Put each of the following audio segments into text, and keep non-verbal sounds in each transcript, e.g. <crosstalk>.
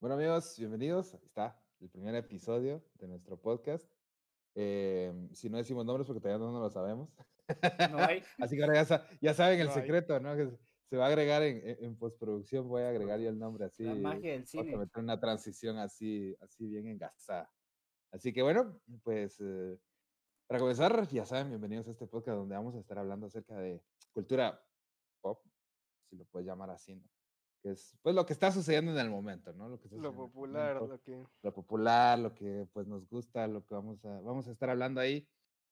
Bueno amigos, bienvenidos. Ahí está el primer episodio de nuestro podcast. Eh, si no decimos nombres porque todavía no nos lo sabemos. No hay. <laughs> Así que ahora ya, ya saben el No hay. secreto, ¿no? Que se va a agregar en, en- postproducción, voy a agregar yo el nombre así. La magia del Vamos cine. a meter una transición así, así bien engasada. Así que bueno, pues eh, para comenzar, ya saben, bienvenidos a este podcast donde vamos a estar hablando acerca de cultura pop, si lo puedes llamar así, ¿no? Que es pues lo que está sucediendo en el momento, ¿no? Lo, que Lo popular, momento, lo que... lo popular, lo que pues nos gusta, lo que vamos a, vamos a estar hablando ahí.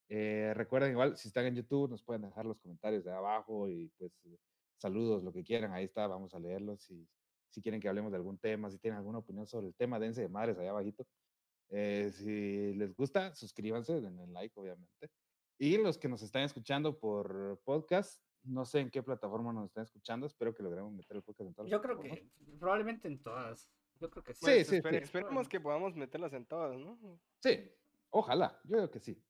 Eh, recuerden igual, si están en YouTube, nos pueden dejar los comentarios de abajo y pues saludos, lo que quieran, ahí está, vamos a leerlos. Si, si quieren que hablemos de algún tema, si tienen alguna opinión sobre el tema, dense de madres allá abajito. Eh, si les gusta, suscríbanse, denle like, obviamente. Y los que nos están escuchando por podcast, no sé en qué plataforma nos están escuchando, espero que logremos meter el podcast en todas las Yo creo que probablemente en todas. Yo creo que sí. Sí, Pues, sí, esper- sí. Esperemos que podamos meterlas en todas, ¿no? Sí, ojalá, yo creo que sí.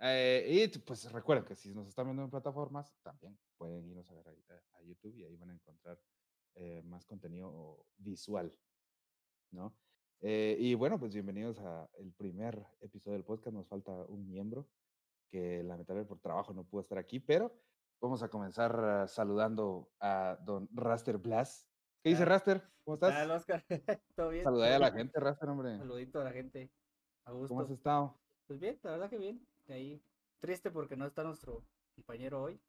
Eh, y pues recuerden que si nos están viendo en plataformas, también pueden irnos a ver a, a YouTube y ahí van a encontrar eh, más contenido visual, ¿no? Eh, y bueno, pues bienvenidos a el primer episodio del podcast. Nos falta un miembro que lamentablemente por trabajo no pudo estar aquí, pero vamos a comenzar ah, saludando a don Raster Blas. ¿Qué dice Raster? ¿Cómo estás? Oscar. <laughs> ¿Todo bien? Saluda a la gente, Raster, hombre. Saludito a la gente. A gusto. ¿Cómo has estado? Pues bien, la verdad que bien. De ahí. Triste porque no está nuestro compañero hoy.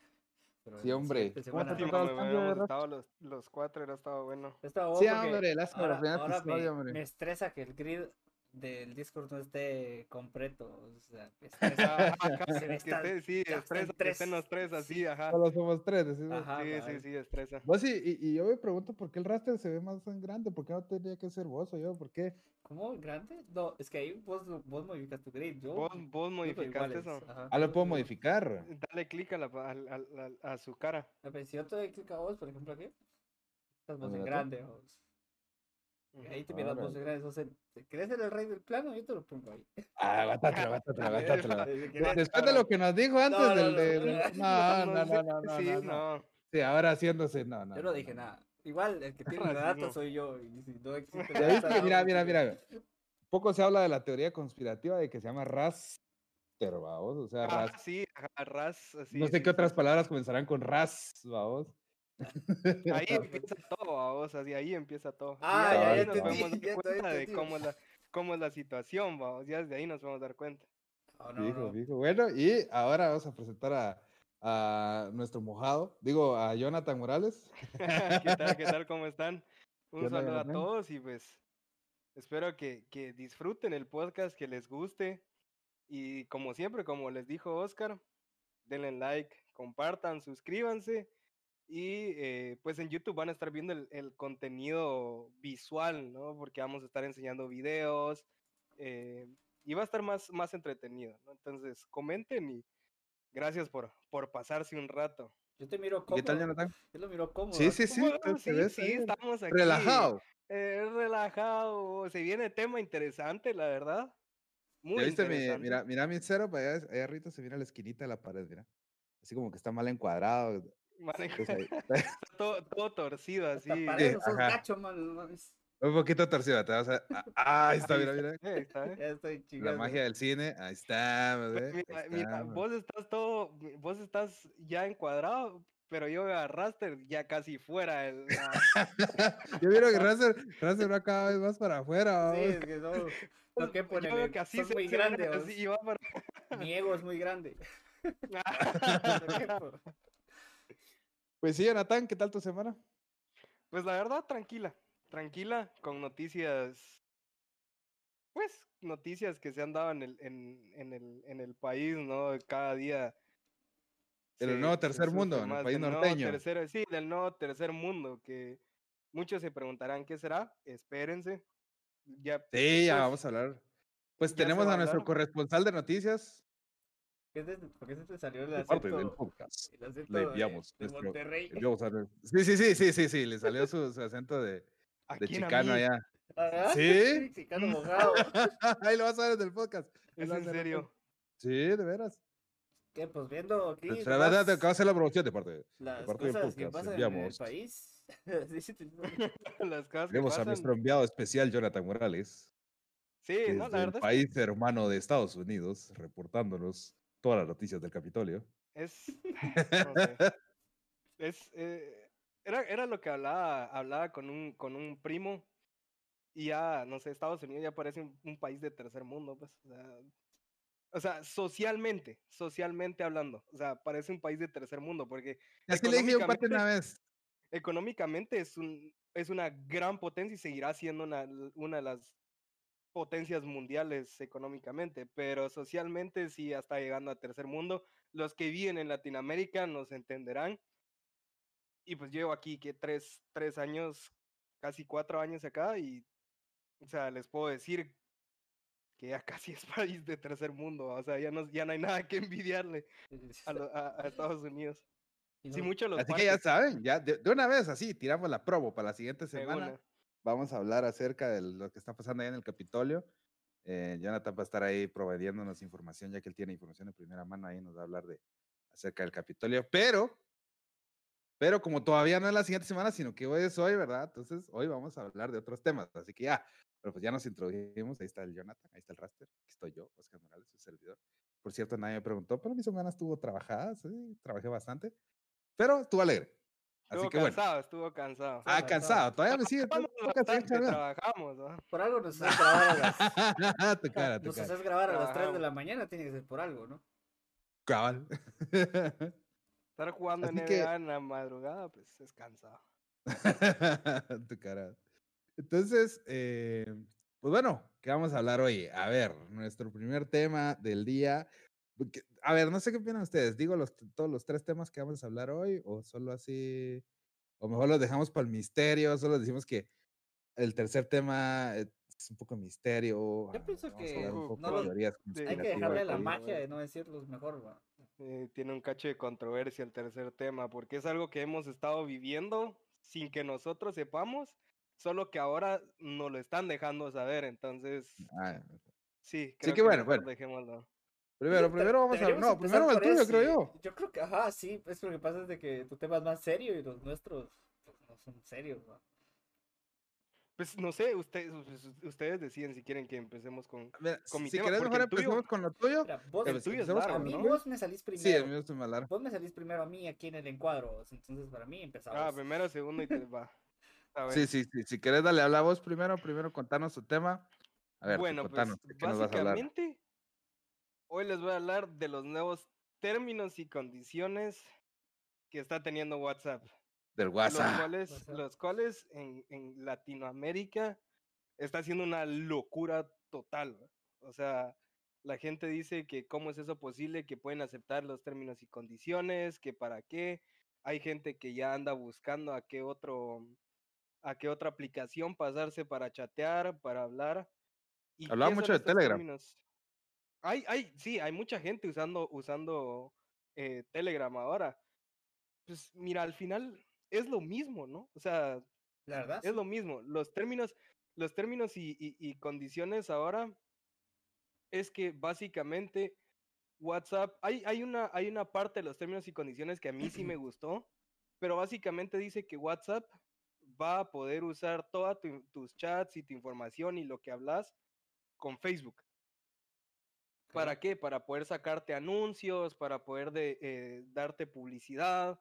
pero Sí, hombre. siguiente ¿Cómo te semana- hubiéramos raza? estado los, los cuatro, hubiera estado bueno. Estaba bueno Sí, porque hombre, lástima, el ahora, me, hombre. me estresa que el grid del Discord no esté completo. O sea, ajá, Se que <laughs> esté- sí, estresa, que estén los tres así, ajá. Solo somos tres. decimos. Ajá, Sí, sí, sí, estresa. Vos y, y, y yo me pregunto por qué el raster se ve más grande, por qué no tendría que ser vos o yo, por qué. ¿Cómo? ¿Grande? No, es que ahí vos, vos modificas tu grid. Yo, ¿Vos, vos modificaste eso? ajá, Ah, lo puedo modificar. Dale clic a, la, pa- al- al- al- a su cara. A ver, si yo te doy clic a vos, por ejemplo, aquí, estás vos en mira tú. grande. vos. Ahí te Órale. en grande. O sea, ¿querés ser el rey del plano? Yo te lo pongo ahí. Ah, aguántatela. Si querés- Después de lo que nos dijo antes No, del no, de. no, No, no, sí, no, no, no. Sí, no, no. no. Sí, ahora haciéndose. No, no. Yo no dije nada. Igual, el que tiene la data soy yo. Y si no existe <laughs> Ya la viste, data, mira, mira, mira. Poco se habla de la teoría conspirativa de que se llama raster, vamos. O sea, Ah, ras. sí, ajá, ras, así. No sé sí, qué sí, otras palabras comenzarán con ras, vamos. <laughs> Ahí empieza todo, vamos, así ahí empieza todo. Ah, ya, ahí ya nos entendí, podemos <laughs> dar ya te cuenta de cómo es la, cómo es la situación, vamos, ya desde ahí nos podemos dar cuenta. No, no. Bueno, y ahora vamos a presentar a, a nuestro mojado, digo, a Jonathan Morales. <laughs> ¿Qué tal, qué tal, cómo están? ¿Qué Un saludo a todos y pues espero que, que disfruten el podcast, que les guste y como siempre, como les dijo Oscar, denle like, compartan, suscríbanse y eh, pues en YouTube van a estar viendo el, el contenido visual, ¿no? Porque vamos a estar enseñando videos eh, y va a estar más, más entretenido, ¿no? Entonces comenten y gracias por, por pasarse un rato. Yo te miro ¿Y cómo. ¿Qué tal, Jonathan? Yo lo miro cómodo. Sí, sí, sí. Sí, ves sí, ahí estamos aquí. Relajado. Eh, relajado. Se viene tema interesante, la verdad. Muy ¿Ya viste mi, mira, mira mi cero, para allá, allá arriba se mira la esquinita de la pared, mira. Así como que está mal encuadrado. <laughs> Todo, todo torcido así. para eso sos gacho, un poquito torcido, te vas a... Ah, ah, ahí está, mira, mira. <laughs> Eh, está. Ya estoy La chingando. magia del cine, ahí está. Mira, Ahí mira, estamos. vos estás todo, vos estás ya encuadrado, pero yo a Raster ya casi fuera. el- la- <laughs> Yo miro que Razer, Razer va cada vez más para afuera. Sí, es que no. No que yo veo que así sos se muy grande. así, y va para- Mi ego es muy grande. Pues sí, Jonathan, ¿qué tal tu semana? Pues la verdad, tranquila, tranquila, con noticias, pues noticias que se han dado en el, en, en el, en el país, ¿no? Cada día. Del se- nuevo tercer mundo, en el país del nuevo norteño. tercero- sí, del nuevo tercer mundo, que muchos se preguntarán qué será, espérense. Ya, Sí, ya pues, vamos a hablar. Pues tenemos a a nuestro corresponsal de noticias. ¿Qué te- ¿Por qué se te salió el de parte del acento, podcast. el acento Le de- enviamos de, nuestro- Monterrey? enviamos a- Sí, sí, sí, sí, sí, sí, le salió su, su acento de, ¿a de chicano allá. ¿Ah? ¿Sí? <laughs> Mexicano mojado. <laughs> Ahí lo vas a ver en el podcast. ¿Es en serio? Sí, de veras. ¿Qué? Pues viendo aquí Espera, espera, las- te acabo de hacer la promoción de parte. las parte del cosas que podcast, pasan en el enviamos. país. <laughs> Las cosas que Tenemos a pasan. nuestro enviado especial, Jonathan Morales, Sí, no, la del verdad país hermano de Estados Unidos, reportándonos todas las noticias del Capitolio. es, <laughs> <laughs> no sé, es, eh, era, era lo que hablaba, hablaba con un, con un primo y ya, no sé, Estados Unidos ya parece un, un país de tercer mundo, pues, o sea, o sea, socialmente, socialmente hablando, o sea, parece un país de tercer mundo, porque Así le dije un una vez. económicamente es, un, es una gran potencia y seguirá siendo una, una de las potencias mundiales económicamente, pero socialmente sí está llegando a tercer mundo. Los que viven en Latinoamérica nos entenderán. Y pues llevo aquí que tres, tres años, casi cuatro años acá y, o sea, les puedo decir que ya <laughs> casi es país de tercer mundo, o sea, ya no, ya no hay nada que envidiarle <laughs> a, lo- a- a Estados Unidos. Sí, muchos los Así que ya saben, ya de, de una vez así, tiramos la promo para la siguiente semana. Vamos a hablar acerca de lo que está pasando ahí en el Capitolio. Eh, Jonathan va a estar ahí proveyéndonos información, ya que él tiene información de primera mano, ahí nos va a hablar de acerca del Capitolio. Pero, pero como todavía no es la siguiente semana, sino que hoy es hoy, ¿verdad? Entonces, hoy vamos a hablar de otros temas. Así que ya, pero pues ya nos introdujimos. Ahí está el Jonathan, ahí está el raster. Aquí estoy yo, Oscar Morales, su servidor. Por cierto, nadie me preguntó, pero mi semana estuvo trabajada, sí, trabajé bastante, pero estuvo alegre. Así Estuvo que bueno. cansado, estuvo cansado. Ah, cansado. cansado, todavía me sigue. Trabajamos. Por algo nos haces grabar a las, <laughs> tu cara, tu nos cara. haces grabar a las 3 de la mañana, tiene que ser por algo, ¿no? Cabal. <laughs> Estar jugando Así NBA que- en la madrugada, pues es cansado. <laughs> tu cara. Entonces, eh, pues bueno, ¿qué vamos a hablar hoy? A ver, nuestro primer tema del día. A ver, no sé qué opinan ustedes. ¿Digo los, todos los tres temas que vamos a hablar hoy o solo así? O mejor los dejamos para el misterio, solo decimos que el tercer tema es un poco misterio. Yo ah, pienso que no poco lo- Hay que dejarle la magia de no decirlos mejor, va. Eh, tiene un cacho de controversia el tercer tema, porque es algo que hemos estado viviendo sin que nosotros sepamos, solo que ahora nos lo están dejando saber, entonces Ah, sí, creo que bueno. dejémoslo. Primero, primero vamos a No, primero el tuyo, ese. creo yo. Yo creo que, ajá, sí, es lo que pasa es de que tu tema es más serio y los nuestros pues, no son serios, va. Pues no sé, ustedes, ustedes deciden si quieren que empecemos con... Mira, con mi si tema, querés, porque mejor empecemos con lo tuyo. Mira, vos, El tuyo es largo, a mí ¿no? vos me salís Sí, primero. el mío es más largo. Vos me salís primero a mí aquí en el encuadro, entonces para mí empezamos. Ah, primero, segundo y te va. A ver. Sí, sí, sí. Si querés, dale, habla vos primero. Primero, contanos tu tema. A ver, bueno, pues contanos. ¿de ¿Qué nos vas a hablar? Hoy les voy a hablar de los nuevos términos y condiciones que está teniendo WhatsApp. Del los WhatsApp. cuales, WhatsApp. los cuales en, en Latinoamérica está haciendo una locura total. O sea, la gente dice que cómo es eso posible, que pueden aceptar los términos y condiciones, que para qué. Hay gente que ya anda buscando a qué otro, a qué otra aplicación pasarse para chatear, para hablar. ¿Y Hablaba mucho de Telegram. términos? Hay, hay, sí, hay mucha gente usando, usando eh, Telegram ahora. Pues mira, al final es lo mismo, ¿no? O sea, La verdad. es sí. lo mismo. Los términos, los términos y, y- y condiciones ahora es que básicamente WhatsApp, hay, hay, una, hay una parte de los términos y condiciones que a mí sí me <clears throat> gustó, pero básicamente dice que WhatsApp va a poder usar todas tus chats y tu información y lo que hablas con Facebook. ¿Para qué? Para poder sacarte anuncios, para poder de, eh, darte publicidad,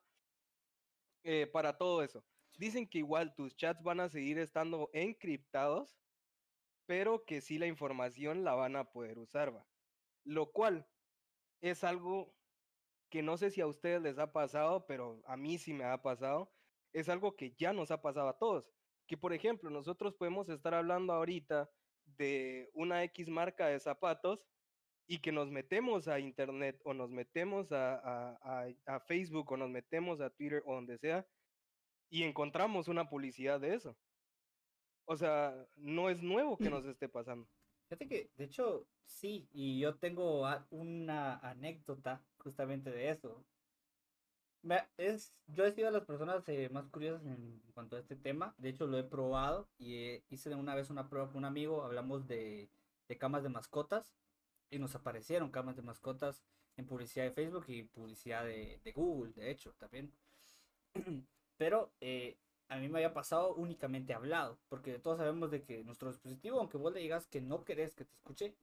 eh, para todo eso. Dicen que igual tus chats van a seguir estando encriptados, pero que sí la información la van a poder usar, ¿va? Lo cual es algo que no sé si a ustedes les ha pasado, pero a mí sí me ha pasado. Es algo que ya nos ha pasado a todos. Que por ejemplo, nosotros podemos estar hablando ahorita de una X marca de zapatos y que nos metemos a internet o nos metemos a, a- a- a Facebook o nos metemos a Twitter o donde sea y encontramos una publicidad de eso. O sea, no es nuevo que nos <clears throat> esté pasando. Fíjate que, de hecho, sí, y yo tengo una anécdota justamente de eso. Es, yo he sido de las personas eh, más curiosas en cuanto a este tema. De hecho, lo he probado y eh, hice una vez una prueba con un amigo. Hablamos de, de camas de mascotas y nos aparecieron camas de mascotas en publicidad de Facebook y publicidad de, de Google, de hecho, también. <clears throat> Pero eh, a mí me había pasado únicamente hablado, porque todos sabemos de que nuestro dispositivo, aunque vos le digas que no querés que te escuche,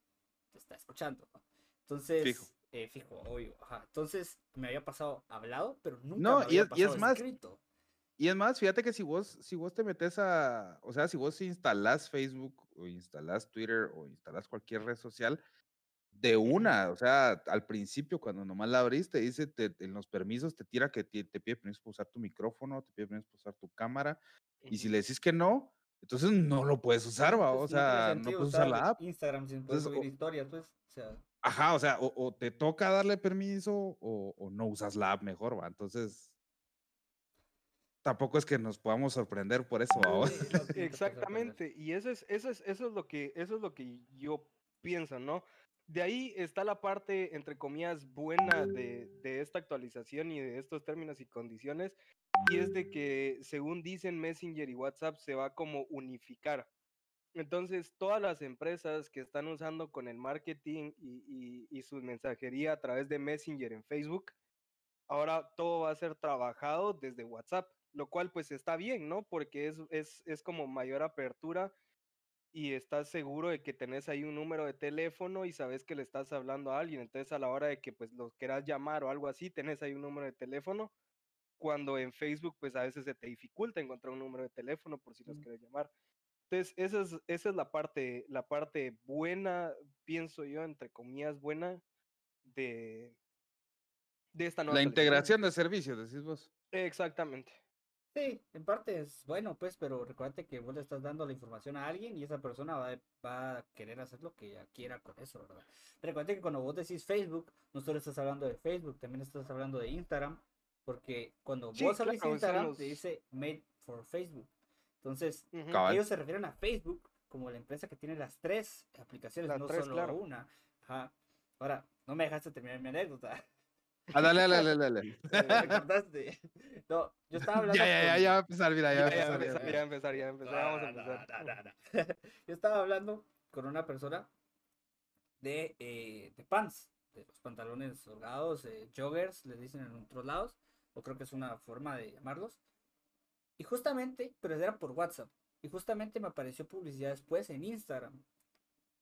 te está escuchando. Entonces, Fijo. eh, fijo, obvio. Ajá. Entonces, me había pasado hablado, pero nunca No, me y había es- y es pasado más, escrito. Y es más, fíjate que si vos, si vos te metes a, o sea, si vos instalás Facebook o instalás Twitter o instalás cualquier red social, de una, o sea, al principio cuando nomás la abriste, dice, te- en los permisos te tira que te, te pide permiso para usar tu micrófono, te pide permiso para usar tu cámara, y si le decís que no, entonces no lo puedes usar, va, o sea, no puedes usar la app. Instagram sin poder Entonces, subir o- historias, pues. O sea, Ajá, o sea, o, o te toca darle permiso o, o no usas la app mejor, va, entonces tampoco es que nos podamos sorprender por eso. <laughs> Exactamente, y eso es, eso es, eso es lo que, eso es lo que yo pienso, ¿no? De ahí está la parte, entre comillas, buena de, esta actualización y de estos términos y condiciones, y es de que, según dicen, Messenger y WhatsApp se va como unificar. Entonces, todas las empresas que están usando con el marketing y, y, y su mensajería a través de Messenger en Facebook, ahora todo va a ser trabajado desde WhatsApp, lo cual pues está bien, ¿no? Porque es, es, es como mayor apertura y estás seguro de que tenés ahí un número de teléfono y sabes que le estás hablando a alguien. Entonces a la hora de que pues los quieras llamar o algo así, tenés ahí un número de teléfono. Cuando en Facebook pues a veces se te dificulta encontrar un número de teléfono por si los Mm. quieres llamar. Entonces esa es, esa es la parte, la parte buena, pienso yo, entre comillas, buena de, de esta nueva La integración de servicios, decís vos. Exactamente. Sí, en parte es bueno, pues, pero recuérdate que vos le estás dando la información a alguien y esa persona va, va a querer hacer lo que ella quiera con eso, ¿verdad? Recuérdate que cuando vos decís Facebook, no solo estás hablando de Facebook, también estás hablando de Instagram, porque cuando Sí, vos claro, son Instagram, los- te dice Made for Facebook. Entonces, ellos se refieren a Facebook como la empresa que tiene las tres aplicaciones, Las no tres, solo claro. una. Ajá. Ahora, no me dejaste terminar mi anécdota. Ah, dale, dale, dale, dale. <laughs> Cortaste. No, yo estaba hablando Ya, ya, ya, con- ya va a empezar, mira, ya, va a empezar, ya va a empezar, ya empezar, ya empezar, vamos a empezar. <laughs> Yo estaba hablando con una persona de, eh, de pants, de los pantalones holgados, eh, joggers, les dicen en otros lados, o creo que es una forma de llamarlos. Y justamente, pero era por WhatsApp, y justamente me apareció publicidad después en Instagram.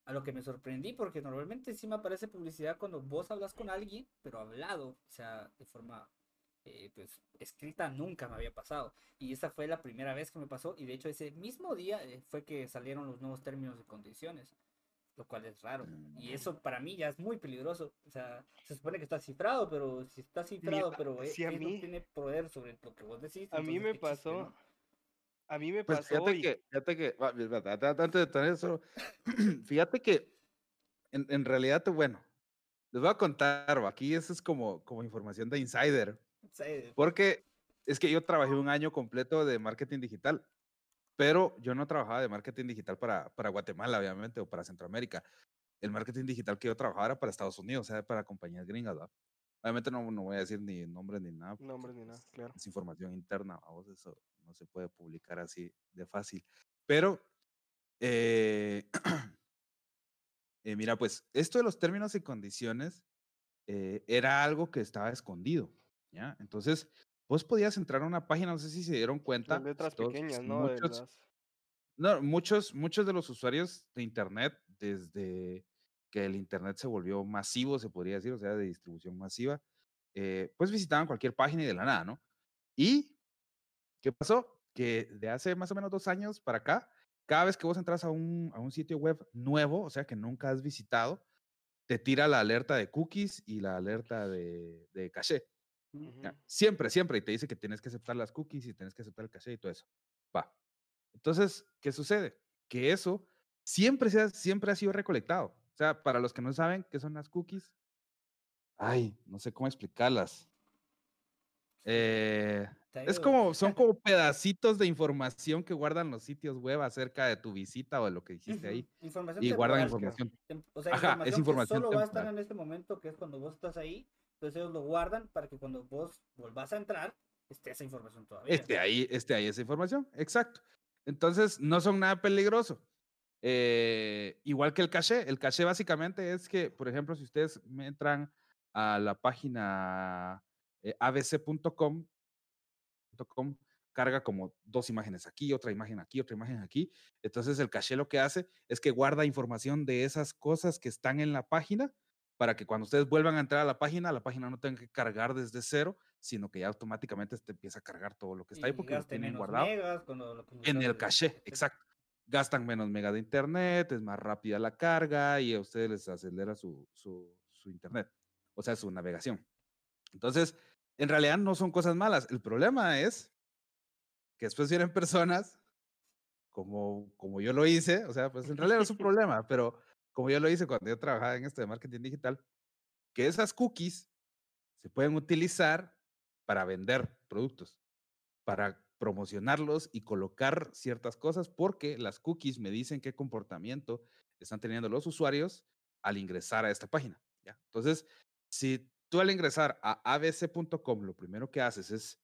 A lo que me sorprendí, porque normalmente sí me aparece publicidad cuando vos hablas con alguien, pero hablado, o sea, de forma eh, pues escrita nunca me había pasado. Y esa fue la primera vez que me pasó. Y de hecho ese mismo día eh, fue que salieron los nuevos términos y condiciones. Lo cual es raro. Y Mm. eso para mí ya es muy peligroso. O sea, se supone que está cifrado, pero si está cifrado, pero eh, sí, a mí- tiene poder sobre lo que vos decís. A mí me chiste, pasó, ¿no? A mí me Pues pasó fíjate que, fíjate que, antes de tener eso, <clears throat> fíjate que en, en realidad, bueno, les voy a contar, aquí eso es como, como información de insider, porque es que yo trabajé un año completo de marketing digital, pero yo no trabajaba de marketing digital para, para Guatemala, obviamente, o para Centroamérica. El marketing digital que yo trabajaba era para Estados Unidos, o sea, para compañías gringas, ¿va? Obviamente no, no voy a decir ni nombres ni nada. nombres ni nada, claro. Es información interna, vamos, eso no se puede publicar así de fácil. Pero, eh, <clears throat> eh, mira, pues esto de los términos y condiciones eh, era algo que estaba escondido, ¿ya? Entonces, vos podías entrar a una página, no sé si se dieron cuenta. Las letras todos- pequeñas, ¿no? Muchos, las- no, muchos, muchos de los usuarios de Internet, desde que el Internet se volvió masivo, se podría decir, o sea, de distribución masiva, eh, pues visitaban cualquier página y de la nada, ¿no? ¿Y qué pasó? Que de hace más o menos dos años para acá, cada vez que vos entras a un, a un sitio web nuevo, o sea, que nunca has visitado, te tira la alerta de cookies y la alerta de, de caché. Siempre, siempre. Y te dice que tienes que aceptar las cookies y tienes que aceptar el caché y todo eso. Va. Entonces, ¿qué sucede? Que eso siempre, se ha, siempre ha sido recolectado. O sea, para los que no saben qué son las cookies, ay, no sé cómo explicarlas. Eh, es como, son como pedacitos de información que guardan los sitios web acerca de tu visita o de lo que dijiste ahí. Información Y guardan información. O sea, Ajá, es información, información que solo va a estar en este momento, que es cuando vos estás ahí. Entonces ellos lo guardan para que cuando vos volvás a entrar, esté esa información todavía. Esté ahí, esté ahí esa información, exacto. Entonces, no son nada peligroso. Eh, igual que el caché. El caché básicamente es que, por ejemplo, si ustedes me entran a la página eh, abc.com, .com, carga como dos imágenes aquí, otra imagen aquí, otra imagen aquí. Entonces el caché lo que hace es que guarda información de esas cosas que están en la página para que cuando ustedes vuelvan a entrar a la página, la página no tenga que cargar desde cero, sino que ya automáticamente te empieza a cargar todo lo que está ahí porque lo tienen guardado en el caché, exacto. Gastan menos mega de internet, es más rápida la carga y a ustedes les acelera su, su, su internet, o sea, su navegación. Entonces, en realidad no son cosas malas. El problema es que después vienen personas como, como yo lo hice, o sea, pues en realidad no es un <laughs> problema, pero como yo lo hice cuando yo trabajaba en esto de marketing digital, que esas cookies se pueden utilizar para vender productos, para promocionarlos y colocar ciertas cosas, porque las cookies me dicen qué comportamiento están teniendo los usuarios al ingresar a esta página. ¿ya? Entonces, si tú al ingresar a abc.com, lo primero que haces es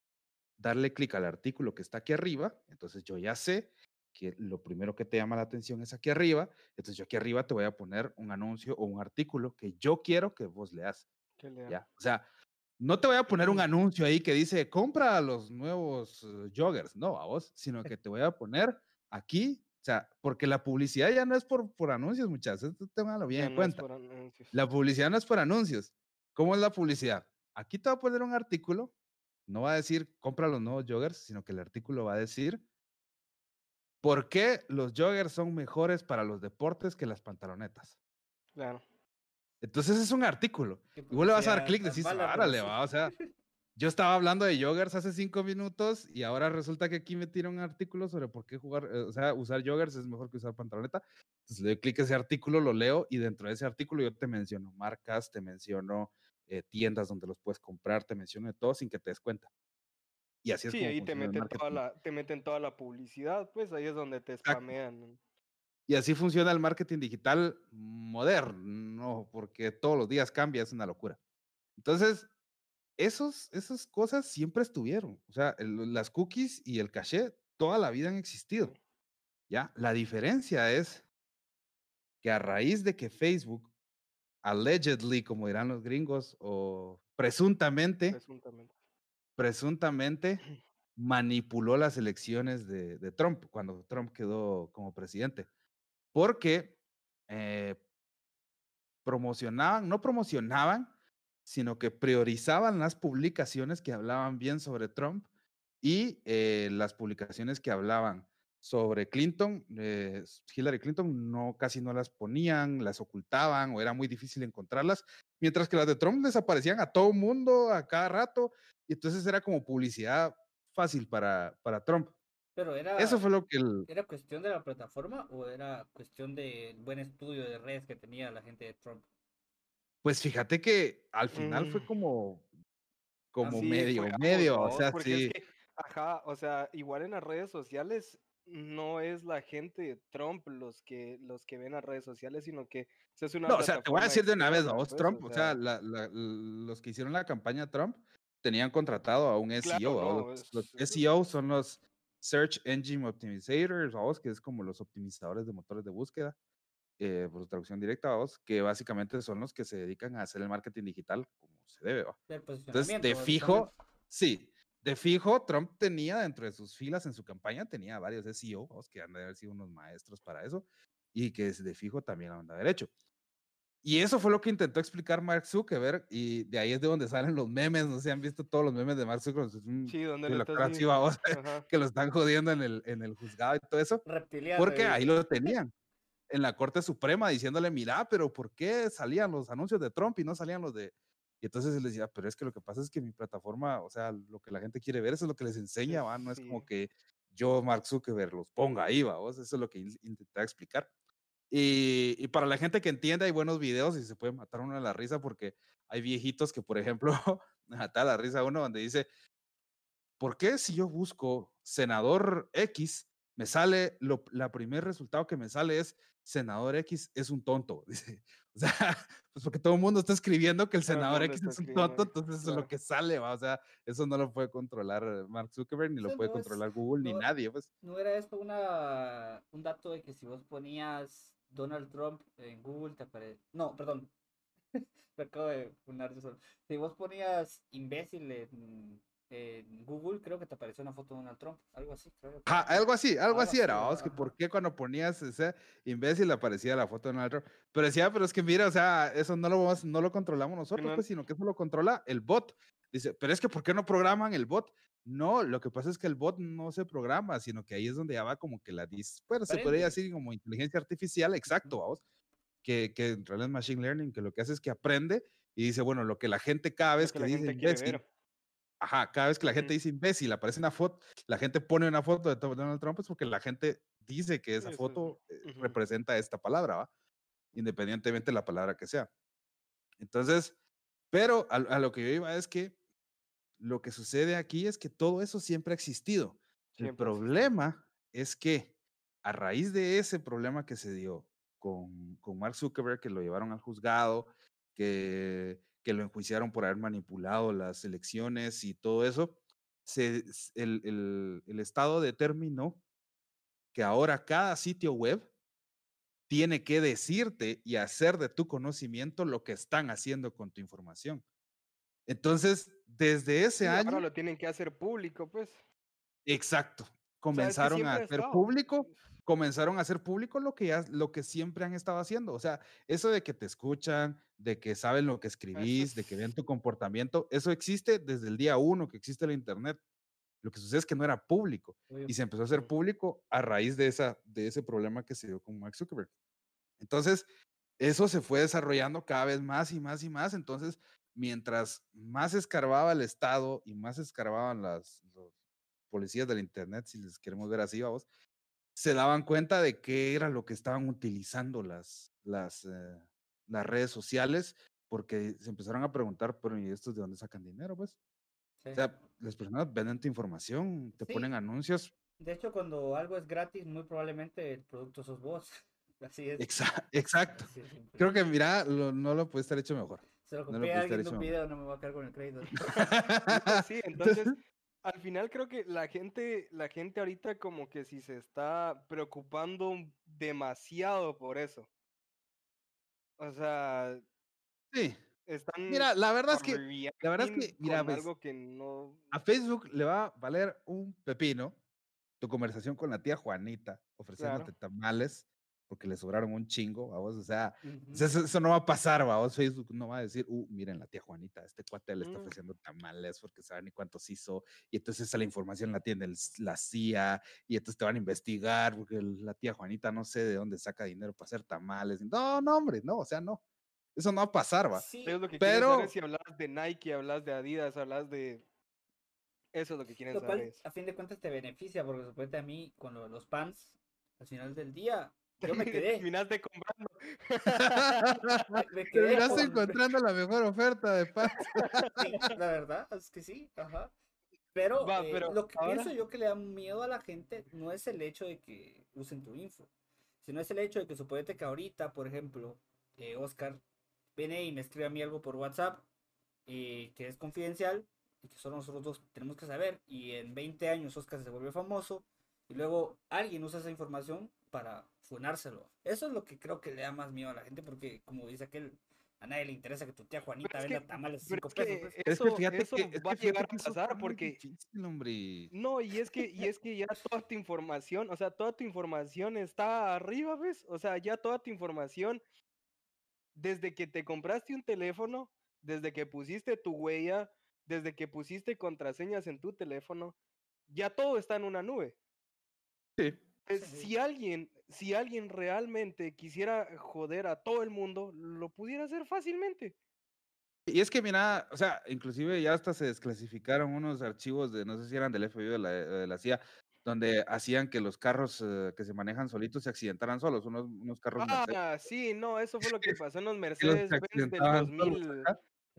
darle clic al artículo que está aquí arriba, entonces yo ya sé que lo primero que te llama la atención es aquí arriba, entonces yo aquí arriba te voy a poner un anuncio o un artículo que yo quiero que vos leas. ¿ya? O sea, no te voy a poner un anuncio ahí que dice, compra los nuevos eh, joggers, no, a vos, sino que te voy a poner aquí, o sea, porque la publicidad ya no es por, por anuncios, muchachos, esto téngalo bien en cuenta. la publicidad no es por anuncios, ¿Cómo es la publicidad? Aquí te va a poner un artículo, no va a decir compra los nuevos joggers, sino que el artículo va a decir por qué los joggers son mejores para los deportes que las pantalonetas. Claro. Entonces es un artículo. Y vos le vas a dar clic, decís, árale, va. O sea, yo estaba hablando de joggers hace cinco minutos y ahora resulta que aquí me tira un artículo sobre por qué jugar, eh, o sea, usar joggers es mejor que usar pantaloneta. Entonces le doy clic a ese artículo, lo leo y dentro de ese artículo yo te menciono marcas, te menciono eh, tiendas donde los puedes comprar, te menciono todo sin que te des cuenta. Y así es sí, ahí te meten, toda la, te meten toda la publicidad, pues ahí es donde te spamean. Y así funciona el marketing digital moderno, porque todos los días cambia, es una locura. Entonces, esos, esas cosas siempre estuvieron. O sea, las cookies y el caché toda la vida han existido. ¿Ya? La diferencia es que a raíz de que Facebook allegedly, como dirán los gringos, o presuntamente, presuntamente, <clears throat> manipuló las elecciones de, Trump cuando Trump quedó como presidente. Porque eh, promocionaban, no promocionaban, sino que priorizaban las publicaciones que hablaban bien sobre Trump y eh, las publicaciones que hablaban sobre Clinton, eh, Hillary Clinton no casi no las ponían, las ocultaban o era muy difícil encontrarlas, mientras que las de Trump desaparecían a todo mundo a cada rato y entonces era como publicidad fácil para, para Trump. Pero era Eso fue lo que era cuestión de la plataforma o era cuestión de buen estudio de redes que tenía la gente de Trump. Pues fíjate que al final fue mm. como como medio, medio, o sea, sí. ajá, o sea, igual en las redes sociales no es la gente de Trump los que los que ven las redes sociales, sino que es una No, o sea, te voy a decir de una vez, vos, pues, Trump, o sea, los que hicieron la campaña Trump tenían contratado a un SEO. los, SEO son los Search Engine Optimizers, vamos, que es como los optimizadores de motores de búsqueda, eh, por traducción directa, vamos, que básicamente son los que se dedican a hacer el marketing digital como se debe. ¿va? Entonces, de fijo, sí, de fijo, Trump tenía dentro de sus filas en su campaña, tenía varios SEO, que han de haber sido unos maestros para eso, y que de fijo también han de haber hecho. Y eso fue lo que intentó explicar Mark Zuckerberg, y de ahí es de donde salen los memes, no sé si han visto todos los memes de Mark Zuckerberg. Sí, donde lo que lo están jodiendo en el, en el juzgado y todo eso. Porque ahí lo tenían en la Corte Suprema diciéndole, mira, pero ¿por qué salían los anuncios de Trump y no salían los de, y entonces él decía, pero es que lo que pasa es que mi plataforma, o sea, lo que la gente quiere ver, eso es lo que les enseña, ¿va? No es como que yo, Mark Zuckerberg, los ponga ahí, ¿va? Eso es lo que intentaba explicar. Y, y, para la gente que entiende, hay buenos videos y se puede matar uno de la risa porque hay viejitos que, por ejemplo, <laughs> mata la risa uno donde dice, ¿por qué si yo busco senador X, me sale, lo, la primer resultado que me sale es senador X es un tonto? <laughs> Dice, o <laughs> sea, pues porque todo el mundo está escribiendo que el senador X es un tonto, entonces eso es lo que sale, ¿va? o sea, eso no lo puede controlar Mark Zuckerberg, ni lo puede controlar Google, ni nadie, pues. ¿No era esto una, un dato de que si vos ponías Donald Trump en Google te aparece, no, perdón, <laughs> me acabo de poner eso. Si vos ponías imbécil en, en Google creo que te apareció una foto de Donald Trump, algo así. Creo que era. algo así, algo Algo así así era, era, vamos, que ajá. por qué cuando ponías ese imbécil aparecía la foto de Donald Trump. Pero decía, pero es que mira, o sea, eso no lo, vamos- no lo controlamos nosotros, no- pues, sino que eso lo controla el bot. Dice, pero es que ¿por qué no programan el bot? No, lo que pasa es que el bot no se programa, sino que ahí es donde ya va como que la dis, bueno, se podría decir como inteligencia artificial, exacto, vamos, que, que en realidad es machine learning, que lo que hace es que aprende y dice, bueno, lo que la gente cada Lo vez que que, dice gente quiere imbécil, ver. Ajá, cada vez que la gente dice imbécil, aparece una foto, la gente pone una foto de Donald Trump, es porque la gente dice que esa foto eh, representa esta palabra, ¿va? Independientemente de la palabra que sea. Entonces, pero a, a lo que yo iba es que lo que sucede aquí es que todo eso siempre ha existido. El Siempre problema es que a raíz de ese problema que se dio con, con Mark Zuckerberg, que lo llevaron al juzgado, que, que lo enjuiciaron por haber manipulado las elecciones y todo eso, se, el, el- el Estado determinó que ahora cada sitio web tiene que decirte y hacer de tu conocimiento lo que están haciendo con tu información. Entonces, desde ese Sí, año... ahora lo tienen que hacer público, pues. Exacto. Comenzaron a ha hacer público, comenzaron a hacer público lo que ya, lo que siempre han estado haciendo. O sea, eso de que te escuchan, de que saben lo que escribís, de que ven tu comportamiento, eso existe desde el día uno que existe el internet. Lo que sucede es que no era público y se empezó a hacer público a raíz de esa, de ese problema que se dio con Mark Zuckerberg. Entonces, eso se fue desarrollando cada vez más y más y más. Entonces, mientras más escarbaba el Estado y más escarbaban las los policías del Internet, si les queremos ver así, vamos, se daban cuenta de qué era lo que estaban utilizando las, las, eh, las redes sociales, porque se empezaron a preguntar, pero ¿y estos de dónde sacan dinero? Pues, Sí. o sea, las personas venden tu información, te Sí. ponen anuncios. De hecho, cuando algo es gratis, muy probablemente el producto sos vos. <laughs> Así es. Exa- exacto. así es. Creo que, mira, lo- no lo puede estar hecho mejor. Se lo no lo copié a alguien de un video, no me voy a quedar con el crédito. <laughs> <laughs> No, sí, entonces, al final creo que la gente, la gente ahorita como que si se está preocupando demasiado por eso. O sea, Sí. están Mira, la verdad es que, la verdad es que, mira, con ves, algo que no. a Facebook le va a valer un pepino tu conversación con la tía Juanita ofreciéndote tamales porque le sobraron un chingo, vamos, o sea, Ujú. o sea, eso, eso no va a pasar, vamos, Facebook no va a decir, uh, miren la tía Juanita, este cuate le está Mm. ofreciendo tamales porque sabe ni cuántos hizo, y entonces esa la información la tiene el la CIA, y entonces te van a investigar porque el- la tía Juanita no sé de dónde saca dinero para hacer tamales, no, no, hombre, no, o sea, no, eso no va a pasar, va. Sí, Ellos lo que quieren saber Pero- si hablas de Nike, hablas de Adidas, hablas de. Eso es lo que quieren lo saber. cual a fin de cuentas te beneficia porque suponete a mí con los pants, al final del día, yo me <laughs> quedé, Terminaste comprando. me, <laughs> me quedé Terminaste con- encontrando la mejor oferta de paz. Sí, la verdad es que sí, ajá. Pero, Va, eh, pero lo que ahora- pienso yo que le da miedo a la gente no es el hecho de que usen tu info, sino es el hecho de que suponete que ahorita, por ejemplo, eh, Oscar viene y me escribe a mí algo por WhatsApp eh, que es confidencial y que solo nosotros dos tenemos que saber y en 20 años Oscar se vuelve famoso y luego alguien usa esa información para funárselo. Eso es lo que creo que le da más miedo a la gente porque como dice aquel, a nadie le interesa que tu tía Juanita Pero es venda que- tamales pero 5 es que pesos. pues. Es eso, que fíjate eso que, es va que a llegar a pasar porque difícil, hombre. No, y es que, y es que ya toda tu información, o sea, toda tu información está arriba, ¿ves? O sea, ya toda tu información, desde que te compraste un teléfono, desde que pusiste tu huella, desde que pusiste contraseñas en tu teléfono, ya todo está en una nube. Sí. Pues, Sí. Si alguien, si alguien realmente quisiera joder a todo el mundo, lo pudiera hacer fácilmente. Y es que, mira, o sea, inclusive ya hasta se desclasificaron unos archivos de, no sé si eran del FBI o de la, de la CIA, donde hacían que los carros eh, que se manejan solitos se accidentaran solos, unos, unos carros Mercedes, Ah, sí, no, eso fue lo que <laughs> pasó en los Mercedes-Benz del accidentaban solos 2000.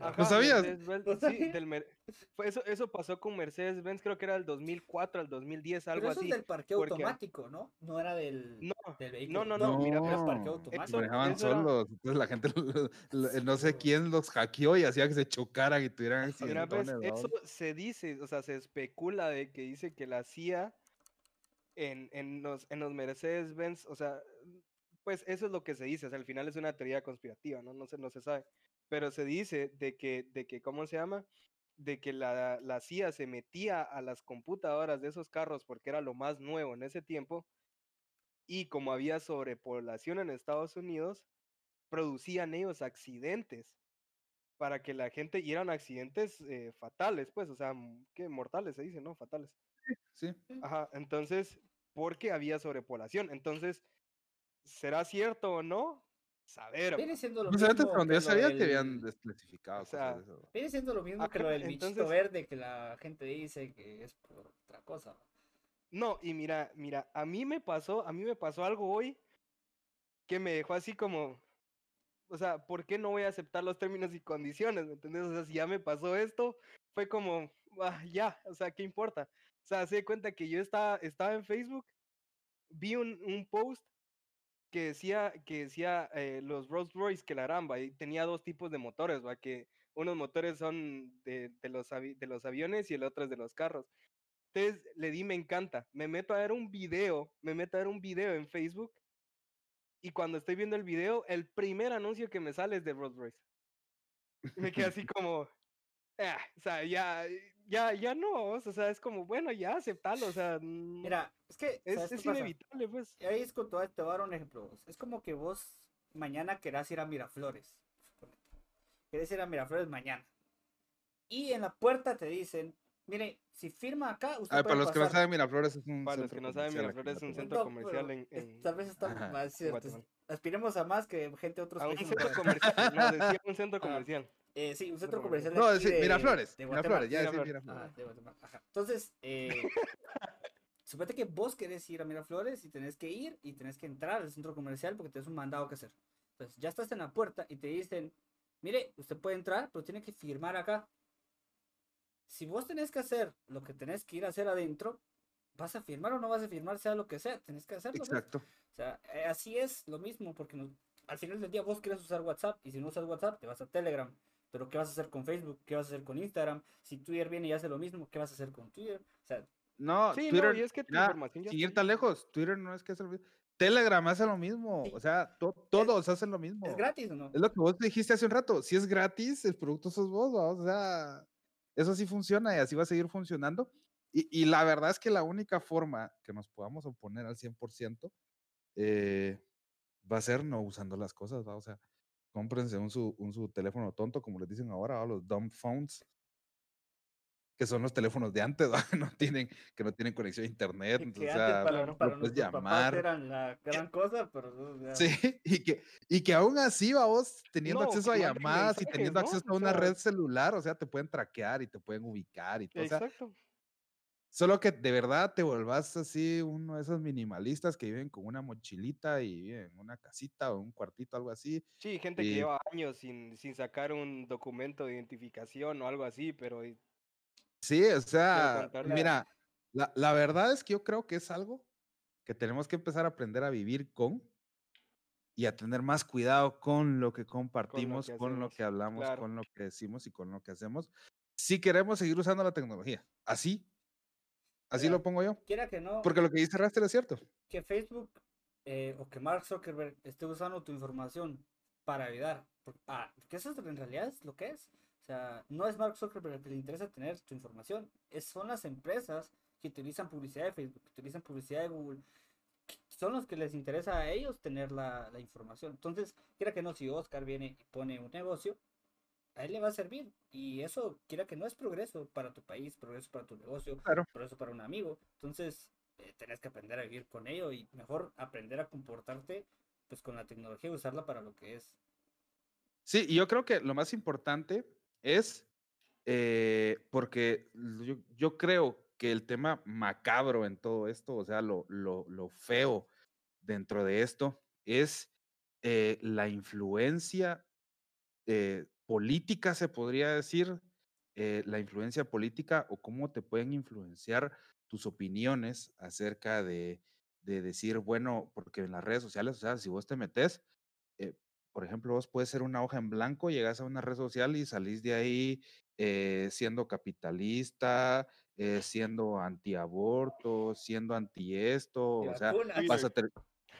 Ajá, sabías? Mercedes-Benz, ¿No sí, sabía? del Mer- fue eso, eso pasó con Mercedes-Benz, creo que era del 2004 al 2010, algo Pero eso así. es del parqueo porque- automático, ¿no? No era del, No, del vehículo. no, no, mira, era parqueo No, automático. manejaban era- solos, entonces la gente, lo- lo- no sé quién los hackeó y hacía que se chocaran y tuvieran mira, pues, accidentones, eso ¿no? se dice, o sea, se especula de que dice que la CIA en, en los, en los Mercedes-Benz, o sea, pues eso es lo que se dice, o sea, al final es una teoría conspirativa, ¿no? No se, no se sabe, pero se dice de que, de que, ¿cómo se llama? de que la, la CIA se metía a las computadoras de esos carros porque era lo más nuevo en ese tiempo y como había sobrepoblación en Estados Unidos, producían ellos accidentes para que la gente, y eran accidentes eh, fatales, pues, o sea, mm, que mortales se dice, ¿no? Fatales. Sí. Ajá, entonces, porque había sobrepoblación. Entonces, ¿será cierto o no? Saber. Viene siendo lo No antes mismo cuando lo sabía del- que habían desclasificado o sea, cosas de eso. Viene siendo lo mismo que lo del bichito verde que la gente dice que es por otra cosa. No, y mira, mira, a mí me pasó, a mí me pasó algo hoy que me dejó así como, o sea, ¿por qué no voy a aceptar los términos y condiciones? ¿Me entendés? O sea, si ya me pasó esto, fue como, "Ah, ya, o sea, ¿qué importa? O sea, se de cuenta que yo estaba, estaba en Facebook, vi un, un post que decía, que decía eh, los Rolls Royce que la ramba, y tenía dos tipos de motores, va, que unos motores son de, de los, de los aviones y el otro es de los carros. Entonces le di me encanta, me meto a ver un video, me meto a ver un video en Facebook y cuando estoy viendo el video, el primer anuncio que me sale es de Rolls Royce. Y me quedé así <laughs> como, "Ah", o sea, ya, ya, ya no, o sea, es como, bueno, ya aceptarlo, o sea, mm, Mira, es que es, ¿sabes es inevitable, pues. Ahí es con todo, te voy a dar un ejemplo. vos. Es como que vos mañana querás ir a Miraflores. Querés ir a Miraflores mañana. Y en la puerta te dicen, mire, si firma acá, usted Ah, puede para los que no pasar". saben, Miraflores es un Para los centro que no saben, Miraflores es un centro No, comercial en- en- tal vez está Ajá, más cierto. Aspiremos a más que gente de otros A un países. centro comercial, no, decía un centro <laughs> Ah, comercial. Eh, sí, un centro comercial. No, sí, de- Miraflores. de. Miraflores, ya decir Miraflores. Miraflores. de Guatemala, ajá. Entonces, eh, <laughs> suponete que vos querés ir a Miraflores y tenés que ir y tenés que entrar al centro comercial porque tenés un mandado que hacer. Entonces, ya estás en la puerta y te dicen, mire, usted puede entrar, pero tiene que firmar acá. Si vos tenés que hacer lo que tenés que ir a hacer adentro, vas a firmar o no vas a firmar, sea lo que sea, tenés que hacerlo. pues. Exacto. O sea, eh, así es lo mismo, porque al final del día vos quieres usar WhatsApp y si no usas WhatsApp te vas a Telegram. Pero ¿qué vas a hacer con Facebook? ¿Qué vas a hacer con Instagram? Si Twitter viene y hace lo mismo, ¿qué vas a hacer con Twitter? O sea, No, Sí, Twitter, no, y es que tu información ya sin ir tan lejos, Twitter no es que hace lo mismo. Telegram hace lo mismo. Sí. O sea, to- todos hacen lo mismo. ¿es gratis o no? Es lo que vos dijiste hace un rato. Si es gratis, el producto sos vos, ¿va? O sea, eso sí funciona y así va a seguir funcionando. Y, y la verdad es que la única forma que nos podamos oponer al 100% eh, va a ser no usando las cosas, ¿va? O sea, cómprense un su, un su teléfono tonto, como les dicen ahora, los dumb phones, que son los teléfonos de antes, ¿va? <laughs> No tienen, que no tienen conexión a internet. Que entonces, o sea, para, claro, para lo puedes llamar. eran la gran cosa, pero sea, Sí, <laughs> y que, y que aún así, va vos teniendo No, acceso a que llamadas y teniendo ¿no? acceso a O una sea- red celular, o sea, te pueden traquear y te pueden ubicar y todo. O sea, Exacto. Solo que de verdad te volvás así uno de esos minimalistas que viven con una mochilita y viven en una casita o un cuartito, algo así. Sí, gente Y- que lleva años sin, sin sacar un documento de identificación o algo así, pero Sí, o sea, mira, la, la verdad es que yo creo que es algo que tenemos que empezar a aprender a vivir con y a tener más cuidado con lo que compartimos, que con lo que hablamos, claro. con lo que decimos y con lo que hacemos. Si queremos seguir usando la tecnología, así, así lo pongo yo. quiera que no, Porque lo que dice Raster es cierto. que Facebook eh, o que Mark Zuckerberg esté usando tu información para ayudar. por- ah, porque eso en realidad es lo que es. O sea, no es Mark Zuckerberg el que le interesa tener tu información. Es, son las empresas que utilizan publicidad de Facebook, que utilizan publicidad de Google. Son los que les interesa a ellos tener la, la información. Entonces, quiera que no, si Oscar viene y pone un negocio, a él le va a servir. Y eso, quiera que no, es progreso para tu país, progreso para tu negocio, Claro. progreso para un amigo. Entonces, eh, tenés que aprender a vivir con ello y mejor aprender a comportarte pues con la tecnología y usarla para lo que es. Sí, y yo creo que lo más importante es eh, porque yo, yo creo que el tema macabro en todo esto, o sea, lo, lo, lo feo dentro de esto, es eh, la influencia eh, política, se podría decir, eh, la influencia política o cómo te pueden influenciar tus opiniones acerca de, de decir, bueno, porque en las redes sociales, o sea, si vos te metes, eh, por ejemplo, vos puedes ser una hoja en blanco, llegas a una red social y salís de ahí eh, siendo capitalista, eh, siendo antiaborto, siendo anti esto, o sea, vas a <laughs> ter-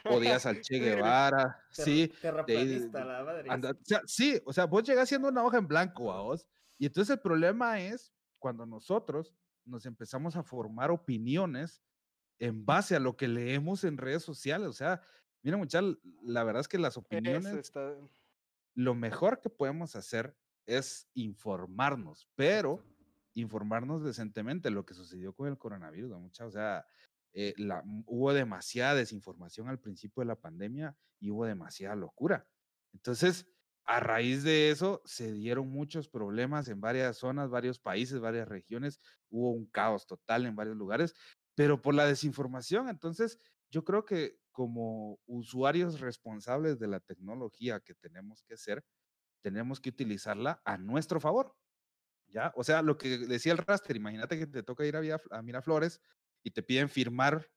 odias al Che. Guevara, sí, terraplanista, la madre. anda- o sea, sí, o sea, vos llegas siendo una hoja en blanco a vos Y entonces el problema es cuando nosotros nos empezamos a formar opiniones en base a lo que leemos en redes sociales. O sea, mira, muchachos, la verdad es que las opiniones, lo mejor que podemos hacer es informarnos, pero informarnos decentemente lo que sucedió con el coronavirus, mucha, o sea, eh, la, hubo demasiada desinformación al principio de la pandemia y hubo demasiada locura. Entonces, a raíz de eso, se dieron muchos problemas en varias zonas, varios países, varias regiones, hubo un caos total en varios lugares, pero por la desinformación, entonces, yo creo que como usuarios responsables de la tecnología que tenemos que ser, tenemos que utilizarla a nuestro favor. ¿Ya? O sea, lo que decía el raster, imagínate que te toca ir a, Miraflores y te piden firmar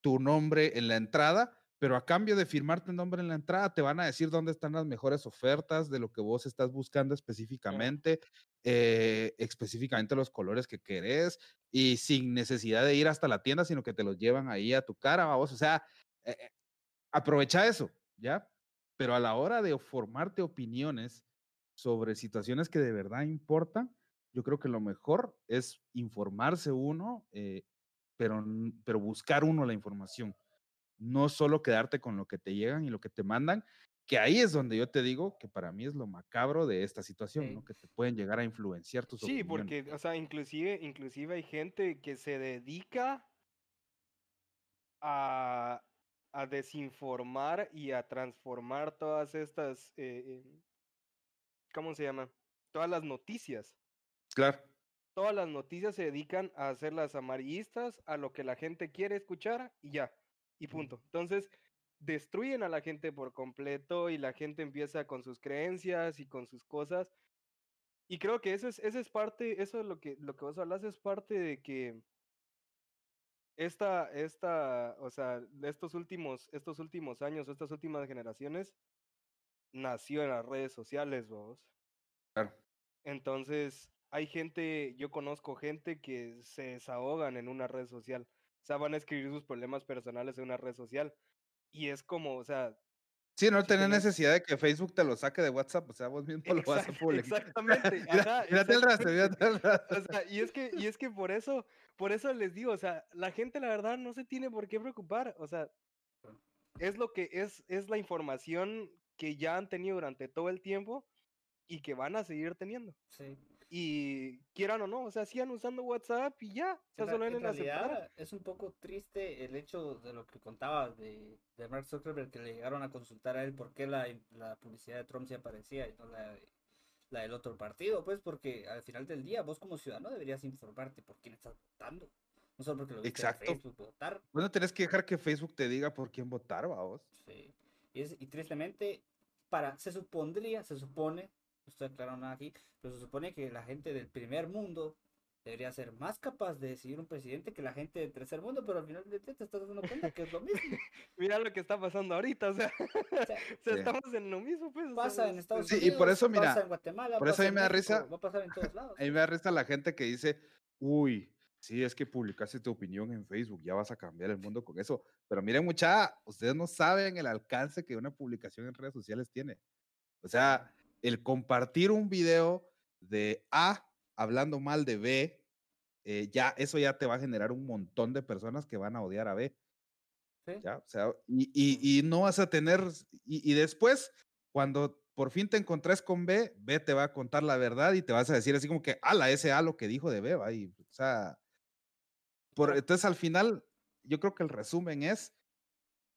tu nombre en la entrada, pero a cambio de firmar tu nombre en la entrada, te van a decir dónde están las mejores ofertas de lo que vos estás buscando específicamente, eh, específicamente los colores que querés, y sin necesidad de ir hasta la tienda, sino que te los llevan ahí a tu cara, vos. O sea, eh, eh, aprovecha eso, ¿ya? Pero a la hora de formarte opiniones sobre situaciones que de verdad importan, yo creo que lo mejor es informarse uno, pero, pero buscar uno la información, no solo quedarte con lo que te llegan y lo que te mandan, que ahí es donde yo te digo que para mí es lo macabro de esta situación, ¿no? Que te pueden llegar a influenciar tus Sí, porque, o sea, inclusive, inclusive hay gente que se dedica a, a desinformar y a transformar todas estas, eh, ¿cómo se llama? Todas las noticias. Claro todas las noticias se dedican a hacer las amarillistas, a lo que la gente quiere escuchar y ya, y punto. Entonces, destruyen a la gente por completo y la gente empieza con sus creencias y con sus cosas. Y creo que eso es, eso es parte, eso es lo que, lo que vos hablas, es parte de que esta, esta, o sea, estos últimos, estos últimos años, estas últimas generaciones, nació en las redes sociales, vos. Claro. Entonces, hay gente, yo conozco gente que se desahogan en una red social. O sea, van a escribir sus problemas personales en una red social. Y es como, o sea. Sí, no si necesidad de que Facebook te lo saque de WhatsApp, o sea, vos mismo lo vas a <laughs> publicar. Exactamente. <laughs> Ajá, mírate el rastro, mírate el rastro. O sea, y es que, y es que por eso, por eso les digo, o sea, la gente la verdad no se tiene por qué preocupar. O sea, es lo que es, es la información que ya han tenido durante todo el tiempo y que van a seguir teniendo. Sí. Y quieran o no, o sea, sigan usando WhatsApp y ya. O sea, en, realidad es un poco triste el hecho de lo que contabas de, de Mark Zuckerberg que le llegaron a consultar a él por qué la, la publicidad de Trump se aparecía y no la, la del otro partido, pues porque al final del día vos como ciudadano deberías informarte por quién estás votando. No solo porque lo viste Exacto. en Facebook votar. Bueno, tenés que dejar que Facebook te diga por quién votar, vos. Sí. Y, es, y tristemente, para, se supondría, se supone no estoy aclarando nada aquí, pero se supone que la gente del primer mundo debería ser más capaz de decidir un presidente que la gente del tercer mundo, pero al final de te estás dando cuenta que es lo mismo. <laughs> Mira lo que está pasando ahorita, o sea, <laughs> estamos en lo mismo, pues. Pasa en Estados Unidos. Sí, y por eso, mira, pasa en Guatemala, por eso a mí me da risa. Va a pasar en todos lados. A mí me da risa la gente que dice, uy, sí, es que publicaste tu opinión en Facebook, ya vas a cambiar el mundo con eso. Pero miren, mucha, ustedes no saben el alcance que una publicación en redes sociales tiene. O sea, el compartir un video de A hablando mal de B, eh, ya eso ya te va a generar un montón de personas que van a odiar a B. ¿Ya? O sea, y, y, no vas a tener, y, y, después, cuando por fin te encontrás con B, B te va a contar la verdad y te vas a decir así como que, ala, ese A lo que dijo de B, ¿va? Y, o sea, por, entonces al final, yo creo que el resumen es,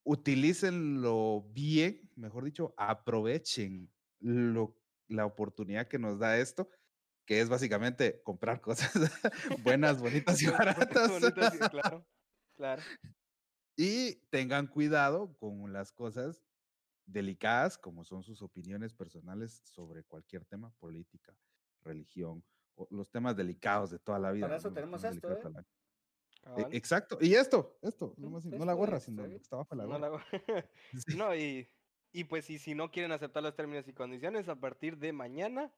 utilícenlo bien, mejor dicho, aprovechen lo, la oportunidad que nos da esto, que es básicamente comprar cosas <laughs> buenas, bonitas y <laughs> baratas. <laughs> claro, claro. Y tengan cuidado con las cosas delicadas, como son sus opiniones personales sobre cualquier tema, política, religión, o los temas delicados de toda la vida. Para eso tenemos esto, ¿eh? E exacto. Y esto, esto, no, la gorra, sino lo que está bajo la gorra. no, y y pues, y si no quieren aceptar los términos y condiciones, a partir de mañana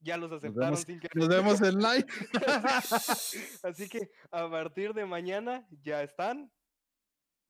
ya los aceptaron sin que... Nos <laughs> vemos en live. <laughs> Así que a partir de mañana ya están.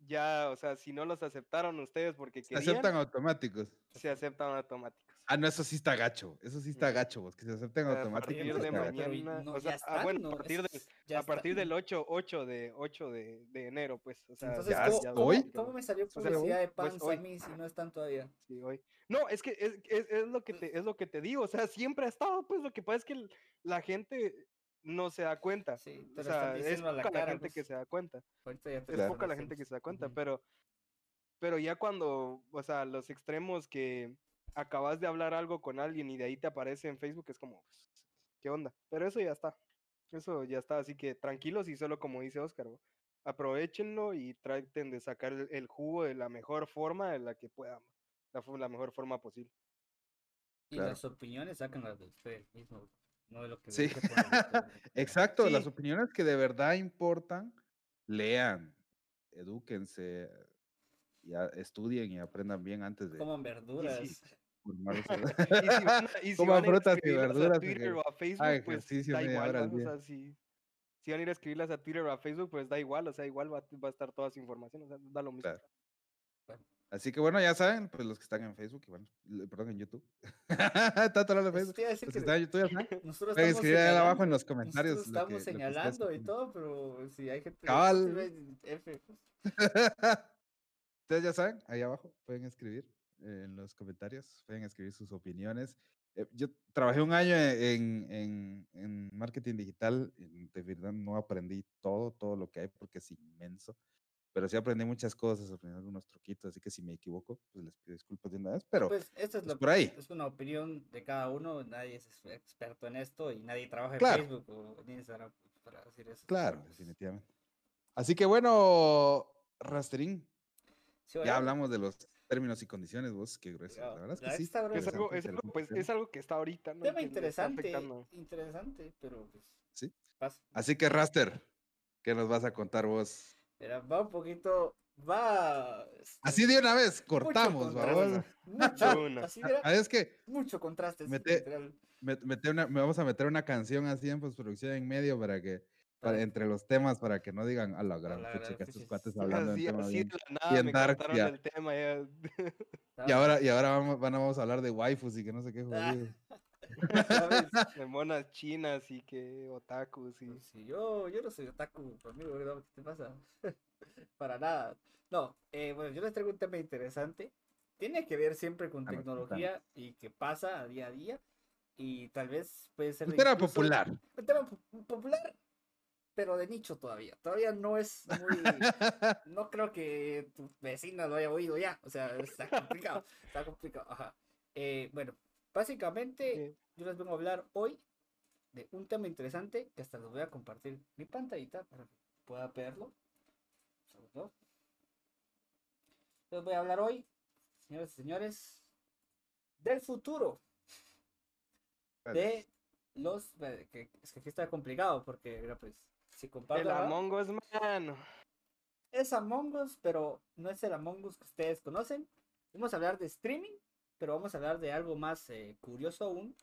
Ya, o sea, si no los aceptaron ustedes porque querían. Se aceptan automáticos. Se aceptan automáticos. Ah, no, eso sí está gacho. Eso sí está gacho, vos, que se acepten A automáticamente. partir de mañana. no, o ya sea, ah, está, bueno, no, a partir, es- del, ya a está. partir del 8, 8 de, 8 de, de enero, pues. O sea, Entonces, ya ¿cómo, cómo- hoy. cómo me salió O sea, publicidad de pues, pan hoy. Sammy si no están todavía? Sí, hoy. No, es que es, es, es lo que te, es lo que te digo, o sea, siempre ha estado, pues lo que pasa es que la gente no se da cuenta. Sí, O sea, es a la poca la gente que pues. se da cuenta. Es poca la gente que se da cuenta, pero, pero ya cuando, o sea, los extremos que acabas de hablar algo con alguien y de ahí te aparece en Facebook, es como, pues, ¿qué onda? Pero eso ya está. Eso ya está, así que tranquilos y solo como dice Oscar, ¿no? aprovechenlo y traten de sacar el, el jugo de la mejor forma de la que puedan, la, mejor forma posible. Y Claro. las opiniones sacan las de ustedes mismos, no de lo que Sí. <laughs> Exacto, las Sí. opiniones que de verdad importan, lean, edúquense, y a- estudien y aprendan bien antes de Coman verduras. a, <laughs> y si Coman <laughs> van a ir a frutas y escribirlas verduras a y Twitter que o a Facebook, pues da igual, o sea, si, si van a ir a escribirlas a Twitter o a Facebook, pues da igual, o sea, igual va, va a estar toda su información, o sea, da lo mismo. Claro. Así que bueno, ya saben, pues los que están en Facebook, y bueno, perdón, en YouTube. <laughs> Tanto hablando de Eso Facebook. Los que que están en YouTube, ya saben. nosotros Pueden estamos escribir ahí abajo en los comentarios. Nosotros lo estamos que- lo que señalando y opinan. todo, pero si hay gente que Cabal. F, pues. Ustedes ya saben, ahí abajo pueden escribir eh, en los comentarios, pueden escribir sus opiniones. Eh, yo trabajé un año en, en- en marketing digital, y de verdad no aprendí todo, todo lo que hay porque es inmenso, pero sí aprendí muchas cosas, aprendí algunos truquitos, así que si me equivoco, pues les pido disculpas de una vez, pero Pues esto es pues lo por ahí. es una opinión de cada uno, nadie es ex- experto en esto y nadie trabaja en Claro. Facebook o en Instagram para decir eso. claro, definitivamente. Así que bueno, Rasterín, sí, ya hablamos de los términos y condiciones, vos, qué grueso. La verdad es que sí. está Es grueso. algo, interesante, es algo, interesante pues, es algo que está ahorita, ¿no? Tema interesante, interesante, pero pues Sí. pasa. Así que Raster, ¿qué nos vas a contar vos? Mira, va un poquito, va Así este, de una vez, cortamos, babos. Mucho, <laughs> Una. así <laughs> Ah, Es que mucho contraste, Mete- mete una- me vamos a meter una canción así en postproducción en medio para que, para- entre los temas, para que no digan a la gran fecha que estos cuates sí. hablando Así, tema así de nada me dark, cortaron ya. el tema ya. <laughs> Y ahora, y ahora vamos, van a, vamos a hablar de waifus y que no sé qué Ah, jodido. ¿sabes? <laughs> <laughs> de monas chinas y que otakus y... Sí, yo, yo no soy otaku, amigo. ¿qué te pasa? Para nada. No, eh, bueno, yo les traigo un tema interesante. Tiene que ver siempre con A ver, contame. tecnología y que pasa a día a día. Y tal vez puede ser. Un tema incluso popular. Un tema po- popular, pero de nicho todavía. Todavía no es muy. <laughs> no creo que tu vecina lo haya oído ya. O sea, está complicado. <laughs> Está complicado. Ajá. Eh, bueno, básicamente Sí. yo les vengo a hablar hoy de un tema interesante que hasta les voy a compartir mi pantallita para que pueda verlo. Les voy a hablar hoy, señores y señores, del futuro de los. Es que aquí está complicado porque, mira, pues, si comparto. El Among Us Man. es Among Us, pero no es el Among Us que ustedes conocen. Vamos a hablar de streaming, pero vamos a hablar de algo más eh, curioso aún,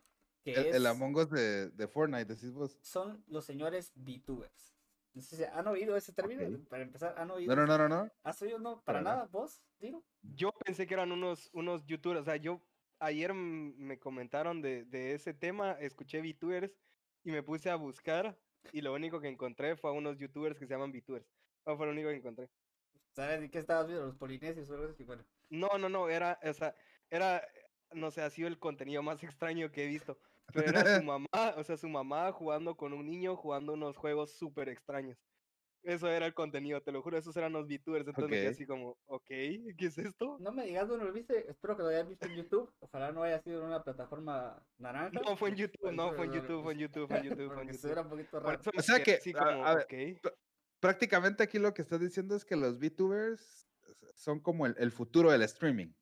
que El, es, el Among Us de, de Fortnite, decís vos. son los señores VTubers. No sé si han oído ese término, para empezar, ¿han oído? No, no, no, no, no. ¿Has oído? No, para Para nada. ¿vos? Digo. Yo pensé que eran unos, unos youtubers, o sea, yo ayer me comentaron de, de ese tema, escuché VTubers y me puse a buscar y lo único que encontré fue a unos youtubers que se llaman VTubers. No fue lo único que encontré. ¿Sabes qué estabas viendo? Los polinesios o algo así. Bueno, No, no, no, era, o sea, era, no sé, ha sido el contenido más extraño que he visto. Pero era su <laughs> mamá, o sea, su mamá jugando con un niño, jugando unos juegos súper extraños. Eso era el contenido, te lo juro, esos eran los VTubers. Entonces me quedé Ok. así como, ok, ¿qué es esto? no me digas dónde lo viste, espero que lo hayas visto en YouTube. Ojalá no haya sido en una plataforma naranja. No, fue en <laughs> YouTube, no, fue en YouTube, fue en YouTube, fue en <laughs> YouTube, fue en YouTube. suena un poquito Por raro. eso O sea que, así a- como, a ver, ok. Prácticamente aquí lo que estás diciendo es que los VTubers son como el, el futuro del streaming.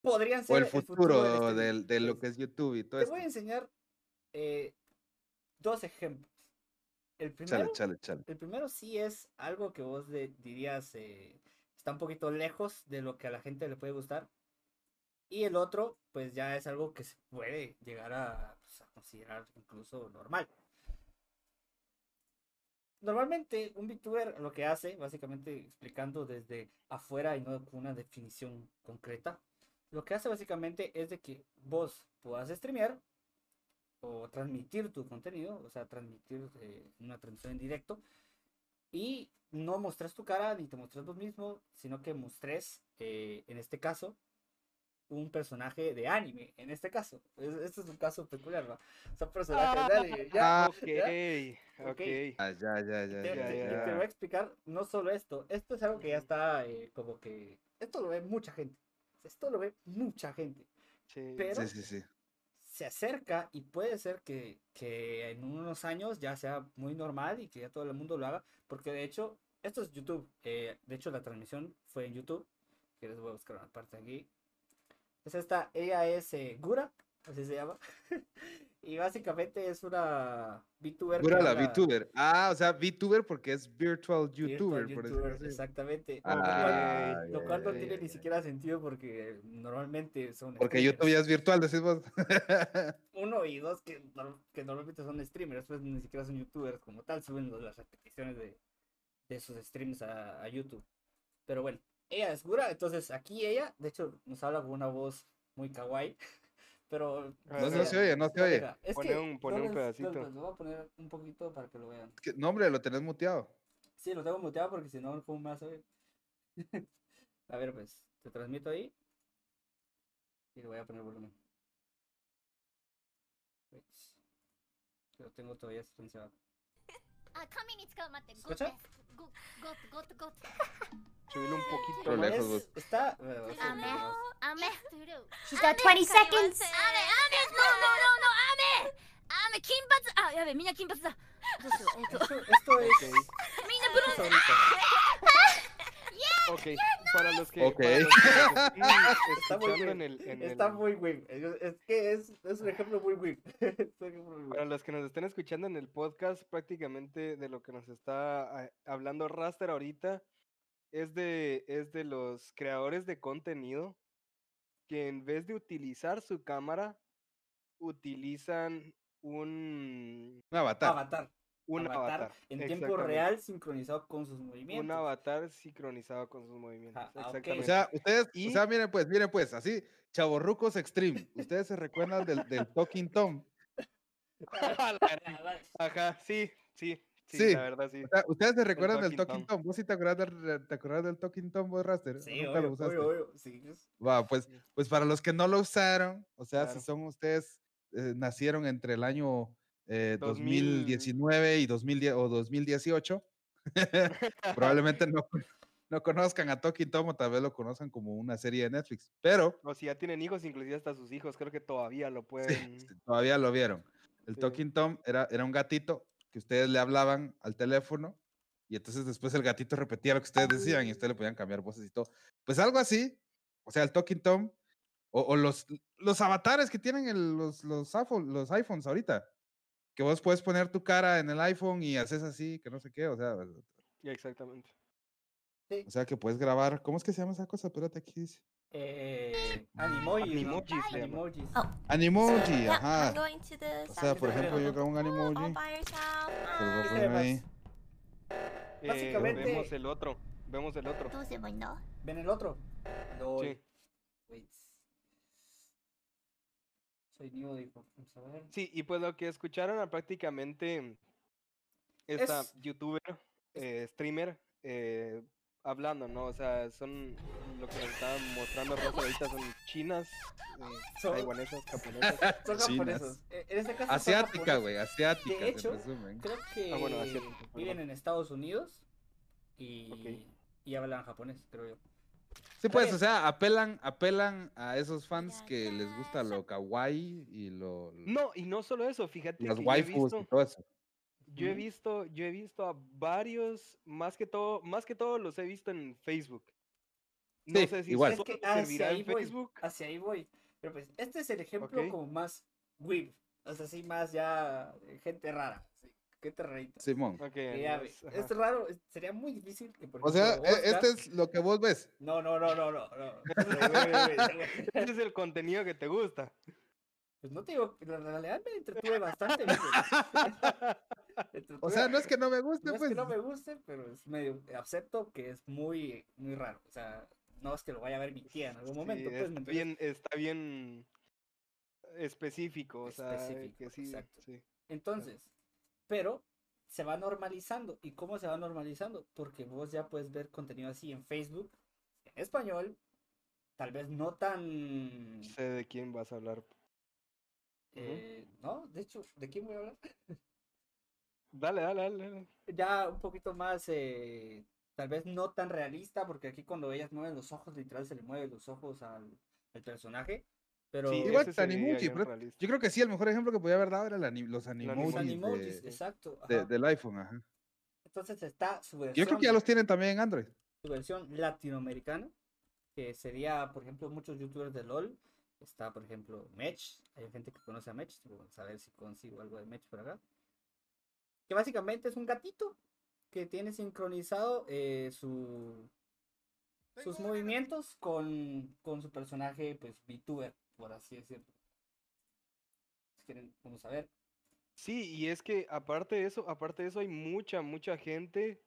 Podrían ser O el futuro, del streaming. del, de lo Pues, que es YouTube y todo Te esto. voy a enseñar eh, dos ejemplos. El Chale, primero, chale, chale. el primero sí es algo que vos dirías eh, está un poquito lejos de lo que a la gente le puede gustar. Y el otro, pues ya es algo que se puede llegar a, pues, a considerar incluso normal. Normalmente un VTuber lo que hace, básicamente explicando desde afuera y no con una definición concreta, Lo que hace básicamente es de que vos puedas streamear o transmitir tu contenido, o sea, transmitir eh, una transmisión en directo y no mostras tu cara ni te mostras vos mismo, sino que mostres, eh, en este caso, un personaje de anime, en este caso. Es- Este es un caso peculiar, ¿no? Son personajes de anime. <laughs> Ya, Ah, Ok, ¿Ya? ok. Ah, ya, ya, ya, te, ya, te- ya. te voy a explicar no solo esto, esto es algo que ya está eh, como que, esto lo ve mucha gente, esto lo ve mucha gente, Sí. pero Sí, sí, sí. Se acerca y puede ser que, que en unos años ya sea muy normal y que ya todo el mundo lo haga, porque de hecho, esto es YouTube, eh, de hecho la transmisión fue en YouTube, que les voy a buscar una parte aquí. Es esta, ella es Gura, así se llama, <laughs> y básicamente es una VTuber. Pura la VTuber. Ah, o sea, VTuber porque es virtual virtual YouTuber, por. Exactamente. Ah, lo cual, lo no tiene ni siquiera sentido porque normalmente son Porque streamers. YouTube ya es virtual, decís vos. <laughs> uno y dos que, nor- que normalmente son streamers, pues ni siquiera son youtubers como tal, suben las repeticiones de, de sus streams a, a YouTube. Pero bueno, ella es Gura, entonces aquí ella, de hecho, nos habla con una voz muy kawaii, <laughs> Pero. No, pues se oye, no se oye. Es pone un, pone un pedacito. Lo, voy a poner un poquito para que lo vean. Es que, no, hombre, lo tenés muteado. Sí, lo tengo muteado porque si no, ¿cómo me vas <laughs> a ver, pues, te transmito ahí. Y le voy a poner volumen. Lo tengo todavía silenciado. ¿Escucha? です。ゴッ、ゴッ、ゴッ、ゴッ。 <laughs> Subirlo un poquito Pero más. lejos, Es- vos. está. bueno, va a ser Amé. un poco más. 雨。 She's got 20 seconds. 雨、雨、no, no, no, no, 雨。雨、金髪。あ、やべ、みんな金髪だ。どうしよう。えっと、 Esto, esto es. Ok, みんなブロン esto ズ。 ahorita. <laughs> Para los que, Ok. <laughs> Está muy en el, en Está el- muy weird. Es que es, es un ejemplo muy <laughs> muy Para los que nos estén escuchando en el podcast, prácticamente de lo que nos está ah, hablando Raster ahorita es de, es de los creadores de contenido que en vez de utilizar su cámara, utilizan un, Un avatar. Avatar. Un avatar, avatar. en tiempo real sincronizado con sus movimientos. Un avatar sincronizado con sus movimientos. Ah. Exactamente. O sea, ustedes, Y- o sea, miren pues, miren pues, así, chavorrucos extreme. Ustedes se recuerdan del, del Talking Tom. <laughs> Ajá, sí, sí, sí, Sí, la verdad sí. O sea, ustedes se recuerdan del Talking Tom. Tom. ¿Vos sí te acuerdas del, te acuerdas del Talking Tom, vos, Raster? Sí, Nunca lo obvio, usaste. obvio, obvio. Sí, Va, pues, pues para los que no lo usaron, o sea, Claro. si son ustedes, eh, nacieron entre el año eh, 2000. 2019 y 2010 o 2018, <laughs> probablemente no, no conozcan a Talking Tom o tal vez lo conozcan como una serie de Netflix, pero O si ya tienen hijos, inclusive hasta sus hijos, creo que todavía lo pueden. sí, todavía lo vieron. El Sí. Talking Tom era, era un gatito que ustedes le hablaban al teléfono y entonces después el gatito repetía lo que ustedes decían y ustedes le podían cambiar voces y todo. Pues algo así, o sea, el Talking Tom o, o los, los avatares que tienen el- los, los, iPhone- los iPhones ahorita, que vos puedes poner tu cara en el iPhone y haces así, que no sé qué, o sea. Exactamente. O sea que puedes grabar. ¿Cómo es que se llama esa cosa? Espérate, aquí dice. Eh, animojis, animojis, Animoji, ajá. O sea, por ejemplo, yo grabo un animoji. Eh, Básicamente. Vemos el otro. Vemos el otro. ¿Ven el otro? Pues, soy Neo, dijo. Vamos a ver. Sí, y pues lo que escucharon a prácticamente esta Es- youtuber, eh, streamer, eh, hablando, ¿no? O sea, son lo que nos estaban mostrando Rosa ahorita son chinas, eh, Son- taiwanesas, japonesas. <laughs> Son Chinas. japoneses. Eh, En este caso Asiática, güey, asiática, hecho, en resumen. Creo que Ah, bueno, viven en Estados Unidos y, y hablan japonés, creo yo. Sí, pues, o sea, apelan, apelan a esos fans que les gusta lo kawaii y lo, No, y no solo eso, fíjate las que y visto, todo eso. yo he visto, yo he visto a varios, más que todo, más que todo los he visto en Facebook. No Sí, sé si igual. Es que hacia ahí en voy. Facebook. Hacia ahí voy. Pero pues, este es el ejemplo como más weird. O sea, así más ya de gente rara. sí, gente rarita. Simón. Ok, Que ya es-. Es raro, es- sería muy difícil que por O sea, e- Oscar- este es lo que vos ves. No, no, no, no, no. <laughs> <laughs> Ese es el contenido que te gusta. Pues no te digo, en realidad me entretuve bastante. <laughs> Me O sea, entretuve- no es que no me guste, no es pues. que no me guste, pero es medio acepto que es muy, muy raro. O sea, no es que lo vaya a ver mi tía en algún Sí, momento. Pues, ¿me está, entiendes? bien, está bien específico, o sea, Específico, que sí, exacto. sí. Entonces, pero se va normalizando. ¿Y cómo se va normalizando? Porque vos ya puedes ver contenido así en Facebook, en español, tal vez no tan... Sé de quién vas a hablar. eh, no, de hecho, ¿de quién voy a hablar? <laughs> Dale, dale, dale. dale. Ya un poquito más, eh, tal vez no tan realista, porque aquí cuando ellas mueven los ojos, literal se le mueven los ojos al, al personaje. Pero Sí, Igual bien pero. Yo creo que sí, el mejor ejemplo que podía haber dado era los animojis, los animojis, de- exacto. de- del iPhone. Ajá. Entonces está su Yo versión. creo que ya los tienen también en Android. su versión latinoamericana, que sería, por ejemplo, muchos youtubers de LOL. Está, por ejemplo, Mech. Hay gente que conoce a Mech. Vamos a ver si consigo algo de Mech por acá. Que básicamente es un gatito que tiene sincronizado eh, su, sus movimientos con, con su personaje, pues, VTuber, por así decirlo. Si quieren, vamos a ver. Sí, y es que aparte de eso, aparte de eso hay mucha, mucha gente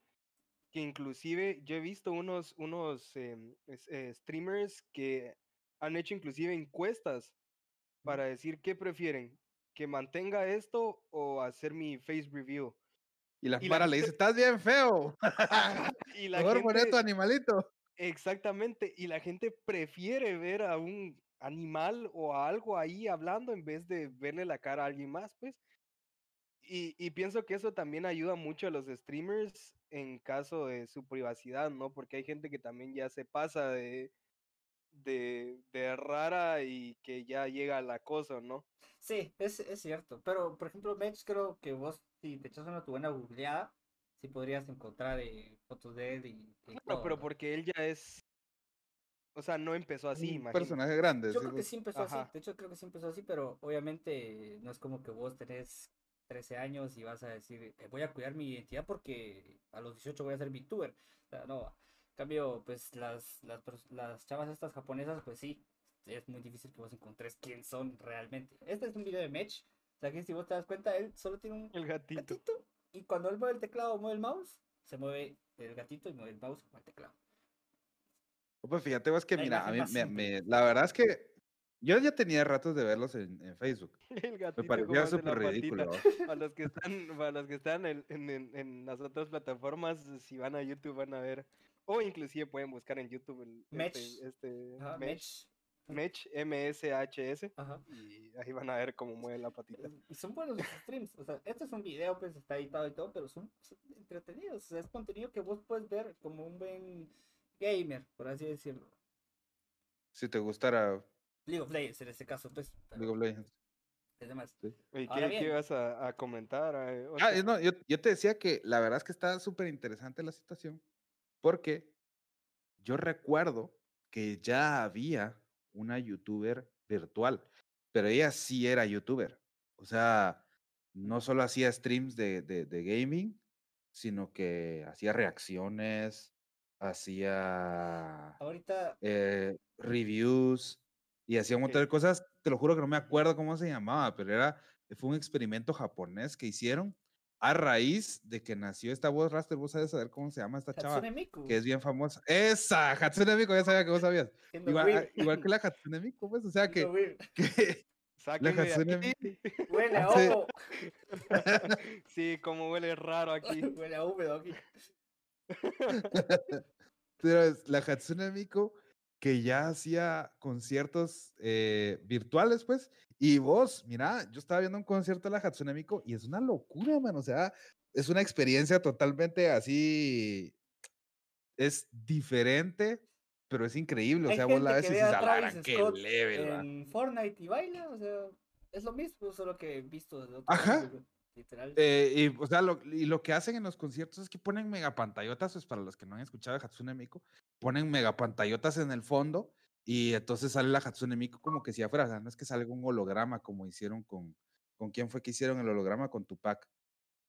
que inclusive yo he visto unos, unos em, eh, streamers que han hecho inclusive encuestas para decir qué prefieren, que mantenga esto o hacer mi face review. Y la para le dice, estás bien feo. <laughs> Y la Mejor gente, tu animalito. exactamente, y la gente prefiere ver a un animal o a algo ahí hablando en vez de verle la cara a alguien más, pues. Y, y pienso que eso también ayuda mucho a los streamers en caso de su privacidad, ¿no? Porque hay gente que también ya se pasa de, de, de rara y que ya llega al acoso, ¿no? Sí, es, es cierto. Pero, por ejemplo, Mech, creo que vos, si te echas una tu buena googleada, sí podrías encontrar eh, fotos de él y, y Claro, todo, pero ¿no? porque él ya es, o sea, no empezó así, un imagínate. personaje grande. Yo sí, creo que pues. sí empezó así. De hecho, creo que sí empezó así, pero obviamente no es como que vos tenés 13 años y vas a decir, "Eh, voy a cuidar mi identidad porque a los 18 voy a ser VTuber. O sea, no. En cambio, pues las, las, las chavas estas japonesas, pues sí, es muy difícil que vos encontres quién son realmente. Este es un video de Mech. O sea, que si vos te das cuenta, él solo tiene un El gatito. gatito. Y cuando él mueve el teclado o mueve el mouse, se mueve el gatito y mueve el mouse con el teclado. Pues fíjate, vos que La mira, a mí me, la verdad es que yo ya tenía ratos de verlos en, en Facebook. <laughs> El Me parecía súper ridículo. <laughs> Para los que están, para los que están en, en- en- las otras plataformas, si van a YouTube van a ver, o inclusive pueden buscar en YouTube el, Mech. este, este Ajá, Mech, Mech. Mech, M-S-H-S, Ajá. y ahí van a ver cómo mueve la patita. Y son buenos los streams. O sea, este es un video, pues está editado y todo, pero son, son entretenidos. O sea, es contenido que vos puedes ver como un buen gamer, por así decirlo. Si te gustara League of Legends en este caso, pues. League of Legends. demás. ¿Y Ahora qué, qué ibas a, a comentar? eh, Ah, no, yo, yo te decía que la verdad es que está súper interesante la situación, porque yo recuerdo que ya había una youtuber virtual, pero ella sí era youtuber. O sea, no solo hacía streams de, de, de gaming, sino que hacía reacciones, hacía Ahorita, eh, reviews y hacía un montón de cosas. Te lo juro que no me acuerdo cómo se llamaba, pero era, fue un experimento japonés que hicieron a raíz de que nació esta voz raster. Vos sabes saber cómo se llama esta chava, Hatsune Miku. que es bien famosa. Esa, Hatsune Miku, ya sabía que vos <laughs> sabías. Igual, igual que <laughs> la Hatsune Miku, pues, o sea que, <laughs> de Hatsune aquí. Huele a Sí. ojo. Sí, como huele raro aquí. Huele a húmedo aquí. <laughs> pero es la Hatsune Miku que ya hacía conciertos eh, virtuales, pues, y vos, mira, yo estaba viendo un concierto de la Hatsune Miku y es una locura, man, o sea, es una experiencia totalmente así, es diferente, pero es increíble, o sea, vos la ves y dices, la qué level, va". en Fortnite y baila, o sea, es lo mismo, solo que he visto desde otro Ajá. Literal. Eh, y, o sea, lo, y lo que hacen en los conciertos es que ponen megapantallotas, pues para los que no han escuchado de Hatsune Miku, ponen megapantallotas en el fondo y entonces sale la Hatsune Miku como que si afuera, o sea, no es que salga un holograma como hicieron con, ¿con quién fue que hicieron el holograma? Con Tupac.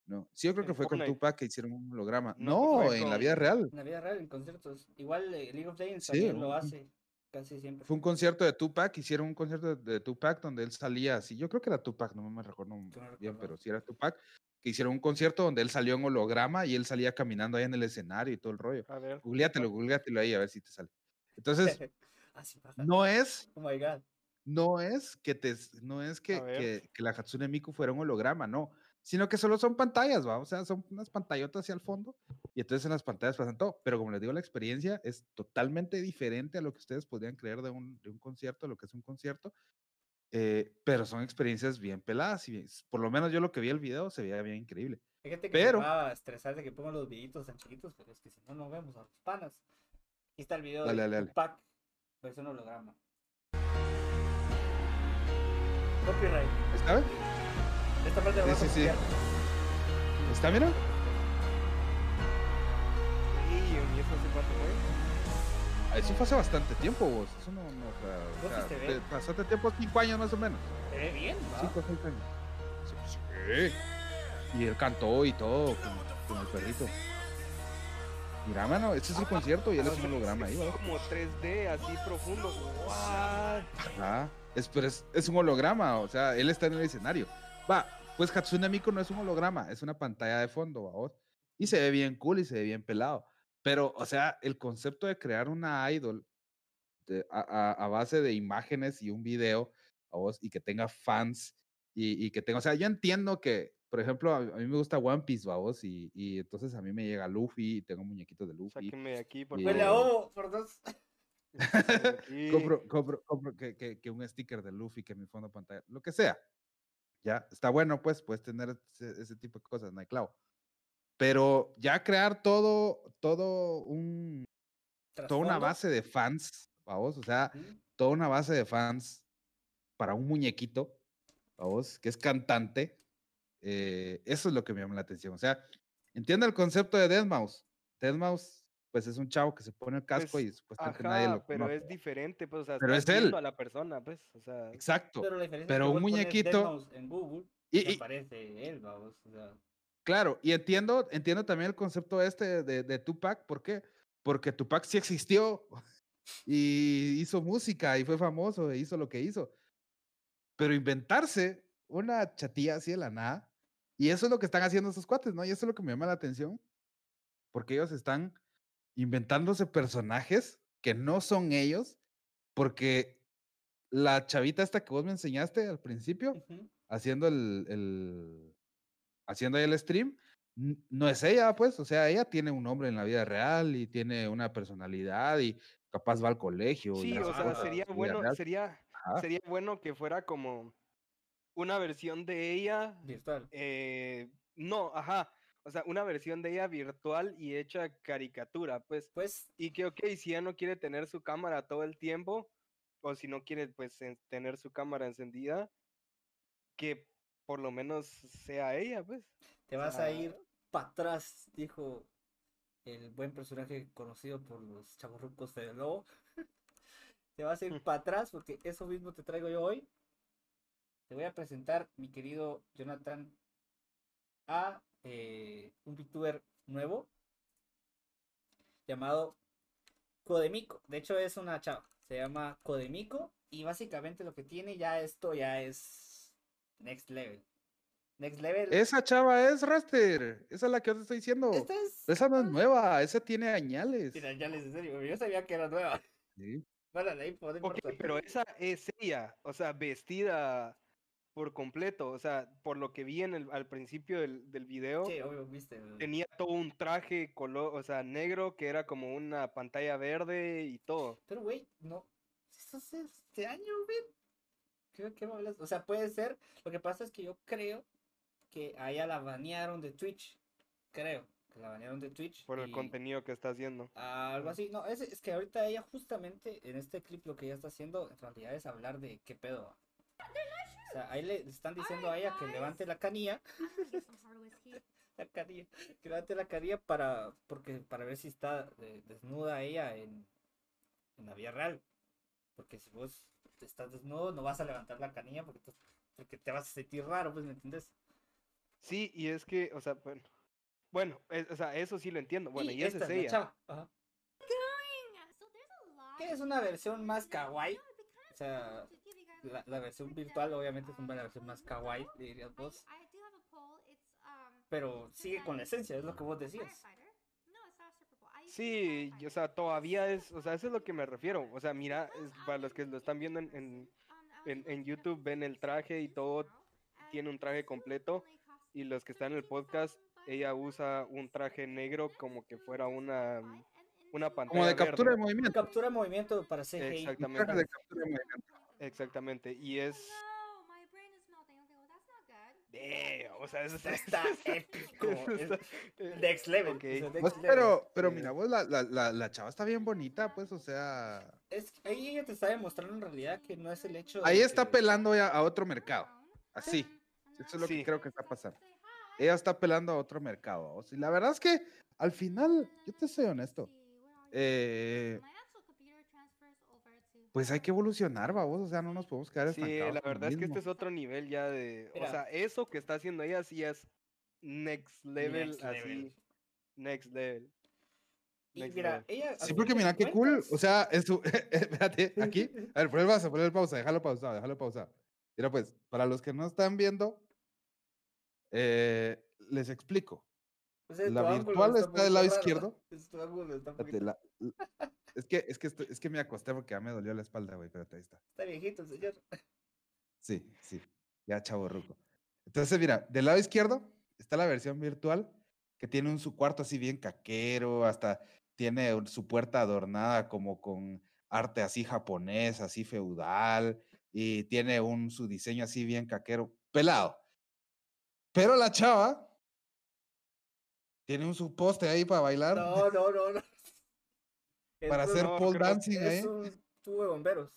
No, sí, yo creo En que fue con. Tupac que hicieron un holograma. No, en la vida real. En la vida real, en conciertos. Igual eh, League of Legends Sí, también lo hace casi siempre. Fue un concierto de Tupac, hicieron un concierto de, de Tupac donde él salía así. Yo creo que era Tupac, no me recuerdo bien, pero sí era Tupac. Que hicieron un concierto donde él salió en holograma y él salía caminando ahí en el escenario y todo el rollo. A ver. Googleátelo ahí a ver si te sale. Entonces, <laughs> Así pasa. no es, Oh my god. no es que te, no es que, que, que la Hatsune Miku fuera un holograma, no, sino que solo son pantallas, ¿va? O sea, son unas pantallotas hacia el fondo y entonces en las pantallas pasan todo. Pero como les digo, la experiencia es totalmente diferente a lo que ustedes podrían creer de un, de un concierto, lo que es un concierto. eh, pero son experiencias bien peladas y bien- por lo menos yo lo que vi el video se veía bien increíble. Hay gente que Pero- se va a estresar de que pongan los videitos tan chiquitos, pero es que si no, no vemos a los panas. Aquí está el video Dale, de dale, dale. Tupac, versión holograma. Copyright. ¿Está bien? Esta parte Sí, vamos sí, sí. copiar. ¿Está, mira? Y eso hace cuánto fue. Ah, Eso fue hace bastante tiempo, vos. Eso no, no, o sea, o ¿Vos sea, fuiste a de- ver? bastante tiempo, cinco años más o menos. Se ve bien, ¿va? Cinco seis años. Sí, sí. Y él cantó y todo con, con el perrito. Mira, mano, este es el concierto y él es un holograma ahí, ¿verdad? como 3D, así profundo. What? Ajá. Es, pero es, es un holograma, o sea, él está en el escenario. Va, pues Hatsune Miku no es un holograma, es una pantalla de fondo, ¿va? Y se ve bien cool y se ve bien pelado. Pero, o sea, el concepto de crear una idol de- a, a- a base de imágenes y un video, ¿va vos? Y que tenga fans y, y que tenga, o sea, yo entiendo que, por ejemplo, a, a mí me gusta One Piece, ¿va vos? Y, y entonces a mí me llega Luffy y tengo muñequitos de Luffy. Sáquenme de aquí, por favor. ovo, por dos. <laughs> Compro, compro, compro que, que- que un sticker de Luffy, que mi fondo de pantalla, lo que sea. Ya, está bueno, pues, puedes tener ese, ese tipo de cosas, no hay clavo. Pero ya crear todo, todo un, toda una Trasfondo. base de fans, vamos, o sea, toda una base de fans para un muñequito, vamos, que es cantante, eh, eso es lo que me llama la atención. O sea, entiendo el concepto de Deadmau5. Deadmau5, pues es un chavo que se pone el casco Pues, y supuestamente nadie Ajá, lo pero conoce. es diferente, pues, o sea, Pero es él. a la persona, pues, o sea, Exacto. Pero la diferencia pero es que un muñequito- Deadmau5 en Google Y- y y- aparece él, vamos. O sea, Claro, y entiendo, entiendo también el concepto este de, de Tupac, ¿por qué? Porque Tupac sí existió <laughs> y hizo música y fue famoso e hizo lo que hizo. Pero inventarse una chatilla así de la nada, y eso es lo que están haciendo esos cuates, ¿no? Y eso es lo que me llama la atención, porque ellos están inventándose personajes que no son ellos, porque la chavita esta que vos me enseñaste al principio, haciendo el, el- haciendo el stream, no es ella, pues, o sea, ella tiene un nombre en la vida real y tiene una personalidad y capaz va al colegio. y sí, o sea, sería bueno, real. sería, Ajá, sería bueno que fuera como una versión de ella, Virtual. eh, no, ajá, o sea, una versión de ella virtual y hecha caricatura, pues, Pues, y que, ok, si ella no quiere tener su cámara todo el tiempo, o si no quiere, pues, en- tener su cámara encendida, que por lo menos sea ella, pues. te o vas a ir para atrás, dijo el buen personaje conocido por los chavorrucos de Lobo. <laughs> te vas a ir <laughs> para atrás porque eso mismo te traigo yo hoy. Te voy a presentar, mi querido Jonathan, a eh, un VTuber nuevo llamado Codemico. De hecho, es una chava. Se llama Codemico. Y básicamente lo que tiene ya esto ya es next level. Next level. Esa chava es Raster, esa es la que yo te estoy diciendo. Esta es. Esa no es nueva, esa tiene añales. Mira, ya les en serio. Yo sabía que era nueva. Sí. Bueno, ahí pero esa es ella, o sea, vestida por completo, o sea, por lo que vi en el, al principio del, del video, Sí, obvio, viste. el- tenía todo un traje color, o sea, negro, que era como una pantalla verde y todo. Pero, güey, no. Eso es este año, güey. ¿Qué, qué me hablas? O sea, puede ser. Lo que pasa es que yo creo que a ella la banearon de Twitch. Creo que la banearon de Twitch. Por el y contenido que está haciendo. Algo así. No, es, es que ahorita ella, justamente en este clip, lo que ella está haciendo en realidad es hablar de qué pedo. O sea, ahí le están diciendo a ella que levante la canilla. <laughs> la canilla. Que levante la canilla para, porque, para ver si está eh, desnuda ella en, en la vida real. Porque si vos estás desnudo, no vas a levantar la canilla porque te, porque te vas a sentir raro, pues, ¿me entiendes? Sí, y es que, o sea, bueno, bueno, es- o sea, eso sí lo entiendo. Bueno, y, esa esta es la ella. chava, ajá. Que es una versión más kawaii. O sea, la, la versión virtual obviamente es una versión más kawaii, dirías vos. Pero sigue con la esencia, es lo que vos decías. Sí, y, o sea, todavía es, o sea, eso es lo que me refiero. O sea, mira, es- para los que lo están viendo en, en, en- en YouTube, ven el traje y todo, tiene un traje completo. Y los que están en el podcast, ella usa un traje negro como que fuera una, una pantalla Como de captura de movimiento. Captura de movimiento para CGI. Exactamente, de captura de movimiento. Exactamente. Y es, Damn, o sea, eso Está, está <laughs> épico. eso es está- Next level. Ok. o sea, next Pues, level. pero, pero mira, vos, la, la, la, la chava está bien bonita, pues, o sea. Es, ahí ella te está demostrando en realidad que no es el hecho. de Ahí está que- pelando ya a otro mercado. Así. Eso es lo Sí. que creo que está pasando. Ella está pelando a otro mercado. ¿vos? Y la verdad es que al final, yo te soy honesto. eh, Pues hay que evolucionar, vamos. O sea, no nos podemos quedar Sí, estancados. la con lo verdad es que este es otro nivel ya de, o sea, eso que está haciendo ella sí es next level, Next así, level. next level. Y mira, ella. Sí, porque mira qué cool. O sea, es su- <laughs> espérate, aquí. A ver, pon el pausa, pon el pausa, déjalo pausado, déjalo pausado. Mira, pues, para los que no están viendo, eh, les explico. La virtual está del lado izquierdo. <laughs> Espérate, la- la- es que, es que, estoy- es que me acosté porque ya me dolió la espalda, güey. Espérate, ahí está. Está viejito el señor. Sí, sí. Ya chavo ruco. Entonces, mira, del lado izquierdo está la versión virtual que tiene un su cuarto así bien caquero, hasta tiene su puerta adornada como con arte así japonés, así feudal, y tiene un su diseño así bien caquero, pelado. Pero la chava tiene un su poste ahí para bailar, No, <laughs> no, no, no. para un- hacer no, pole dancing ahí. Es un tubo de bomberos.